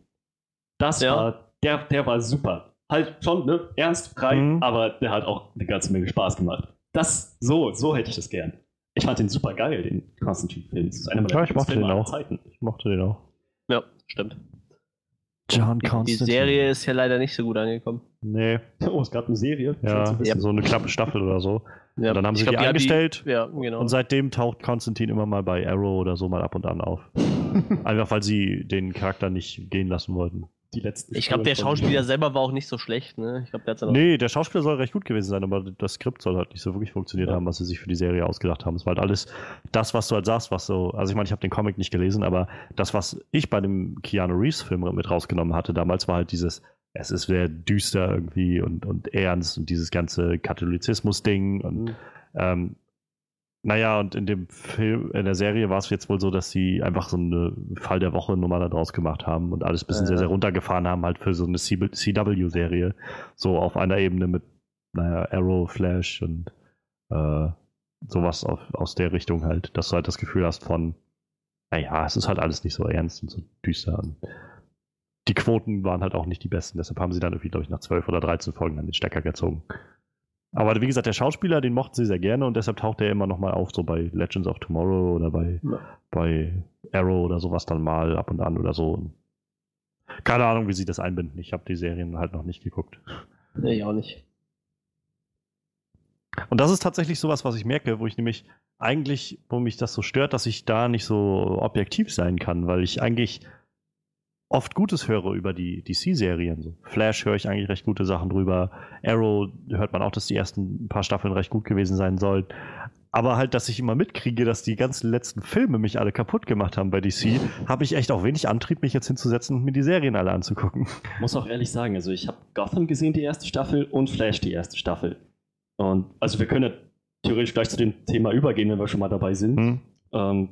Speaker 3: Das ja. war, der, der war super halt schon, ne, ernst, frei, mhm. aber der hat auch eine ganze Menge Spaß gemacht. Das, so, so hätte ich das gern. Ich fand den super geil, den Constantine-Film. Das ist einer
Speaker 1: meiner ja, ich mochte den auch. Zeiten. Ich mochte den auch.
Speaker 2: Ja, stimmt.
Speaker 1: John Constantine.
Speaker 2: Die Serie ist ja leider nicht so gut angekommen.
Speaker 1: Nee.
Speaker 3: Oh, es gab eine Serie.
Speaker 1: Ja, ja. so eine knappe Staffel oder so. Ja. Und dann haben sie glaub, die eingestellt. Die, ja, genau. Und seitdem taucht Konstantin immer mal bei Arrow oder so mal ab und an auf. Einfach weil sie den Charakter nicht gehen lassen wollten
Speaker 2: die letzten. Ich glaube, der Schauspieler selber war auch nicht so schlecht, ne? Ich glaub,
Speaker 1: der nee, der Schauspieler soll recht gut gewesen sein, aber das Skript soll halt nicht so wirklich funktioniert ja. haben, was sie sich für die Serie ausgedacht haben. Es war halt alles das, was du halt sagst, was so. Also, ich meine, ich habe den Comic nicht gelesen, aber das, was ich bei dem Keanu Reeves-Film mit rausgenommen hatte damals, war halt dieses. Es ist sehr düster irgendwie und, und ernst und dieses ganze Katholizismus-Ding und mhm. ähm, naja, und in dem Film, in der Serie war es jetzt wohl so, dass sie einfach so eine Fall der Woche Nummer da draus gemacht haben und alles ein bisschen ja. sehr, sehr runtergefahren haben, halt für so eine CW-Serie. So auf einer Ebene mit, naja, Arrow, Flash und äh, sowas auf, aus der Richtung halt, dass du halt das Gefühl hast von, naja, es ist halt alles nicht so ernst und so düster. Und die Quoten waren halt auch nicht die besten, deshalb haben sie dann irgendwie, glaube ich, nach 12 oder 13 Folgen an den Stecker gezogen. Aber wie gesagt, der Schauspieler, den mochten sie sehr gerne und deshalb taucht er immer noch mal auf, so bei Legends of Tomorrow oder bei, ja. bei Arrow oder sowas dann mal ab und an oder so. Keine Ahnung, wie sie das einbinden. Ich habe die Serien halt noch nicht geguckt.
Speaker 2: Nee, ich auch nicht.
Speaker 1: Und das ist tatsächlich sowas, was ich merke, wo ich nämlich eigentlich, wo mich das so stört, dass ich da nicht so objektiv sein kann, weil ich eigentlich oft Gutes höre über die DC-Serien. So Flash höre ich eigentlich recht gute Sachen drüber. Arrow hört man auch, dass die ersten paar Staffeln recht gut gewesen sein sollen. Aber halt, dass ich immer mitkriege, dass die ganzen letzten Filme mich alle kaputt gemacht haben bei DC, habe ich echt auch wenig Antrieb, mich jetzt hinzusetzen und mir die Serien alle anzugucken.
Speaker 3: Muss auch ehrlich sagen, also ich habe Gotham gesehen, die erste Staffel, und Flash, die erste Staffel. Und also wir können ja theoretisch gleich zu dem Thema übergehen, wenn wir schon mal dabei sind. Hm. Ähm,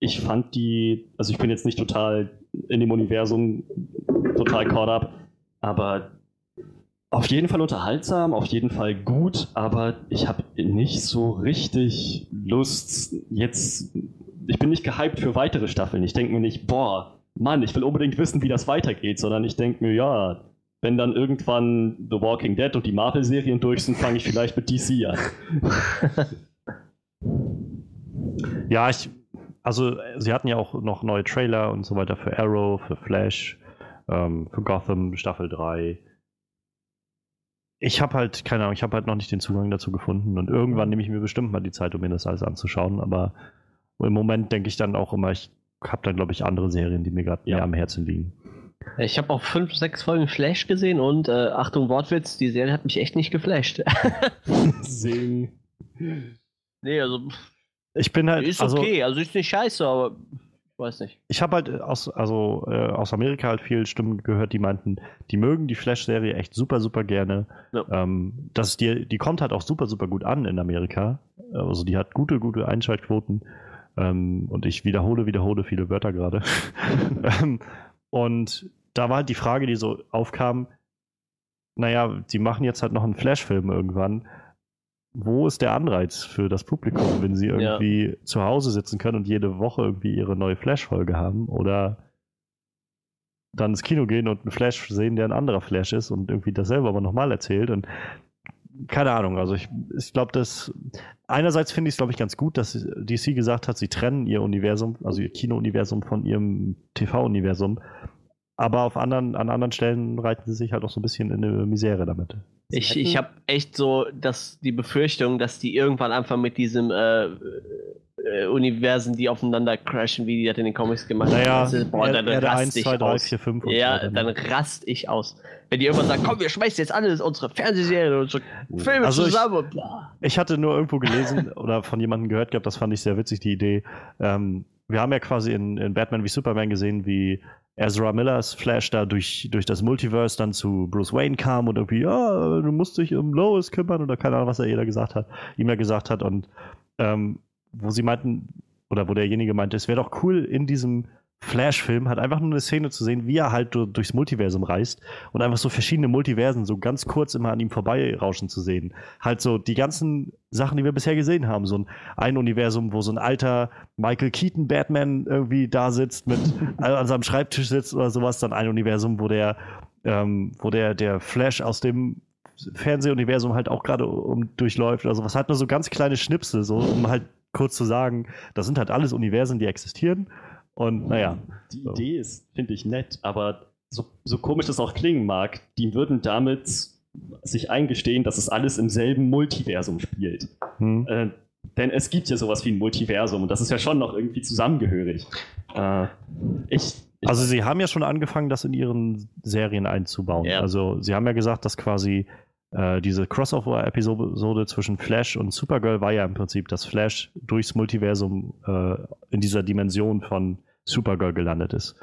Speaker 3: ich fand die, also ich bin jetzt nicht total in dem Universum total caught up. Aber auf jeden Fall unterhaltsam, auf jeden Fall gut, aber ich habe nicht so richtig Lust jetzt. Ich bin nicht gehypt für weitere Staffeln. Ich denke mir nicht, boah, Mann, ich will unbedingt wissen, wie das weitergeht, sondern ich denke mir, ja, wenn dann irgendwann The Walking Dead und die Marvel-Serien durch sind, fange ich vielleicht mit DC an.
Speaker 1: ja, ich also sie hatten ja auch noch neue Trailer und so weiter für Arrow, für Flash, ähm, für Gotham Staffel 3. Ich habe halt, keine Ahnung, ich habe halt noch nicht den Zugang dazu gefunden und irgendwann nehme ich mir bestimmt mal die Zeit, um mir das alles anzuschauen, aber im Moment denke ich dann auch immer, ich habe dann, glaube ich, andere Serien, die mir gerade ja. mehr am Herzen liegen.
Speaker 2: Ich habe auch fünf, sechs Folgen Flash gesehen und äh, Achtung Wortwitz, die Serie hat mich echt nicht geflasht.
Speaker 3: Sing.
Speaker 2: Nee, also
Speaker 1: ich bin halt.
Speaker 2: Ist also, okay, also ist nicht scheiße, aber ich weiß nicht.
Speaker 1: Ich habe halt aus, also, äh, aus Amerika halt viele Stimmen gehört, die meinten, die mögen die Flash-Serie echt super, super gerne. Ja. Ähm, das die, die kommt halt auch super, super gut an in Amerika. Also die hat gute, gute Einschaltquoten. Ähm, und ich wiederhole, wiederhole viele Wörter gerade. Ähm, und da war halt die Frage, die so aufkam, naja, die machen jetzt halt noch einen Flash-Film irgendwann. Wo ist der Anreiz für das Publikum, wenn sie irgendwie ja. zu Hause sitzen können und jede Woche irgendwie ihre neue Flash-Folge haben? Oder dann ins Kino gehen und einen Flash sehen, der ein anderer Flash ist und irgendwie dasselbe aber nochmal erzählt. Und keine Ahnung, also ich, ich glaube, dass einerseits finde ich es, glaube ich, ganz gut, dass DC gesagt hat, sie trennen ihr Universum, also ihr Kino-Universum von ihrem TV-Universum. Aber auf anderen, an anderen Stellen reiten sie sich halt auch so ein bisschen in eine Misere damit.
Speaker 2: Ich, ich habe echt so dass die Befürchtung, dass die irgendwann einfach mit diesem äh, äh, Universen, die aufeinander crashen, wie die das in den Comics gemacht
Speaker 1: naja,
Speaker 2: haben.
Speaker 1: Boah, dann rast 1, ich 2, 3, aus. 4, 5
Speaker 2: ja, dann rast ich aus. Wenn die irgendwann sagen, komm, wir schmeißen jetzt alle unsere Fernsehserien und unsere Filme also zusammen.
Speaker 1: Ich, ich, hatte nur irgendwo gelesen oder von jemandem gehört gehabt, das fand ich sehr witzig, die Idee. Ähm, wir haben ja quasi in, in Batman wie Superman gesehen, wie Ezra Millers Flash da durch, durch das Multiverse dann zu Bruce Wayne kam und irgendwie, ja, du musst dich um Lois kümmern oder keine Ahnung, was er jeder gesagt hat, ihm ja gesagt hat und ähm, wo sie meinten, oder wo derjenige meinte, es wäre doch cool, in diesem Flash-Film halt einfach nur eine Szene zu sehen, wie er halt durchs Multiversum reist und einfach so verschiedene Multiversen so ganz kurz immer an ihm vorbeirauschen zu sehen. Halt so die ganzen Sachen, die wir bisher gesehen haben. So ein, ein Universum, wo so ein alter Michael Keaton Batman irgendwie da sitzt, mit an seinem Schreibtisch sitzt oder sowas. Dann ein Universum, wo der, ähm, wo der, der Flash aus dem Fernsehuniversum halt auch gerade um, durchläuft oder sowas. Halt nur so ganz kleine Schnipsel, so um halt kurz zu sagen, das sind halt alles Universen, die existieren. Und naja.
Speaker 3: Die so. Idee ist, finde ich, nett, aber so, so komisch das auch klingen mag, die würden damit sich eingestehen, dass es alles im selben Multiversum spielt. Hm. Äh, denn es gibt ja sowas wie ein Multiversum und das ist ja schon noch irgendwie zusammengehörig. Äh,
Speaker 1: ich, ich also sie haben ja schon angefangen, das in ihren Serien einzubauen. Ja. Also sie haben ja gesagt, dass quasi äh, diese Crossover-Episode zwischen Flash und Supergirl war ja im Prinzip, dass Flash durchs Multiversum äh, in dieser Dimension von Supergirl gelandet ist.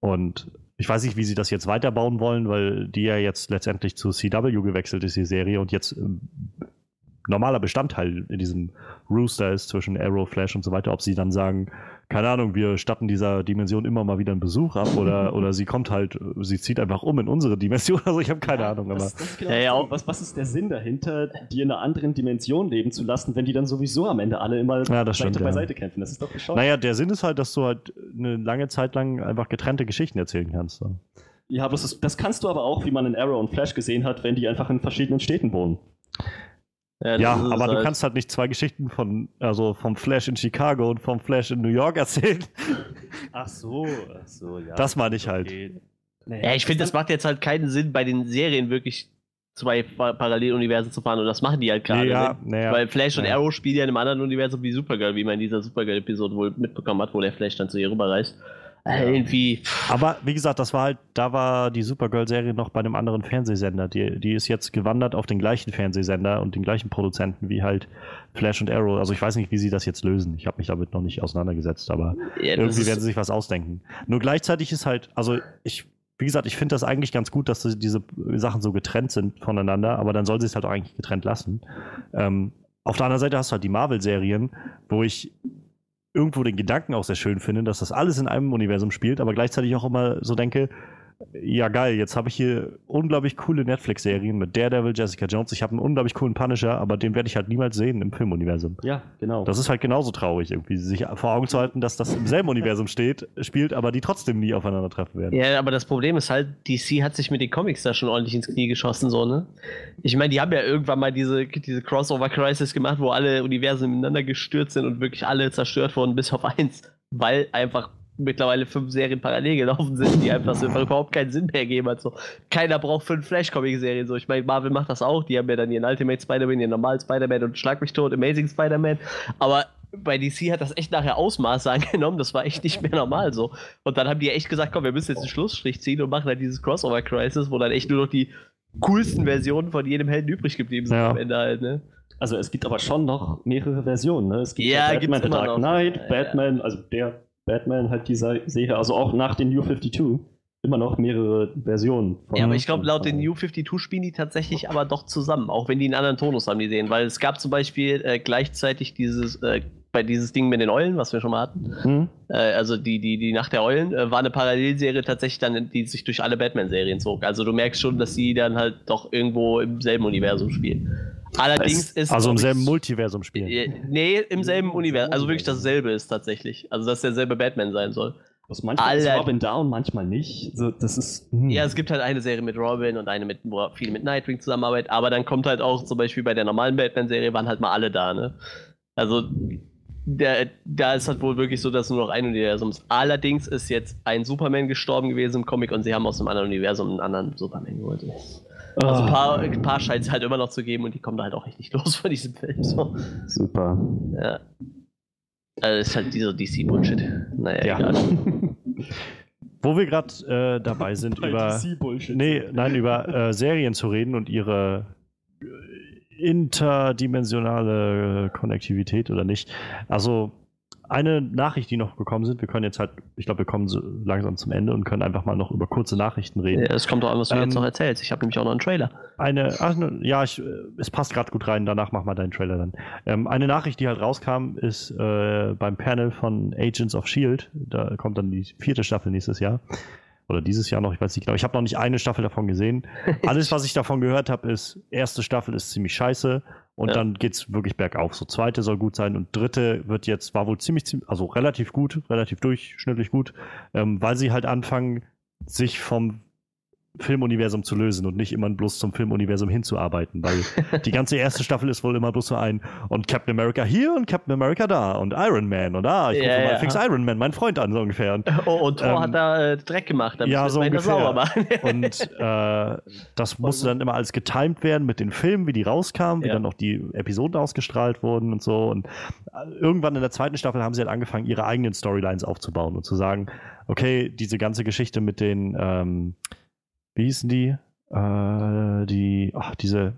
Speaker 1: Und ich weiß nicht, wie sie das jetzt weiterbauen wollen, weil die ja jetzt letztendlich zu CW gewechselt ist, die Serie, und jetzt ähm, normaler Bestandteil in diesem Rooster ist zwischen Arrow, Flash und so weiter, ob sie dann sagen, keine Ahnung, wir statten dieser Dimension immer mal wieder einen Besuch ab oder, oder sie kommt halt, sie zieht einfach um in unsere Dimension. Also ich habe keine Ahnung. Aber
Speaker 3: das, das ja, ja, was, was ist der Sinn dahinter, die in einer anderen Dimension leben zu lassen, wenn die dann sowieso am Ende alle immer
Speaker 1: ja, Seite stimmt,
Speaker 3: bei Seite kämpfen? Das ist doch
Speaker 1: bescheuert. Naja, der Sinn ist halt, dass du halt eine lange Zeit lang einfach getrennte Geschichten erzählen kannst. So.
Speaker 3: Ja, das, das kannst du aber auch, wie man in Arrow und Flash gesehen hat, wenn die einfach in verschiedenen Städten wohnen.
Speaker 1: Ja, ja aber halt du kannst halt nicht zwei Geschichten von, also vom Flash in Chicago und vom Flash in New York erzählen.
Speaker 3: Ach so, ach so, ja.
Speaker 1: Das meine ich halt.
Speaker 2: Ja, ich finde, das macht jetzt halt keinen Sinn, bei den Serien wirklich zwei Paralleluniversen zu fahren und das machen die halt gerade. Ja, ne? ja, Weil Flash und Arrow spielen ja in einem anderen Universum wie Supergirl, wie man in dieser Supergirl-Episode wohl mitbekommen hat, wo der Flash dann zu ihr rüberreist. Irgendwie.
Speaker 1: Aber wie gesagt, das war halt, da war die Supergirl-Serie noch bei einem anderen Fernsehsender. Die, die ist jetzt gewandert auf den gleichen Fernsehsender und den gleichen Produzenten wie halt Flash und Arrow. Also ich weiß nicht, wie sie das jetzt lösen. Ich habe mich damit noch nicht auseinandergesetzt, aber ja, irgendwie werden sie sich was ausdenken. Nur gleichzeitig ist halt, also ich, wie gesagt, ich finde das eigentlich ganz gut, dass diese Sachen so getrennt sind voneinander, aber dann soll sie es halt auch eigentlich getrennt lassen. Ähm, auf der anderen Seite hast du halt die Marvel-Serien, wo ich irgendwo den Gedanken auch sehr schön finde, dass das alles in einem Universum spielt, aber gleichzeitig auch immer so denke, ja geil, jetzt habe ich hier unglaublich coole Netflix-Serien mit Daredevil, Jessica Jones. Ich habe einen unglaublich coolen Punisher, aber den werde ich halt niemals sehen im Filmuniversum.
Speaker 3: Ja, genau.
Speaker 1: Das ist halt genauso traurig, irgendwie sich vor Augen zu halten, dass das im selben Universum steht, spielt, aber die trotzdem nie aufeinandertreffen werden.
Speaker 2: Ja, aber das Problem ist halt, DC hat sich mit den Comics da schon ordentlich ins Knie geschossen, so, ne? Ich meine, die haben ja irgendwann mal diese, diese Crossover-Crisis gemacht, wo alle Universen miteinander gestürzt sind und wirklich alle zerstört wurden, bis auf eins, weil einfach mittlerweile fünf Serien parallel gelaufen sind, die einfach so überhaupt keinen Sinn mehr geben. Also keiner braucht fünf Flash-Comic-Serien. So, ich meine, Marvel macht das auch. Die haben ja dann ihren Ultimate Spider-Man, ihren normalen Spider-Man und Schlag mich tot, Amazing Spider-Man. Aber bei DC hat das echt nachher Ausmaße angenommen. Das war echt nicht mehr normal so. Und dann haben die echt gesagt, komm, wir müssen jetzt einen Schlussstrich ziehen und machen dann dieses Crossover-Crisis, wo dann echt nur noch die coolsten Versionen von jedem Helden übrig geblieben sind ja. am Ende halt, ne?
Speaker 3: Also es gibt aber schon noch mehrere Versionen, ne? Es gibt
Speaker 2: ja,
Speaker 3: ja Batman The Dark Knight, Batman, also der Batman halt dieser Serie, also auch nach den New 52, immer noch mehrere Versionen.
Speaker 2: ja, aber ich glaube, laut den New 52 spielen die tatsächlich aber doch zusammen, auch wenn die einen anderen Tonus haben, die sehen. Weil es gab zum Beispiel äh, gleichzeitig dieses äh, bei dieses Ding mit den Eulen, was wir schon mal hatten. Mhm. Äh, also die, die, die Nacht der Eulen äh, war eine Parallelserie tatsächlich dann, die sich durch alle Batman-Serien zog. Also du merkst schon, dass sie dann halt doch irgendwo im selben Universum spielen. Allerdings ist.
Speaker 1: Also im selben Multiversum spielen.
Speaker 2: Nee, im selben Universum. Also wirklich dasselbe ist tatsächlich. Also dass derselbe Batman sein soll.
Speaker 3: Was manchmal Aller ist Robin da und manchmal nicht. Also das ist.
Speaker 2: Hm. Ja, es gibt halt eine Serie mit Robin und eine mit, wo viel mit Nightwing zusammenarbeitet, aber dann kommt halt auch zum Beispiel bei der normalen Batman-Serie waren halt mal alle da, ne? Also der, da ist halt wohl wirklich so, dass nur noch ein Universum ist. Allerdings ist jetzt ein Superman gestorben gewesen im Comic und sie haben aus einem anderen Universum einen anderen Superman geholt. Also ein paar, ein paar scheint es halt immer noch zu geben und die kommen da halt auch richtig los von diesem Film. So.
Speaker 3: Super.
Speaker 2: Ja. Also ist halt dieser DC-Bullshit. Naja, ja. egal.
Speaker 1: Wo wir gerade äh, dabei sind, über. Nee, nein, über äh, Serien zu reden und ihre interdimensionale Konnektivität oder nicht. Also eine Nachricht, die noch gekommen sind, wir können jetzt halt, ich glaube, wir kommen so langsam zum Ende und können einfach mal noch über kurze Nachrichten reden.
Speaker 2: Ja, es kommt doch an, was du ähm, jetzt noch erzählst. Ich habe nämlich auch noch einen Trailer.
Speaker 1: Eine, ach, ne, ja, ich, es passt gerade gut rein, danach mach mal deinen Trailer dann. Ähm, eine Nachricht, die halt rauskam, ist äh, beim Panel von Agents of Shield, da kommt dann die vierte Staffel nächstes Jahr oder dieses Jahr noch, ich weiß nicht genau. Ich habe noch nicht eine Staffel davon gesehen. Alles, was ich davon gehört habe, ist, erste Staffel ist ziemlich scheiße und ja. dann geht's wirklich bergauf. So zweite soll gut sein und dritte wird jetzt, war wohl ziemlich, also relativ gut, relativ durchschnittlich gut, ähm, weil sie halt anfangen, sich vom Filmuniversum zu lösen und nicht immer bloß zum Filmuniversum hinzuarbeiten, weil die ganze erste Staffel ist wohl immer bloß so ein und Captain America hier und Captain America da und Iron Man und ah, ich rufe ja, mal ja. fix Iron Man, mein Freund an, so ungefähr. Und,
Speaker 2: oh, und Thor ähm, hat da äh, Dreck gemacht,
Speaker 1: damit ja, so ungefähr. und äh, das musste dann immer alles getimed werden mit den Filmen, wie die rauskamen, wie ja. dann auch die Episoden ausgestrahlt wurden und so und äh, irgendwann in der zweiten Staffel haben sie halt angefangen, ihre eigenen Storylines aufzubauen und zu sagen, okay, diese ganze Geschichte mit den ähm, wie hießen die? Äh, die, ach, diese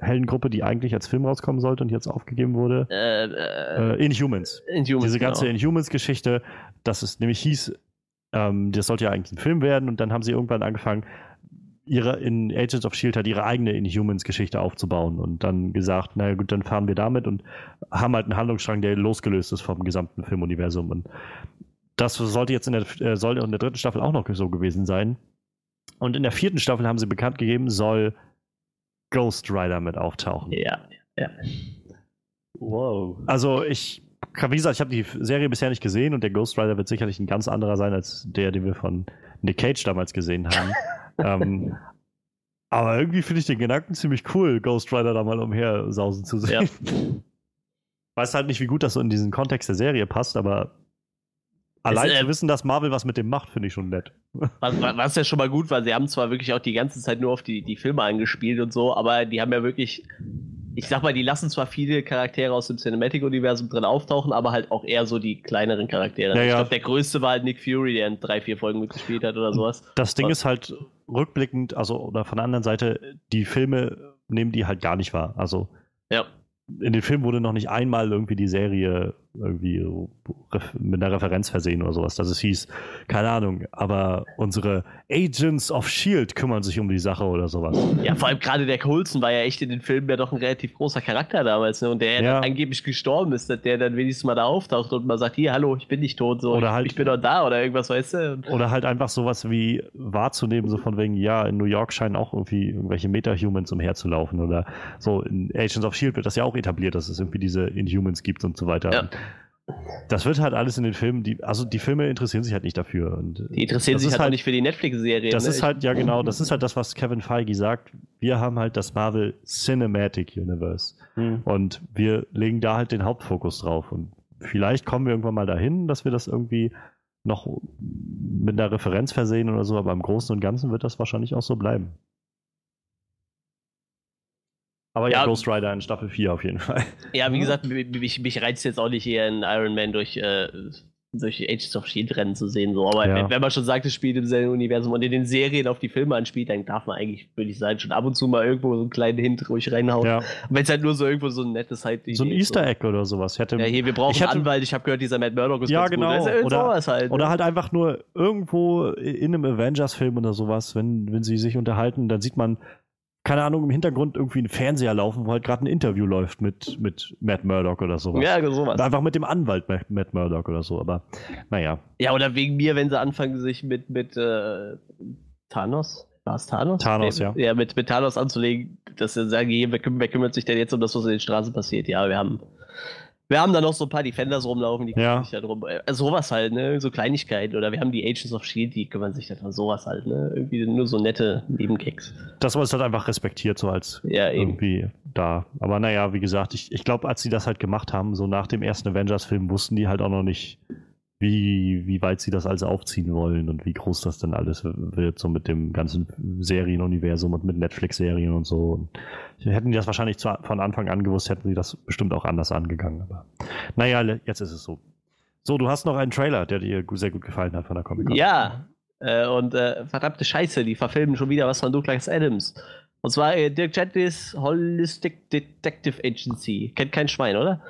Speaker 1: Heldengruppe, die eigentlich als Film rauskommen sollte und jetzt aufgegeben wurde. Äh, äh, äh Inhumans. Inhumans. Diese ganze genau. Inhumans-Geschichte, dass es nämlich hieß, ähm, das sollte ja eigentlich ein Film werden und dann haben sie irgendwann angefangen, ihre in Agents of Shield halt ihre eigene Inhumans-Geschichte aufzubauen und dann gesagt, naja gut, dann fahren wir damit und haben halt einen Handlungsstrang, der losgelöst ist vom gesamten Filmuniversum. Und das sollte jetzt in der, äh, soll in der dritten Staffel auch noch so gewesen sein. Und in der vierten Staffel haben sie bekannt gegeben, soll Ghost Rider mit auftauchen.
Speaker 2: Ja, ja.
Speaker 1: Wow. Also ich, wie gesagt, ich habe die Serie bisher nicht gesehen und der Ghost Rider wird sicherlich ein ganz anderer sein als der, den wir von Nick Cage damals gesehen haben. ähm, aber irgendwie finde ich den Gedanken ziemlich cool, Ghost Rider da mal umher sausen zu sehen. Ja. Weiß halt nicht, wie gut das so in diesen Kontext der Serie passt, aber Allein es, äh, zu wissen, dass Marvel was mit dem macht, finde ich schon nett.
Speaker 2: Was, was ja schon mal gut war, sie haben zwar wirklich auch die ganze Zeit nur auf die, die Filme angespielt und so, aber die haben ja wirklich, ich sag mal, die lassen zwar viele Charaktere aus dem Cinematic-Universum drin auftauchen, aber halt auch eher so die kleineren Charaktere. Ja, ich glaube, der größte war halt Nick Fury, der in drei, vier Folgen mitgespielt hat oder sowas.
Speaker 1: Das Ding was? ist halt rückblickend, also oder von der anderen Seite, die Filme nehmen die halt gar nicht wahr. Also
Speaker 2: ja.
Speaker 1: in den Filmen wurde noch nicht einmal irgendwie die Serie irgendwie mit einer Referenz versehen oder sowas, dass es hieß, keine Ahnung, aber unsere Agents of Shield kümmern sich um die Sache oder sowas.
Speaker 2: Ja, vor allem gerade der Coulson war ja echt in den Filmen ja doch ein relativ großer Charakter damals, ne? Und der ja. angeblich gestorben ist, dass der dann wenigstens mal da auftaucht und mal sagt, hier, hallo, ich bin nicht tot, so,
Speaker 1: oder halt,
Speaker 2: ich bin doch da oder irgendwas, weißt du? Und
Speaker 1: oder halt einfach sowas wie wahrzunehmen, so von wegen, ja, in New York scheinen auch irgendwie irgendwelche Meta-Humans umherzulaufen oder so, in Agents of Shield wird das ja auch etabliert, dass es irgendwie diese Inhumans gibt und so weiter. Ja. Das wird halt alles in den Filmen, die, also die Filme interessieren sich halt nicht dafür. Und
Speaker 2: die interessieren sich halt, halt nicht für die Netflix-Serie.
Speaker 1: Das ne? ist halt, ja genau, das ist halt das, was Kevin Feige sagt. Wir haben halt das Marvel Cinematic Universe. Hm. Und wir legen da halt den Hauptfokus drauf. Und vielleicht kommen wir irgendwann mal dahin, dass wir das irgendwie noch mit einer Referenz versehen oder so, aber im Großen und Ganzen wird das wahrscheinlich auch so bleiben. Aber ja, ja, Ghost Rider in Staffel 4 auf jeden Fall.
Speaker 2: Ja, wie gesagt, mich, mich reizt jetzt auch nicht hier in Iron Man durch, äh, durch Agents of Shield Rennen zu sehen. So. Aber ja. wenn, man schon sagt, es spielt im selben Universum und in den Serien auf die Filme anspielt, dann darf man eigentlich, würde ich sagen, schon ab und zu mal irgendwo so einen kleinen Hint ruhig reinhauen. Ja. Wenn es halt nur so irgendwo so ein nettes halt.
Speaker 1: So ein Easter Egg oder sowas.
Speaker 2: Hätte, ja, hier, wir brauchen
Speaker 1: ich
Speaker 2: einen Anwalt. Ich habe gehört, dieser Matt Murdock
Speaker 1: ist ja, genau. Gut. Oder, halt, ne? oder halt einfach nur irgendwo in einem Avengers-Film oder sowas, wenn, wenn sie sich unterhalten, dann sieht man keine Ahnung, im Hintergrund irgendwie ein Fernseher laufen, wo halt gerade ein Interview läuft mit, mit Matt Murdock oder sowas.
Speaker 2: Ja, sowas.
Speaker 1: Oder einfach mit dem Anwalt Matt, Murdock oder so, aber naja.
Speaker 2: Ja, oder wegen mir, wenn sie anfangen, sich mit, mit äh, Thanos? War es Thanos?
Speaker 1: Thanos, ja.
Speaker 2: Ja, mit, mit Thanos anzulegen, dass sie sagen, hier, wer kümmert sich denn jetzt um das, was in den Straßen passiert? Ja, wir haben. Wir haben da noch so ein paar Defenders rumlaufen, die
Speaker 1: Ja.
Speaker 2: kümmern sich da drum. Äh, sowas halt, ne? So Kleinigkeiten. Oder wir haben die Agents of Shield, die kümmern sich da drum. Sowas halt, ne? Irgendwie nur so nette Nebenkicks.
Speaker 1: Das war es halt einfach respektiert, so als
Speaker 2: Ja,
Speaker 1: irgendwie da. Aber naja, wie gesagt, ich, ich glaube, als sie das halt gemacht haben, so nach dem ersten Avengers-Film, wussten die halt auch noch nicht, wie, wie weit sie das alles aufziehen wollen und wie groß das dann alles wird, so mit dem ganzen Serienuniversum und mit Netflix-Serien und so. Und hätten die das wahrscheinlich zu, von Anfang an gewusst, hätten sie das bestimmt auch anders angegangen. Aber naja, jetzt ist es so. So, du hast noch einen Trailer, der dir sehr gut gefallen hat von der Comic Con.
Speaker 2: Ja, äh, und äh, verdammte Scheiße, die verfilmen schon wieder was von Douglas Adams. Und zwar äh, Dirk Gently's Holistic Detective Agency. Kennt kein Schwein, oder?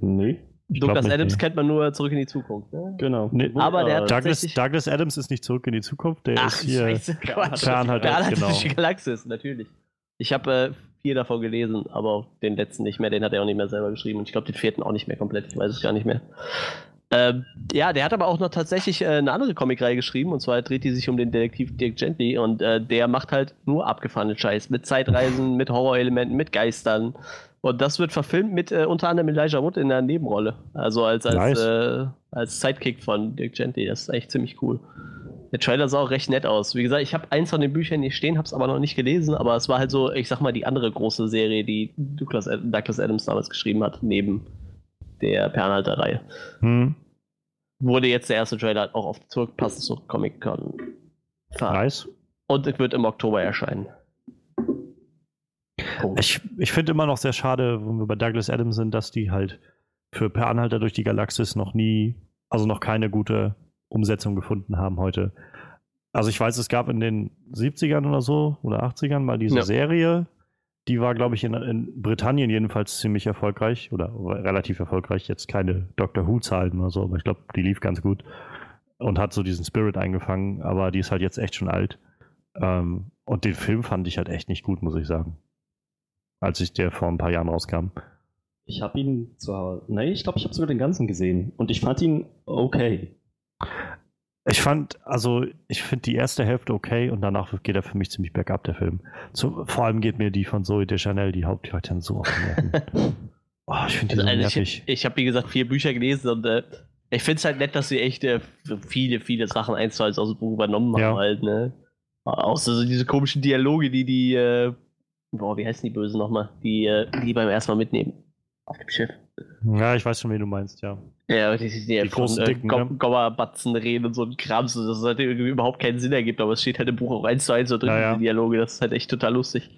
Speaker 3: Nee,
Speaker 1: Ich
Speaker 2: Douglas
Speaker 1: nicht,
Speaker 2: Adams
Speaker 1: nee.
Speaker 2: kennt man nur zurück in die Zukunft. Ne?
Speaker 3: genau.
Speaker 1: Nee,
Speaker 2: Aber der
Speaker 3: äh,
Speaker 1: Douglas, Douglas Adams ist nicht zurück in die Zukunft, der
Speaker 2: Ach,
Speaker 1: ist hier.
Speaker 2: Scheiße, Quatsch.
Speaker 1: Fernhalter genau.
Speaker 2: Galaxis, natürlich. Ich habe äh, vier davon gelesen, aber auch den letzten nicht mehr. Den hat er auch nicht mehr selber geschrieben. Und ich glaube, den vierten auch nicht mehr komplett. Ich weiß es gar nicht mehr. Ähm, ja, der hat aber auch noch tatsächlich äh, eine andere Comicreihe geschrieben. Und zwar dreht die sich um den Detektiv Dirk Gently. Und äh, der macht halt nur abgefahrene Scheiß. Mit Zeitreisen, mit Horrorelementen, mit Geistern. Und das wird verfilmt mit äh, unter anderem Elijah Wood in der Nebenrolle. Also als, als,
Speaker 1: Nice.
Speaker 2: äh, als Sidekick von Dirk Gently. Das ist echt ziemlich cool. Der Trailer sah auch recht nett aus. Wie gesagt, ich habe eins von den Büchern hier stehen, habe es aber noch nicht gelesen, aber es war halt so, ich sag mal, die andere große Serie, die Douglas, Douglas Adams damals geschrieben hat, neben der Pernhalter-Reihe.
Speaker 1: Hm,
Speaker 2: Wurde jetzt der erste Trailer auch auf zurück, passend zur Comic-Con.
Speaker 1: nice.
Speaker 2: Und es wird im Oktober erscheinen. Punkt.
Speaker 1: Ich, ich finde immer noch sehr schade, wenn wir bei Douglas Adams sind, dass die halt für Per Anhalter durch die Galaxis noch nie, also noch keine gute Umsetzung gefunden haben heute. Also ich weiß, es gab in den 70ern oder so oder 80ern mal diese
Speaker 2: Ja.
Speaker 1: Serie, die war, glaube ich, in, in Britannien jedenfalls ziemlich erfolgreich oder relativ erfolgreich. Jetzt keine Doctor Who-Zahlen oder so, aber ich glaube, die lief ganz gut und hat so diesen Spirit eingefangen, aber die ist halt jetzt echt schon alt. Ähm, und den Film fand ich halt echt nicht gut, muss ich sagen als ich der vor ein paar Jahren rauskam.
Speaker 3: Ich habe ihn zwar, nee, ich glaube, ich habe sogar den ganzen gesehen und ich fand ihn okay.
Speaker 1: Ich fand, also ich finde die erste Hälfte okay und danach geht er für mich ziemlich bergab, der Film. Zu, vor allem geht mir die von Zoe Deschanel, die Hauptcharakterin, so auf die Nerven. Oh, ich finde die so
Speaker 2: Also,
Speaker 1: nervig.
Speaker 2: ich ich habe, wie gesagt, vier Bücher gelesen und äh, ich finde es halt nett, dass sie echt äh, viele, viele Sachen eins zu eins aus dem Buch übernommen haben,
Speaker 1: Ja.
Speaker 2: halt, ne? Außer so diese komischen Dialoge, die die, äh, boah, wie heißen die Bösen nochmal? Die, äh, die beim ersten Mal mitnehmen. Auf dem Schiff.
Speaker 1: Ja, ich weiß schon, wie du meinst, ja.
Speaker 2: Ja, die, die, die,
Speaker 1: großen Dicken,
Speaker 2: Go
Speaker 1: ne?
Speaker 2: Gommerbatzen reden und so ein Kram, so, dass es halt irgendwie überhaupt keinen Sinn ergibt, aber es steht halt im Buch auch eins zu eins so drin,
Speaker 1: Ja, ja.
Speaker 2: diese Dialoge, das ist halt echt total lustig.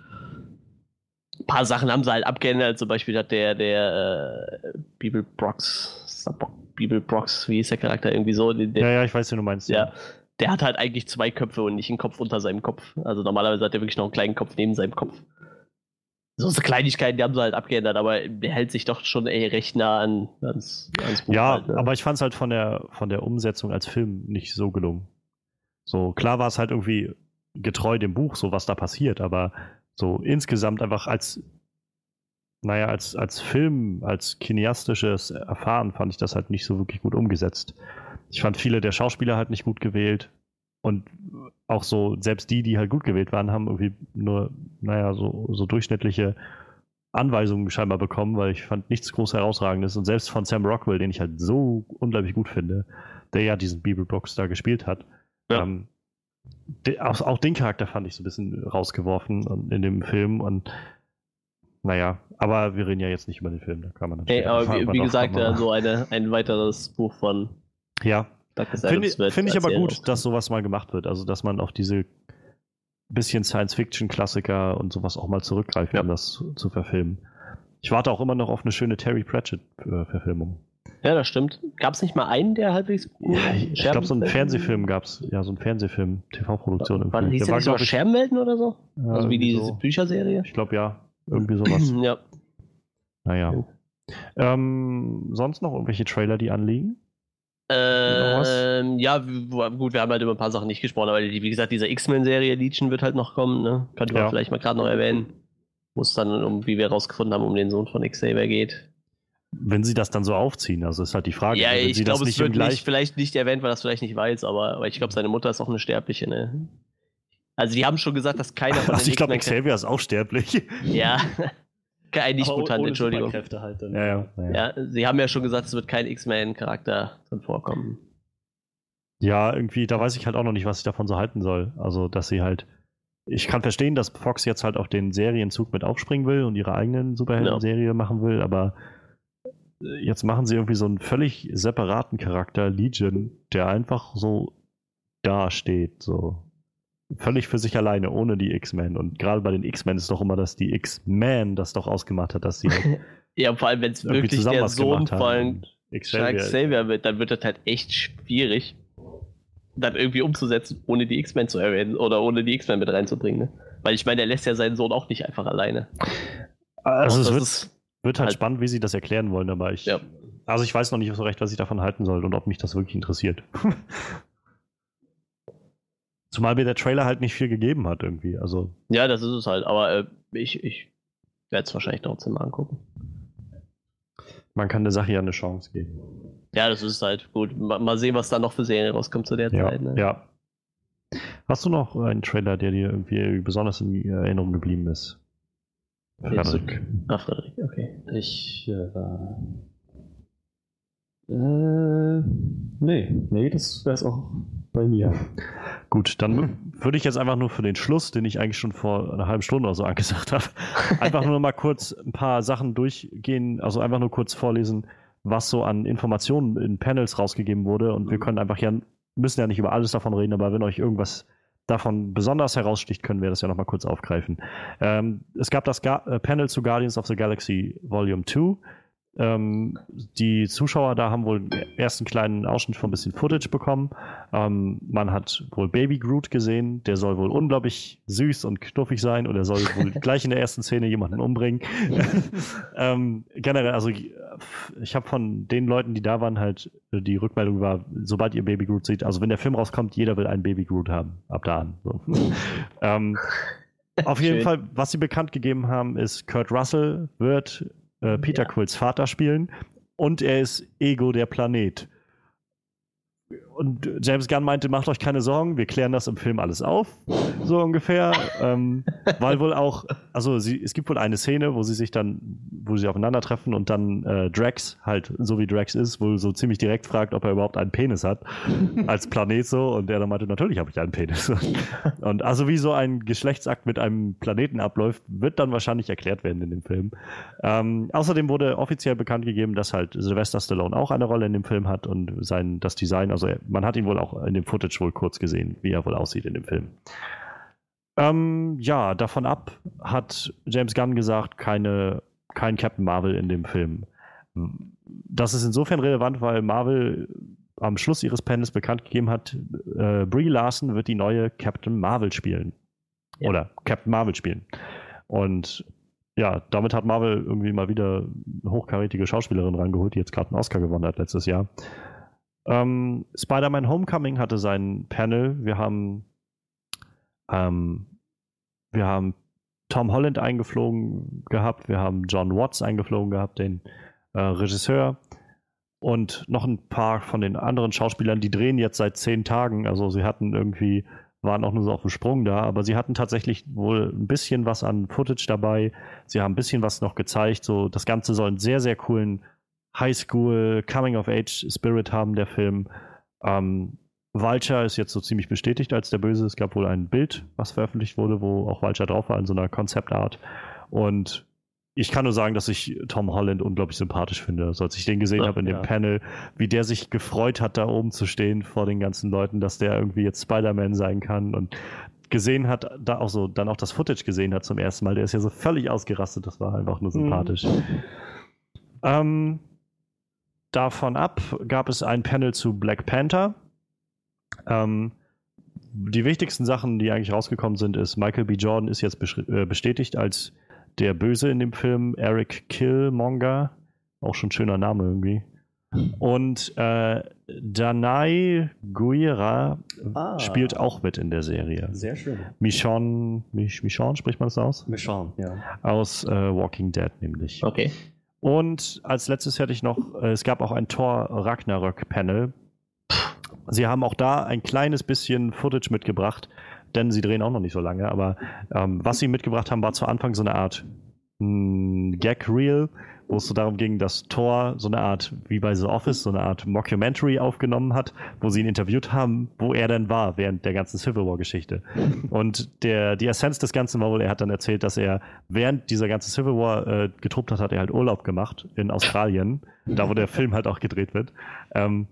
Speaker 2: Ein paar Sachen haben sie halt abgeändert, zum Beispiel hat der, der äh, Bibel Brox, Bibel Brox, wie ist der Charakter irgendwie so, der,
Speaker 1: Ja, ja, ich weiß, wie du meinst.
Speaker 2: ja, der hat halt eigentlich zwei Köpfe und nicht einen Kopf unter seinem Kopf. Also normalerweise hat er wirklich noch einen kleinen Kopf neben seinem Kopf. So so Kleinigkeiten, die haben sie halt abgeändert, aber der hält sich doch schon ey, recht nah an, ans, ans Buch.
Speaker 1: Ja,
Speaker 2: halt, ne?
Speaker 1: aber ich fand es halt von der, von der Umsetzung als Film nicht so gelungen. So, klar war es halt irgendwie getreu dem Buch, so was da passiert, aber so insgesamt einfach als, naja, als, als Film, als kineastisches Erfahren fand ich das halt nicht so wirklich gut umgesetzt. Ich fand viele der Schauspieler halt nicht gut gewählt und auch so, selbst die, die halt gut gewählt waren, haben irgendwie nur, naja, so, so durchschnittliche Anweisungen scheinbar bekommen, weil ich fand nichts groß herausragendes. Und selbst von Sam Rockwell, den ich halt so unglaublich gut finde, der ja diesen Bibelbox da gespielt hat,
Speaker 2: Ja.
Speaker 1: ähm, de, auch, auch den Charakter fand ich so ein bisschen rausgeworfen in dem Film. Und naja, aber wir reden ja jetzt nicht über den Film, da kann man
Speaker 2: Hey, aber wie, wie gesagt, so eine, ein weiteres Buch von
Speaker 1: ja, Finde find ich aber gut, dass sowas mal gemacht wird. Also, dass man auf diese bisschen Science-Fiction-Klassiker und sowas auch mal zurückgreift,
Speaker 2: Ja.
Speaker 1: um das zu verfilmen. Ich warte auch immer noch auf eine schöne Terry Pratchett-Verfilmung.
Speaker 2: Ja, das stimmt. Gab es nicht mal einen, der halbwegs gut
Speaker 1: Ja, ich glaube, so einen Fernsehfilm gab es. Ja, so einen Fernsehfilm, TV-Produktion.
Speaker 2: War, hieß
Speaker 1: Der
Speaker 2: der nicht sogar Scherbenwelten oder so?
Speaker 1: ja,
Speaker 2: also wie diese
Speaker 1: so.
Speaker 2: Bücherserie?
Speaker 1: Ich glaube, ja. Irgendwie sowas.
Speaker 2: ja.
Speaker 1: naja. Ähm, sonst noch irgendwelche Trailer, die anliegen?
Speaker 2: Ähm, ja, gut, wir haben halt über ein paar Sachen nicht gesprochen, aber wie gesagt, diese X-Men-Serie Legion wird halt noch kommen, ne? Könnte man ja. vielleicht mal gerade noch erwähnen. Wo es dann, um, wie wir herausgefunden haben, um den Sohn von Xavier geht.
Speaker 1: Wenn sie das dann so aufziehen, also ist halt die Frage.
Speaker 2: Ja,
Speaker 1: ich
Speaker 2: glaube, es wird nicht, vielleicht nicht erwähnt, weil das vielleicht nicht weiß, aber, aber ich glaube, seine Mutter ist auch eine Sterbliche, ne? Also die haben schon gesagt, dass keiner
Speaker 1: von also ich glaube, Xavier ist auch sterblich.
Speaker 2: Ja. Kein Nicht-Mutant, Entschuldigung.
Speaker 3: Halt dann.
Speaker 2: Ja, ja, ja. ja, sie haben ja schon gesagt, es wird kein X-Men-Charakter drin vorkommen.
Speaker 1: Ja, irgendwie, da weiß ich halt auch noch nicht, was ich davon so halten soll. Also, dass sie halt. Ich kann verstehen, dass Fox jetzt halt auf den Serienzug mit aufspringen will und ihre eigenen Superhelden-Serie no. machen will, aber jetzt machen sie irgendwie so einen völlig separaten Charakter, Legion, der einfach so dasteht. So völlig für sich alleine, ohne die X-Men. Und gerade bei den X-Men ist doch immer, dass die X-Men das doch ausgemacht hat, dass sie halt
Speaker 2: Ja, vor allem, wenn es wirklich der Sohn von Xavier. Xavier wird, dann wird das halt echt schwierig, dann irgendwie umzusetzen, ohne die X-Men zu erwähnen oder ohne die X-Men mit reinzubringen. Ne? Weil ich meine, er lässt ja seinen Sohn auch nicht einfach alleine.
Speaker 1: Also es wird, wird halt, halt, spannend, wie sie das erklären wollen, aber ich. Ja. Also ich weiß noch nicht so recht, was ich davon halten soll und ob mich das wirklich interessiert. Zumal mir der Trailer halt nicht viel gegeben hat irgendwie. Also.
Speaker 2: Ja, das ist es halt, aber äh, ich, ich werde es wahrscheinlich trotzdem mal angucken.
Speaker 1: Man kann der Sache ja eine Chance geben.
Speaker 2: Ja, das ist halt gut. Mal sehen, was da noch für Serien rauskommt zu der
Speaker 1: ja,
Speaker 2: Zeit. Ne?
Speaker 1: Ja. Hast du noch einen Trailer, der dir irgendwie besonders in Erinnerung geblieben ist?
Speaker 2: Frederik. Ah, Frederik, okay.
Speaker 3: Ich äh, äh, nee, nee, das wäre es auch bei mir.
Speaker 1: Gut, dann würde ich jetzt einfach nur für den Schluss, den ich eigentlich schon vor einer halben Stunde oder so angesagt habe, einfach nur mal kurz ein paar Sachen durchgehen, also einfach nur kurz vorlesen, was so an Informationen in Panels rausgegeben wurde. Und wir mhm. können einfach ja, müssen ja nicht über alles davon reden, aber wenn euch irgendwas davon besonders heraussticht, können wir das ja nochmal kurz aufgreifen. Ähm, es gab das Ga äh, Panel zu Guardians of the Galaxy Volume 2. Ähm, die Zuschauer da haben wohl erst einen kleinen Ausschnitt von ein bisschen Footage bekommen. Ähm, man hat wohl Baby Groot gesehen, der soll wohl unglaublich süß und knuffig sein und er soll wohl gleich in der ersten Szene jemanden umbringen. ähm, generell, also ich habe von den Leuten, die da waren, halt die Rückmeldung war, sobald ihr Baby Groot seht, also wenn der Film rauskommt, jeder will einen Baby Groot haben, ab da an. So. ähm, auf jeden Schön. Fall, was sie bekannt gegeben haben, ist, Kurt Russell wird äh, Peter ja. Quills Vater spielen und er ist Ego der Planet. Und James Gunn meinte, macht euch keine Sorgen, wir klären das im Film alles auf, so ungefähr. ähm, weil wohl auch, also sie, es gibt wohl eine Szene, wo sie sich dann, wo sie aufeinandertreffen und dann äh, Drax, halt, so wie Drax ist, wohl so ziemlich direkt fragt, ob er überhaupt einen Penis hat, als Planet so. Und er dann meinte, natürlich habe ich einen Penis. und also wie so ein Geschlechtsakt mit einem Planeten abläuft, wird dann wahrscheinlich erklärt werden in dem Film. Ähm, außerdem wurde offiziell bekannt gegeben, dass halt Sylvester Stallone auch eine Rolle in dem Film hat und sein, das Design, also man hat ihn wohl auch in dem Footage wohl kurz gesehen, wie er wohl aussieht in dem Film. Ähm, ja, davon ab hat James Gunn gesagt, keine, kein Captain Marvel in dem Film. Das ist insofern relevant, weil Marvel am Schluss ihres Panels bekannt gegeben hat, äh, Brie Larson wird die neue Captain Marvel spielen. Ja. Oder Captain Marvel spielen. Und ja, damit hat Marvel irgendwie mal wieder eine hochkarätige Schauspielerin rangeholt, die jetzt gerade einen Oscar gewonnen hat letztes Jahr. Ähm, Spider-Man Homecoming hatte sein Panel. Wir haben, ähm, wir haben Tom Holland eingeflogen gehabt, wir haben John Watts eingeflogen gehabt, den äh, Regisseur. Und noch ein paar von den anderen Schauspielern, die drehen jetzt seit zehn Tagen. Also sie hatten irgendwie, waren auch nur so auf dem Sprung da, aber sie hatten tatsächlich wohl ein bisschen was an Footage dabei. Sie haben ein bisschen was noch gezeigt. So, das Ganze soll einen sehr, sehr coolen Highschool, Coming-of-Age-Spirit haben, der Film. Ähm, Vulture ist jetzt so ziemlich bestätigt als der Böse. Es gab wohl ein Bild, was veröffentlicht wurde, wo auch Vulture drauf war in so einer Konzeptart. Und ich kann nur sagen, dass ich Tom Holland unglaublich sympathisch finde. Also als ich den gesehen ja, habe in dem ja. Panel, wie der sich gefreut hat, da oben zu stehen vor den ganzen Leuten, dass der irgendwie jetzt Spider-Man sein kann und gesehen hat, da auch so, dann auch das Footage gesehen hat zum ersten Mal. Der ist ja so völlig ausgerastet, das war einfach nur sympathisch. Mhm. Ähm, davon ab gab es ein Panel zu Black Panther. Ähm, die wichtigsten Sachen, die eigentlich rausgekommen sind, ist, Michael B. Jordan ist jetzt äh, bestätigt als der Böse in dem Film, Eric Killmonger. Auch schon ein schöner Name irgendwie. Und äh, Danai Guira
Speaker 3: Ah.
Speaker 1: spielt auch mit in der Serie.
Speaker 3: Sehr schön.
Speaker 1: Michonne, Mich, Michonne spricht man das aus?
Speaker 3: Schauen, ja.
Speaker 1: Aus äh, Walking Dead nämlich.
Speaker 2: Okay.
Speaker 1: Und als letztes hätte ich noch, äh, es gab auch ein Thor Ragnarök Panel. Sie haben auch da ein kleines bisschen Footage mitgebracht, denn sie drehen auch noch nicht so lange, aber ähm, was sie mitgebracht haben, war zu Anfang so eine Art mh, Gag-Reel, wo es so darum ging, dass Thor so eine Art, wie bei The Office, so eine Art Mockumentary aufgenommen hat, wo sie ihn interviewt haben, wo er denn war während der ganzen Civil War-Geschichte. Und der, die Essenz des Ganzen war wohl, er hat dann erzählt, dass er während dieser ganzen Civil War äh, getobt hat, hat er halt Urlaub gemacht in Australien, da wo der Film halt auch gedreht wird. Ähm,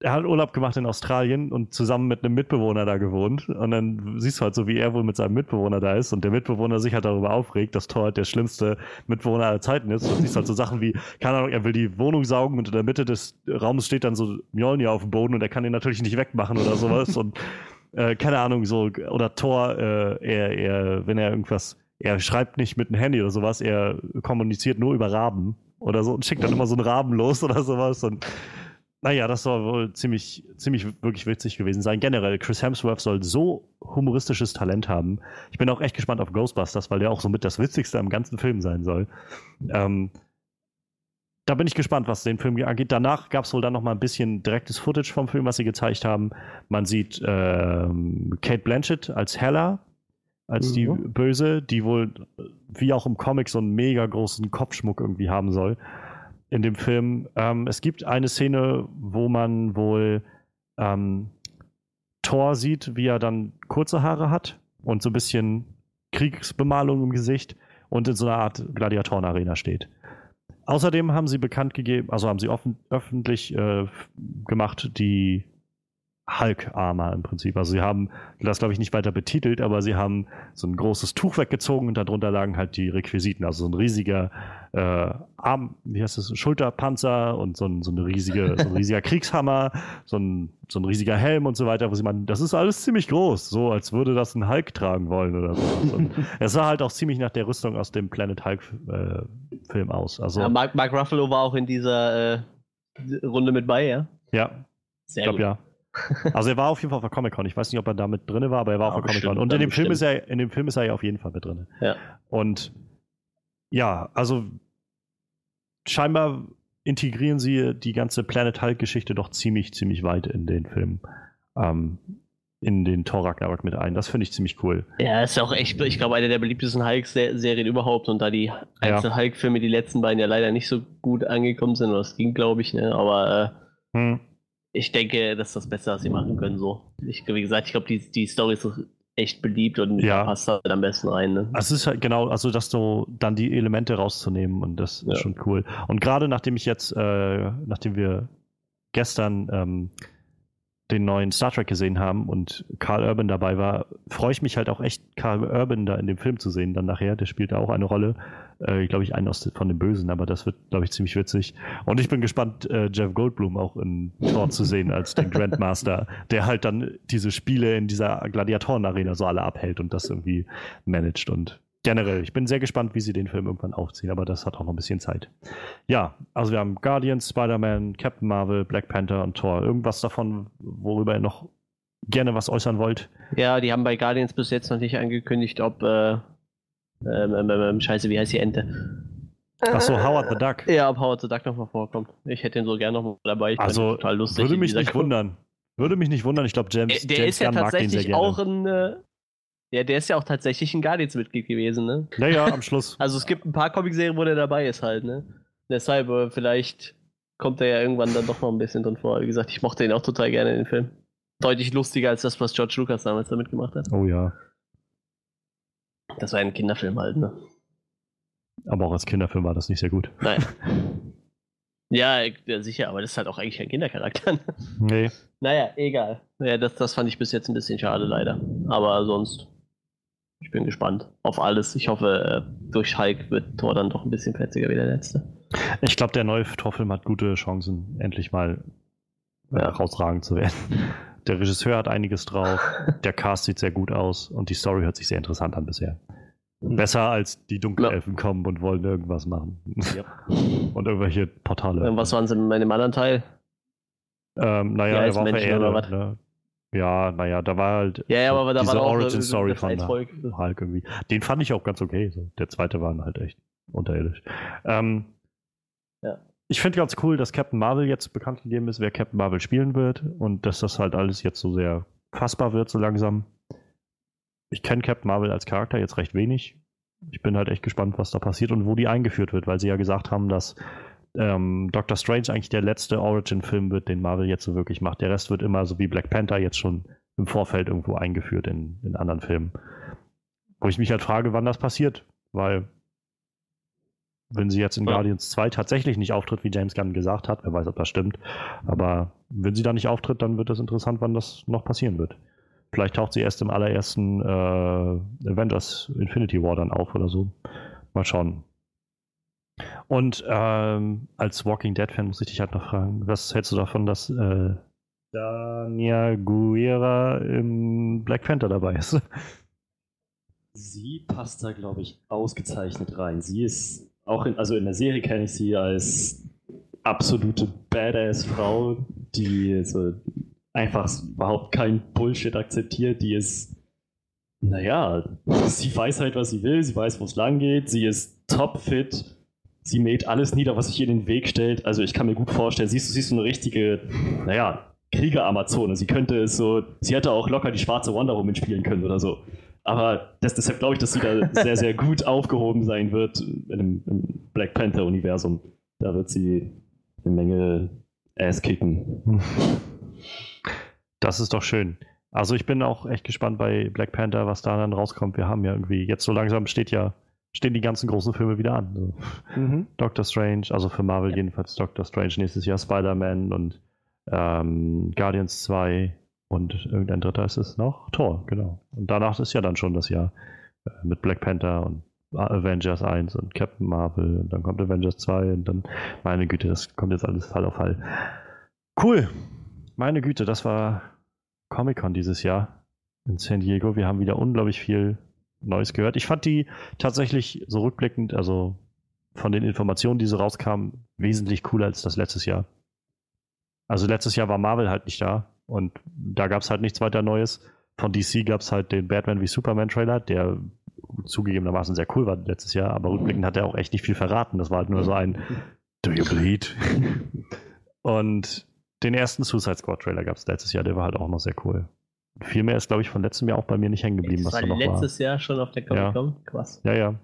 Speaker 1: er hat Urlaub gemacht in Australien und zusammen mit einem Mitbewohner da gewohnt. Und dann siehst du halt so, wie er wohl mit seinem Mitbewohner da ist und der Mitbewohner sich halt darüber aufregt, dass Thor halt der schlimmste Mitbewohner aller Zeiten ist. Und siehst halt so Sachen wie, keine Ahnung, er will die Wohnung saugen und in der Mitte des Raumes steht dann so Mjolnir auf dem Boden und er kann ihn natürlich nicht wegmachen oder sowas. und äh, keine Ahnung, so, oder Thor, äh, er, er, wenn er irgendwas, er schreibt nicht mit einem Handy oder sowas, er kommuniziert nur über Raben oder so und schickt dann immer so einen Raben los oder sowas und naja, das soll wohl ziemlich, ziemlich wirklich witzig gewesen sein. Generell, Chris Hemsworth soll so humoristisches Talent haben. Ich bin auch echt gespannt auf Ghostbusters, weil der auch somit das Witzigste am ganzen Film sein soll. Ähm, da bin ich gespannt, was den Film angeht. Danach gab es wohl dann noch mal ein bisschen direktes Footage vom Film, was sie gezeigt haben. Man sieht ähm, Kate Blanchett als Hella, als die
Speaker 2: Mhm.
Speaker 1: Böse, die wohl wie auch im Comic so einen mega großen Kopfschmuck irgendwie haben soll in dem Film. Ähm, es gibt eine Szene, wo man wohl ähm, Thor sieht, wie er dann kurze Haare hat und so ein bisschen Kriegsbemalung im Gesicht und in so einer Art Gladiatoren-Arena steht. Außerdem haben sie bekannt gegeben, also haben sie offen, öffentlich äh, gemacht, die Hulk-Armor im Prinzip. Also sie haben das, glaube ich, nicht weiter betitelt, aber sie haben so ein großes Tuch weggezogen und darunter lagen halt die Requisiten. Also so ein riesiger äh, Arm, wie heißt das, Schulterpanzer und so ein, so, eine riesige, so ein riesiger Kriegshammer, so ein, so ein riesiger Helm und so weiter, wo sie meinen, das ist alles ziemlich groß, so als würde das ein Hulk tragen wollen oder so. Und es sah halt auch ziemlich nach der Rüstung aus dem Planet Hulk-Film aus. Also,
Speaker 2: Ja, Mark, Mark Ruffalo war auch in dieser äh, Runde mit bei, ja?
Speaker 1: ja,
Speaker 2: Sehr
Speaker 1: ich glaube ja. Also er war auf jeden Fall auf der Comic-Con. Ich weiß nicht, ob er da mit drin war, aber er war
Speaker 2: Ja,
Speaker 1: auf der Comic-Con. Und in dem, Film ist er, in dem Film ist er ja auf jeden Fall mit drin.
Speaker 2: Ja.
Speaker 1: Und ja, also scheinbar integrieren sie die ganze Planet Hulk-Geschichte doch ziemlich, ziemlich weit in den Film. Ähm, in den Thor Ragnarok mit ein. Das finde ich ziemlich cool.
Speaker 2: Ja, ist ja auch echt, ich glaube, eine der beliebtesten Hulk-Serien überhaupt. Und da die einzelnen Hulk-Filme, die letzten beiden ja leider nicht so gut angekommen sind, oder das ging, glaube ich, ne? Aber äh,
Speaker 1: Hm.
Speaker 2: Ich denke, das ist das Beste, was sie machen können. So. Ich, wie gesagt, ich glaube, die, die Story ist echt beliebt und
Speaker 1: Ja.
Speaker 2: passt halt am besten rein. Ne?
Speaker 1: Es ist halt genau, also das so dann die Elemente rauszunehmen und das
Speaker 2: Ja.
Speaker 1: ist schon cool. Und gerade nachdem ich jetzt, äh, nachdem wir gestern ähm, den neuen Star Trek gesehen haben und Carl Urban dabei war, freue ich mich halt auch echt, Carl Urban da in dem Film zu sehen dann nachher. Der spielt da auch eine Rolle. Äh, glaube ich, einen aus, von den Bösen, aber das wird, glaube ich, ziemlich witzig. Und ich bin gespannt, äh, Jeff Goldblum auch in Thor zu sehen als den Grandmaster, der halt dann diese Spiele in dieser Gladiatoren-Arena so alle abhält und das irgendwie managt und generell, ich bin sehr gespannt, wie sie den Film irgendwann aufziehen, aber das hat auch noch ein bisschen Zeit. Ja, also wir haben Guardians, Spider-Man, Captain Marvel, Black Panther und Thor. Irgendwas davon, worüber ihr noch gerne was äußern wollt?
Speaker 2: Ja, die haben bei Guardians bis jetzt noch nicht angekündigt, ob. Äh, ähm, ähm, ähm, scheiße, wie heißt die Ente?
Speaker 1: Achso, Howard the Duck.
Speaker 2: Ja, ob Howard the Duck nochmal vorkommt. Ich hätte ihn so gerne nochmal dabei. Ich
Speaker 1: Also,
Speaker 2: total lustig.
Speaker 1: Würde mich nicht
Speaker 2: Gruppe.
Speaker 1: wundern. Würde mich nicht wundern. Ich glaube, James,
Speaker 2: Der, der
Speaker 1: James
Speaker 2: ist ja
Speaker 1: Gunn mag den sehr
Speaker 2: tatsächlich
Speaker 1: gerne.
Speaker 2: auch ein. Äh, ja, der ist ja auch tatsächlich ein Guardians-Mitglied gewesen, ne?
Speaker 1: Ja, ja, am Schluss.
Speaker 2: Also es gibt ein paar Comic-Serien, wo der dabei ist halt, ne? Deshalb, äh, vielleicht kommt er ja irgendwann dann doch noch ein bisschen drin vor. Wie gesagt, ich mochte ihn auch total gerne in den Film. Deutlich lustiger als das, was George Lucas damals damit gemacht hat.
Speaker 1: Oh ja.
Speaker 2: Das war ein Kinderfilm halt, ne?
Speaker 1: Aber auch als Kinderfilm war das nicht sehr gut.
Speaker 2: Nein. ja, ich- ja, sicher, aber das ist halt auch eigentlich ein Kindercharakter. ne?
Speaker 1: Nee.
Speaker 2: naja, egal. Naja, das, das fand ich bis jetzt ein bisschen schade, leider. Aber sonst, ich bin gespannt auf alles. Ich hoffe, äh, durch Hulk wird Thor dann doch ein bisschen fetziger wie der letzte.
Speaker 1: Ich glaube, der neue Torfilm hat gute Chancen, endlich mal äh,
Speaker 2: Ja.
Speaker 1: rausragend zu werden. Der Regisseur hat einiges drauf, der Cast sieht sehr gut aus und die Story hört sich sehr interessant an bisher. Besser als die Dunkelelfen ja. kommen und wollen irgendwas machen. Ja. und irgendwelche Portale.
Speaker 2: Was waren sie in dem anderen Teil?
Speaker 1: Ähm, naja, er war verehrt. Ne? Ja, naja, da war halt
Speaker 2: ja, ja, aber da
Speaker 1: diese
Speaker 2: war
Speaker 1: Origin Story von Hulk irgendwie. Den fand ich auch ganz okay. So. Der zweite war halt echt unterirdisch. Ähm, ja. Ich finde ganz cool, dass Captain Marvel jetzt bekannt gegeben ist, wer Captain Marvel spielen wird und dass das halt alles jetzt so sehr fassbar wird, so langsam. Ich kenne Captain Marvel als Charakter jetzt recht wenig. Ich bin halt echt gespannt, was da passiert und wo die eingeführt wird, weil sie ja gesagt haben, dass ähm, Doctor Strange eigentlich der letzte Origin-Film wird, den Marvel jetzt so wirklich macht. Der Rest wird immer so wie Black Panther jetzt schon im Vorfeld irgendwo eingeführt in, in anderen Filmen. Wo ich mich halt frage, wann das passiert, weil wenn sie jetzt in ja. Guardians 2 tatsächlich nicht auftritt, wie James Gunn gesagt hat, wer weiß, ob das stimmt, aber wenn sie da nicht auftritt, dann wird es interessant, wann das noch passieren wird. Vielleicht taucht sie erst im allerersten äh, Avengers Infinity War dann auf oder so. Mal schauen. Und ähm, als Walking Dead-Fan muss ich dich halt noch fragen, was hältst du davon, dass äh, Dania Guerra im Black Panther dabei ist?
Speaker 3: Sie passt da, glaube ich, ausgezeichnet rein. Sie ist auch in, also in der Serie kenne ich sie als absolute Badass-Frau, die so einfach überhaupt kein Bullshit akzeptiert, die ist, naja, sie weiß halt, was sie will, sie weiß, wo es lang geht, sie ist topfit, sie mäht alles nieder, was sich ihr in den Weg stellt. Also ich kann mir gut vorstellen, siehst du, siehst du eine richtige, naja, Krieger-Amazone. Sie könnte es so, sie hätte auch locker die schwarze Wonder Woman spielen können oder so. Aber das, deshalb glaube ich, dass sie da sehr, sehr gut aufgehoben sein wird im, im Black Panther-Universum. Da wird sie eine Menge Ass kicken.
Speaker 1: Das ist doch schön. Also ich bin auch echt gespannt bei Black Panther, was da dann rauskommt. Wir haben ja irgendwie, jetzt so langsam steht ja, stehen die ganzen großen Filme wieder an. Also mhm. Doctor Strange, also für Marvel ja. jedenfalls Doctor Strange nächstes Jahr, Spider-Man und ähm, Guardians 2 und irgendein dritter ist es noch, Thor, genau. Und danach ist ja dann schon das Jahr äh, mit Black Panther und Avengers 1 und Captain Marvel und dann kommt Avengers 2 und dann, meine Güte, das kommt jetzt alles Fall auf Fall. Cool. Meine Güte, das war Comic-Con dieses Jahr in San Diego. Wir haben wieder unglaublich viel Neues gehört. Ich fand die tatsächlich so rückblickend, also von den Informationen, die so rauskamen, wesentlich cooler als das letztes Jahr. Also letztes Jahr war Marvel halt nicht da und da gab es halt nichts weiter Neues. Von DC gab es halt den Batman wie Superman Trailer, der zugegebenermaßen sehr cool war letztes Jahr, aber rückblickend hat er auch echt nicht viel verraten. Das war halt nur so ein Do you bleed? und den ersten Suicide Squad Trailer gab es letztes Jahr, der war halt auch noch sehr cool. Viel mehr ist, glaube ich, von letztem Jahr auch bei mir nicht hängen geblieben,
Speaker 2: das
Speaker 1: was
Speaker 2: war
Speaker 1: da noch
Speaker 2: letztes Jahr schon auf der Comic Con?
Speaker 1: Ja. Krass. Ja, ja.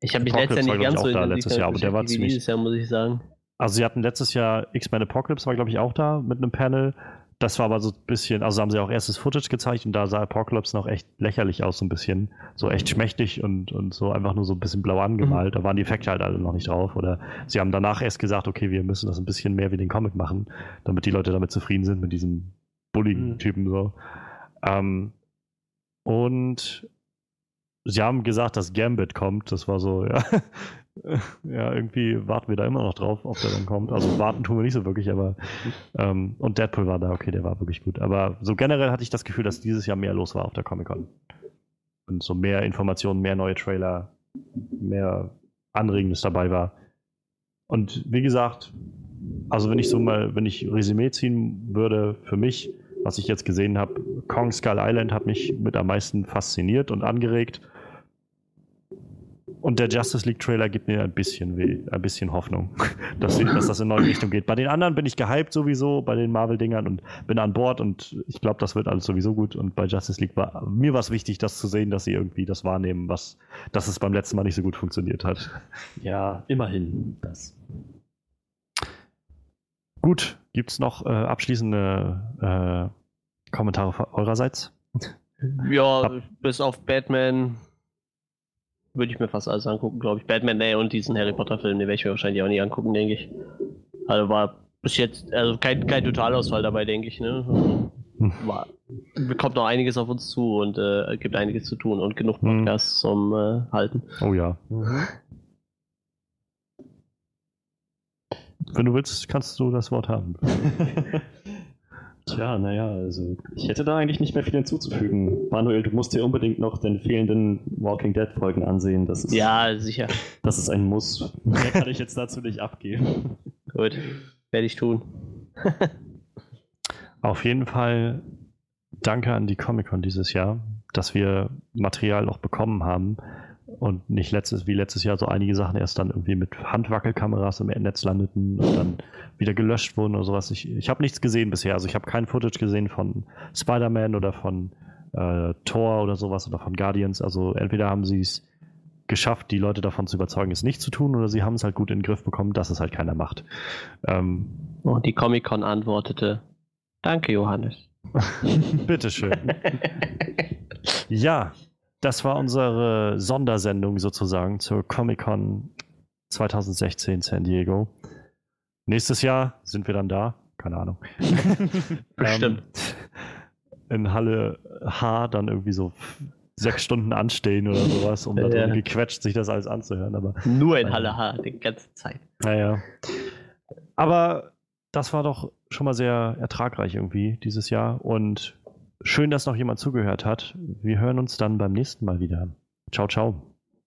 Speaker 2: Ich habe mich letztes Jahr nicht ganz so
Speaker 1: da letztes Jahr, aber der war ziemlich.
Speaker 2: Dieses Jahr muss ich sagen.
Speaker 1: Also sie hatten letztes Jahr X-Men Apocalypse war glaube ich auch da mit einem Panel. Das war aber so ein bisschen, also haben sie auch erstes Footage gezeigt und da sah Apocalypse noch echt lächerlich aus, so ein bisschen. So echt schmächtig und, und so einfach nur so ein bisschen blau angemalt. Mhm. Da waren die Effekte halt alle noch nicht drauf. Oder sie haben danach erst gesagt, okay, wir müssen das ein bisschen mehr wie den Comic machen, damit die Leute damit zufrieden sind, mit diesem bulligen Typen mhm. so. Ähm, und sie haben gesagt, dass Gambit kommt. Das war so, ja. ja, irgendwie warten wir da immer noch drauf, ob der dann kommt. Also warten tun wir nicht so wirklich, aber ähm, und Deadpool war da, okay, der war wirklich gut. Aber so generell hatte ich das Gefühl, dass dieses Jahr mehr los war auf der Comic-Con. Und so mehr Informationen, mehr neue Trailer, mehr Anregendes dabei war. Und wie gesagt, also wenn ich so mal, wenn ich Resümee ziehen würde für mich, was ich jetzt gesehen habe, Kong Skull Island hat mich mit am meisten fasziniert und angeregt. Und der Justice League Trailer gibt mir ein bisschen weh, ein bisschen Hoffnung, dass, sie, dass das in neue Richtung geht. Bei den anderen bin ich gehypt sowieso, bei den Marvel-Dingern und bin an Bord und ich glaube, das wird alles sowieso gut. Und bei Justice League war mir was wichtig, das zu sehen, dass sie irgendwie das wahrnehmen, was, dass es beim letzten Mal nicht so gut funktioniert hat.
Speaker 3: Ja, immerhin das.
Speaker 1: Gut, gibt es noch äh, abschließende äh, Kommentare eurerseits?
Speaker 2: Ja, Hab bis auf Batman würde ich mir fast alles angucken, glaube ich. Batman, nee, und diesen Harry Potter-Film, den werde ich mir wahrscheinlich auch nicht angucken, denke ich. Also war bis jetzt, also kein, kein Totalausfall dabei, denke ich, ne? Hm. War, kommt noch einiges auf uns zu und äh, gibt einiges zu tun und genug hm. Podcasts zum äh, Halten.
Speaker 1: Oh ja. Mhm. Wenn du willst, kannst du das Wort haben.
Speaker 3: Tja, naja, also ich hätte da eigentlich nicht mehr viel hinzuzufügen. Manuel, du musst dir unbedingt noch den fehlenden Walking Dead Folgen ansehen. Das ist,
Speaker 2: ja, sicher.
Speaker 3: Das ist ein Muss. Mehr kann ich jetzt dazu nicht abgeben.
Speaker 2: Gut, werde ich tun.
Speaker 1: Auf jeden Fall danke an die Comic-Con dieses Jahr, dass wir Material noch bekommen haben und nicht letztes, wie letztes Jahr so einige Sachen erst dann irgendwie mit Handwackelkameras im Netz landeten und dann wieder gelöscht wurden oder sowas. Ich, ich habe nichts gesehen bisher. Also ich habe kein Footage gesehen von Spider-Man oder von äh, Thor oder sowas oder von Guardians. Also entweder haben sie es geschafft, die Leute davon zu überzeugen, es nicht zu tun, oder sie haben es halt gut in den Griff bekommen, dass es halt keiner macht.
Speaker 2: Ähm, und die Comic-Con antwortete, danke Johannes.
Speaker 1: Bitteschön. ja, das war unsere Sondersendung sozusagen zur Comic-Con 2016 San Diego. Nächstes Jahr sind wir dann da. Keine Ahnung.
Speaker 2: Bestimmt.
Speaker 1: ähm, in Halle H dann irgendwie so sechs Stunden anstehen oder sowas, um ja, da ja. gequetscht sich das alles anzuhören. Aber,
Speaker 2: Nur in Halle H, die ganze Zeit.
Speaker 1: Naja. Aber das war doch schon mal sehr ertragreich irgendwie dieses Jahr und schön, dass noch jemand zugehört hat. Wir hören uns dann beim nächsten Mal wieder. Ciao, ciao.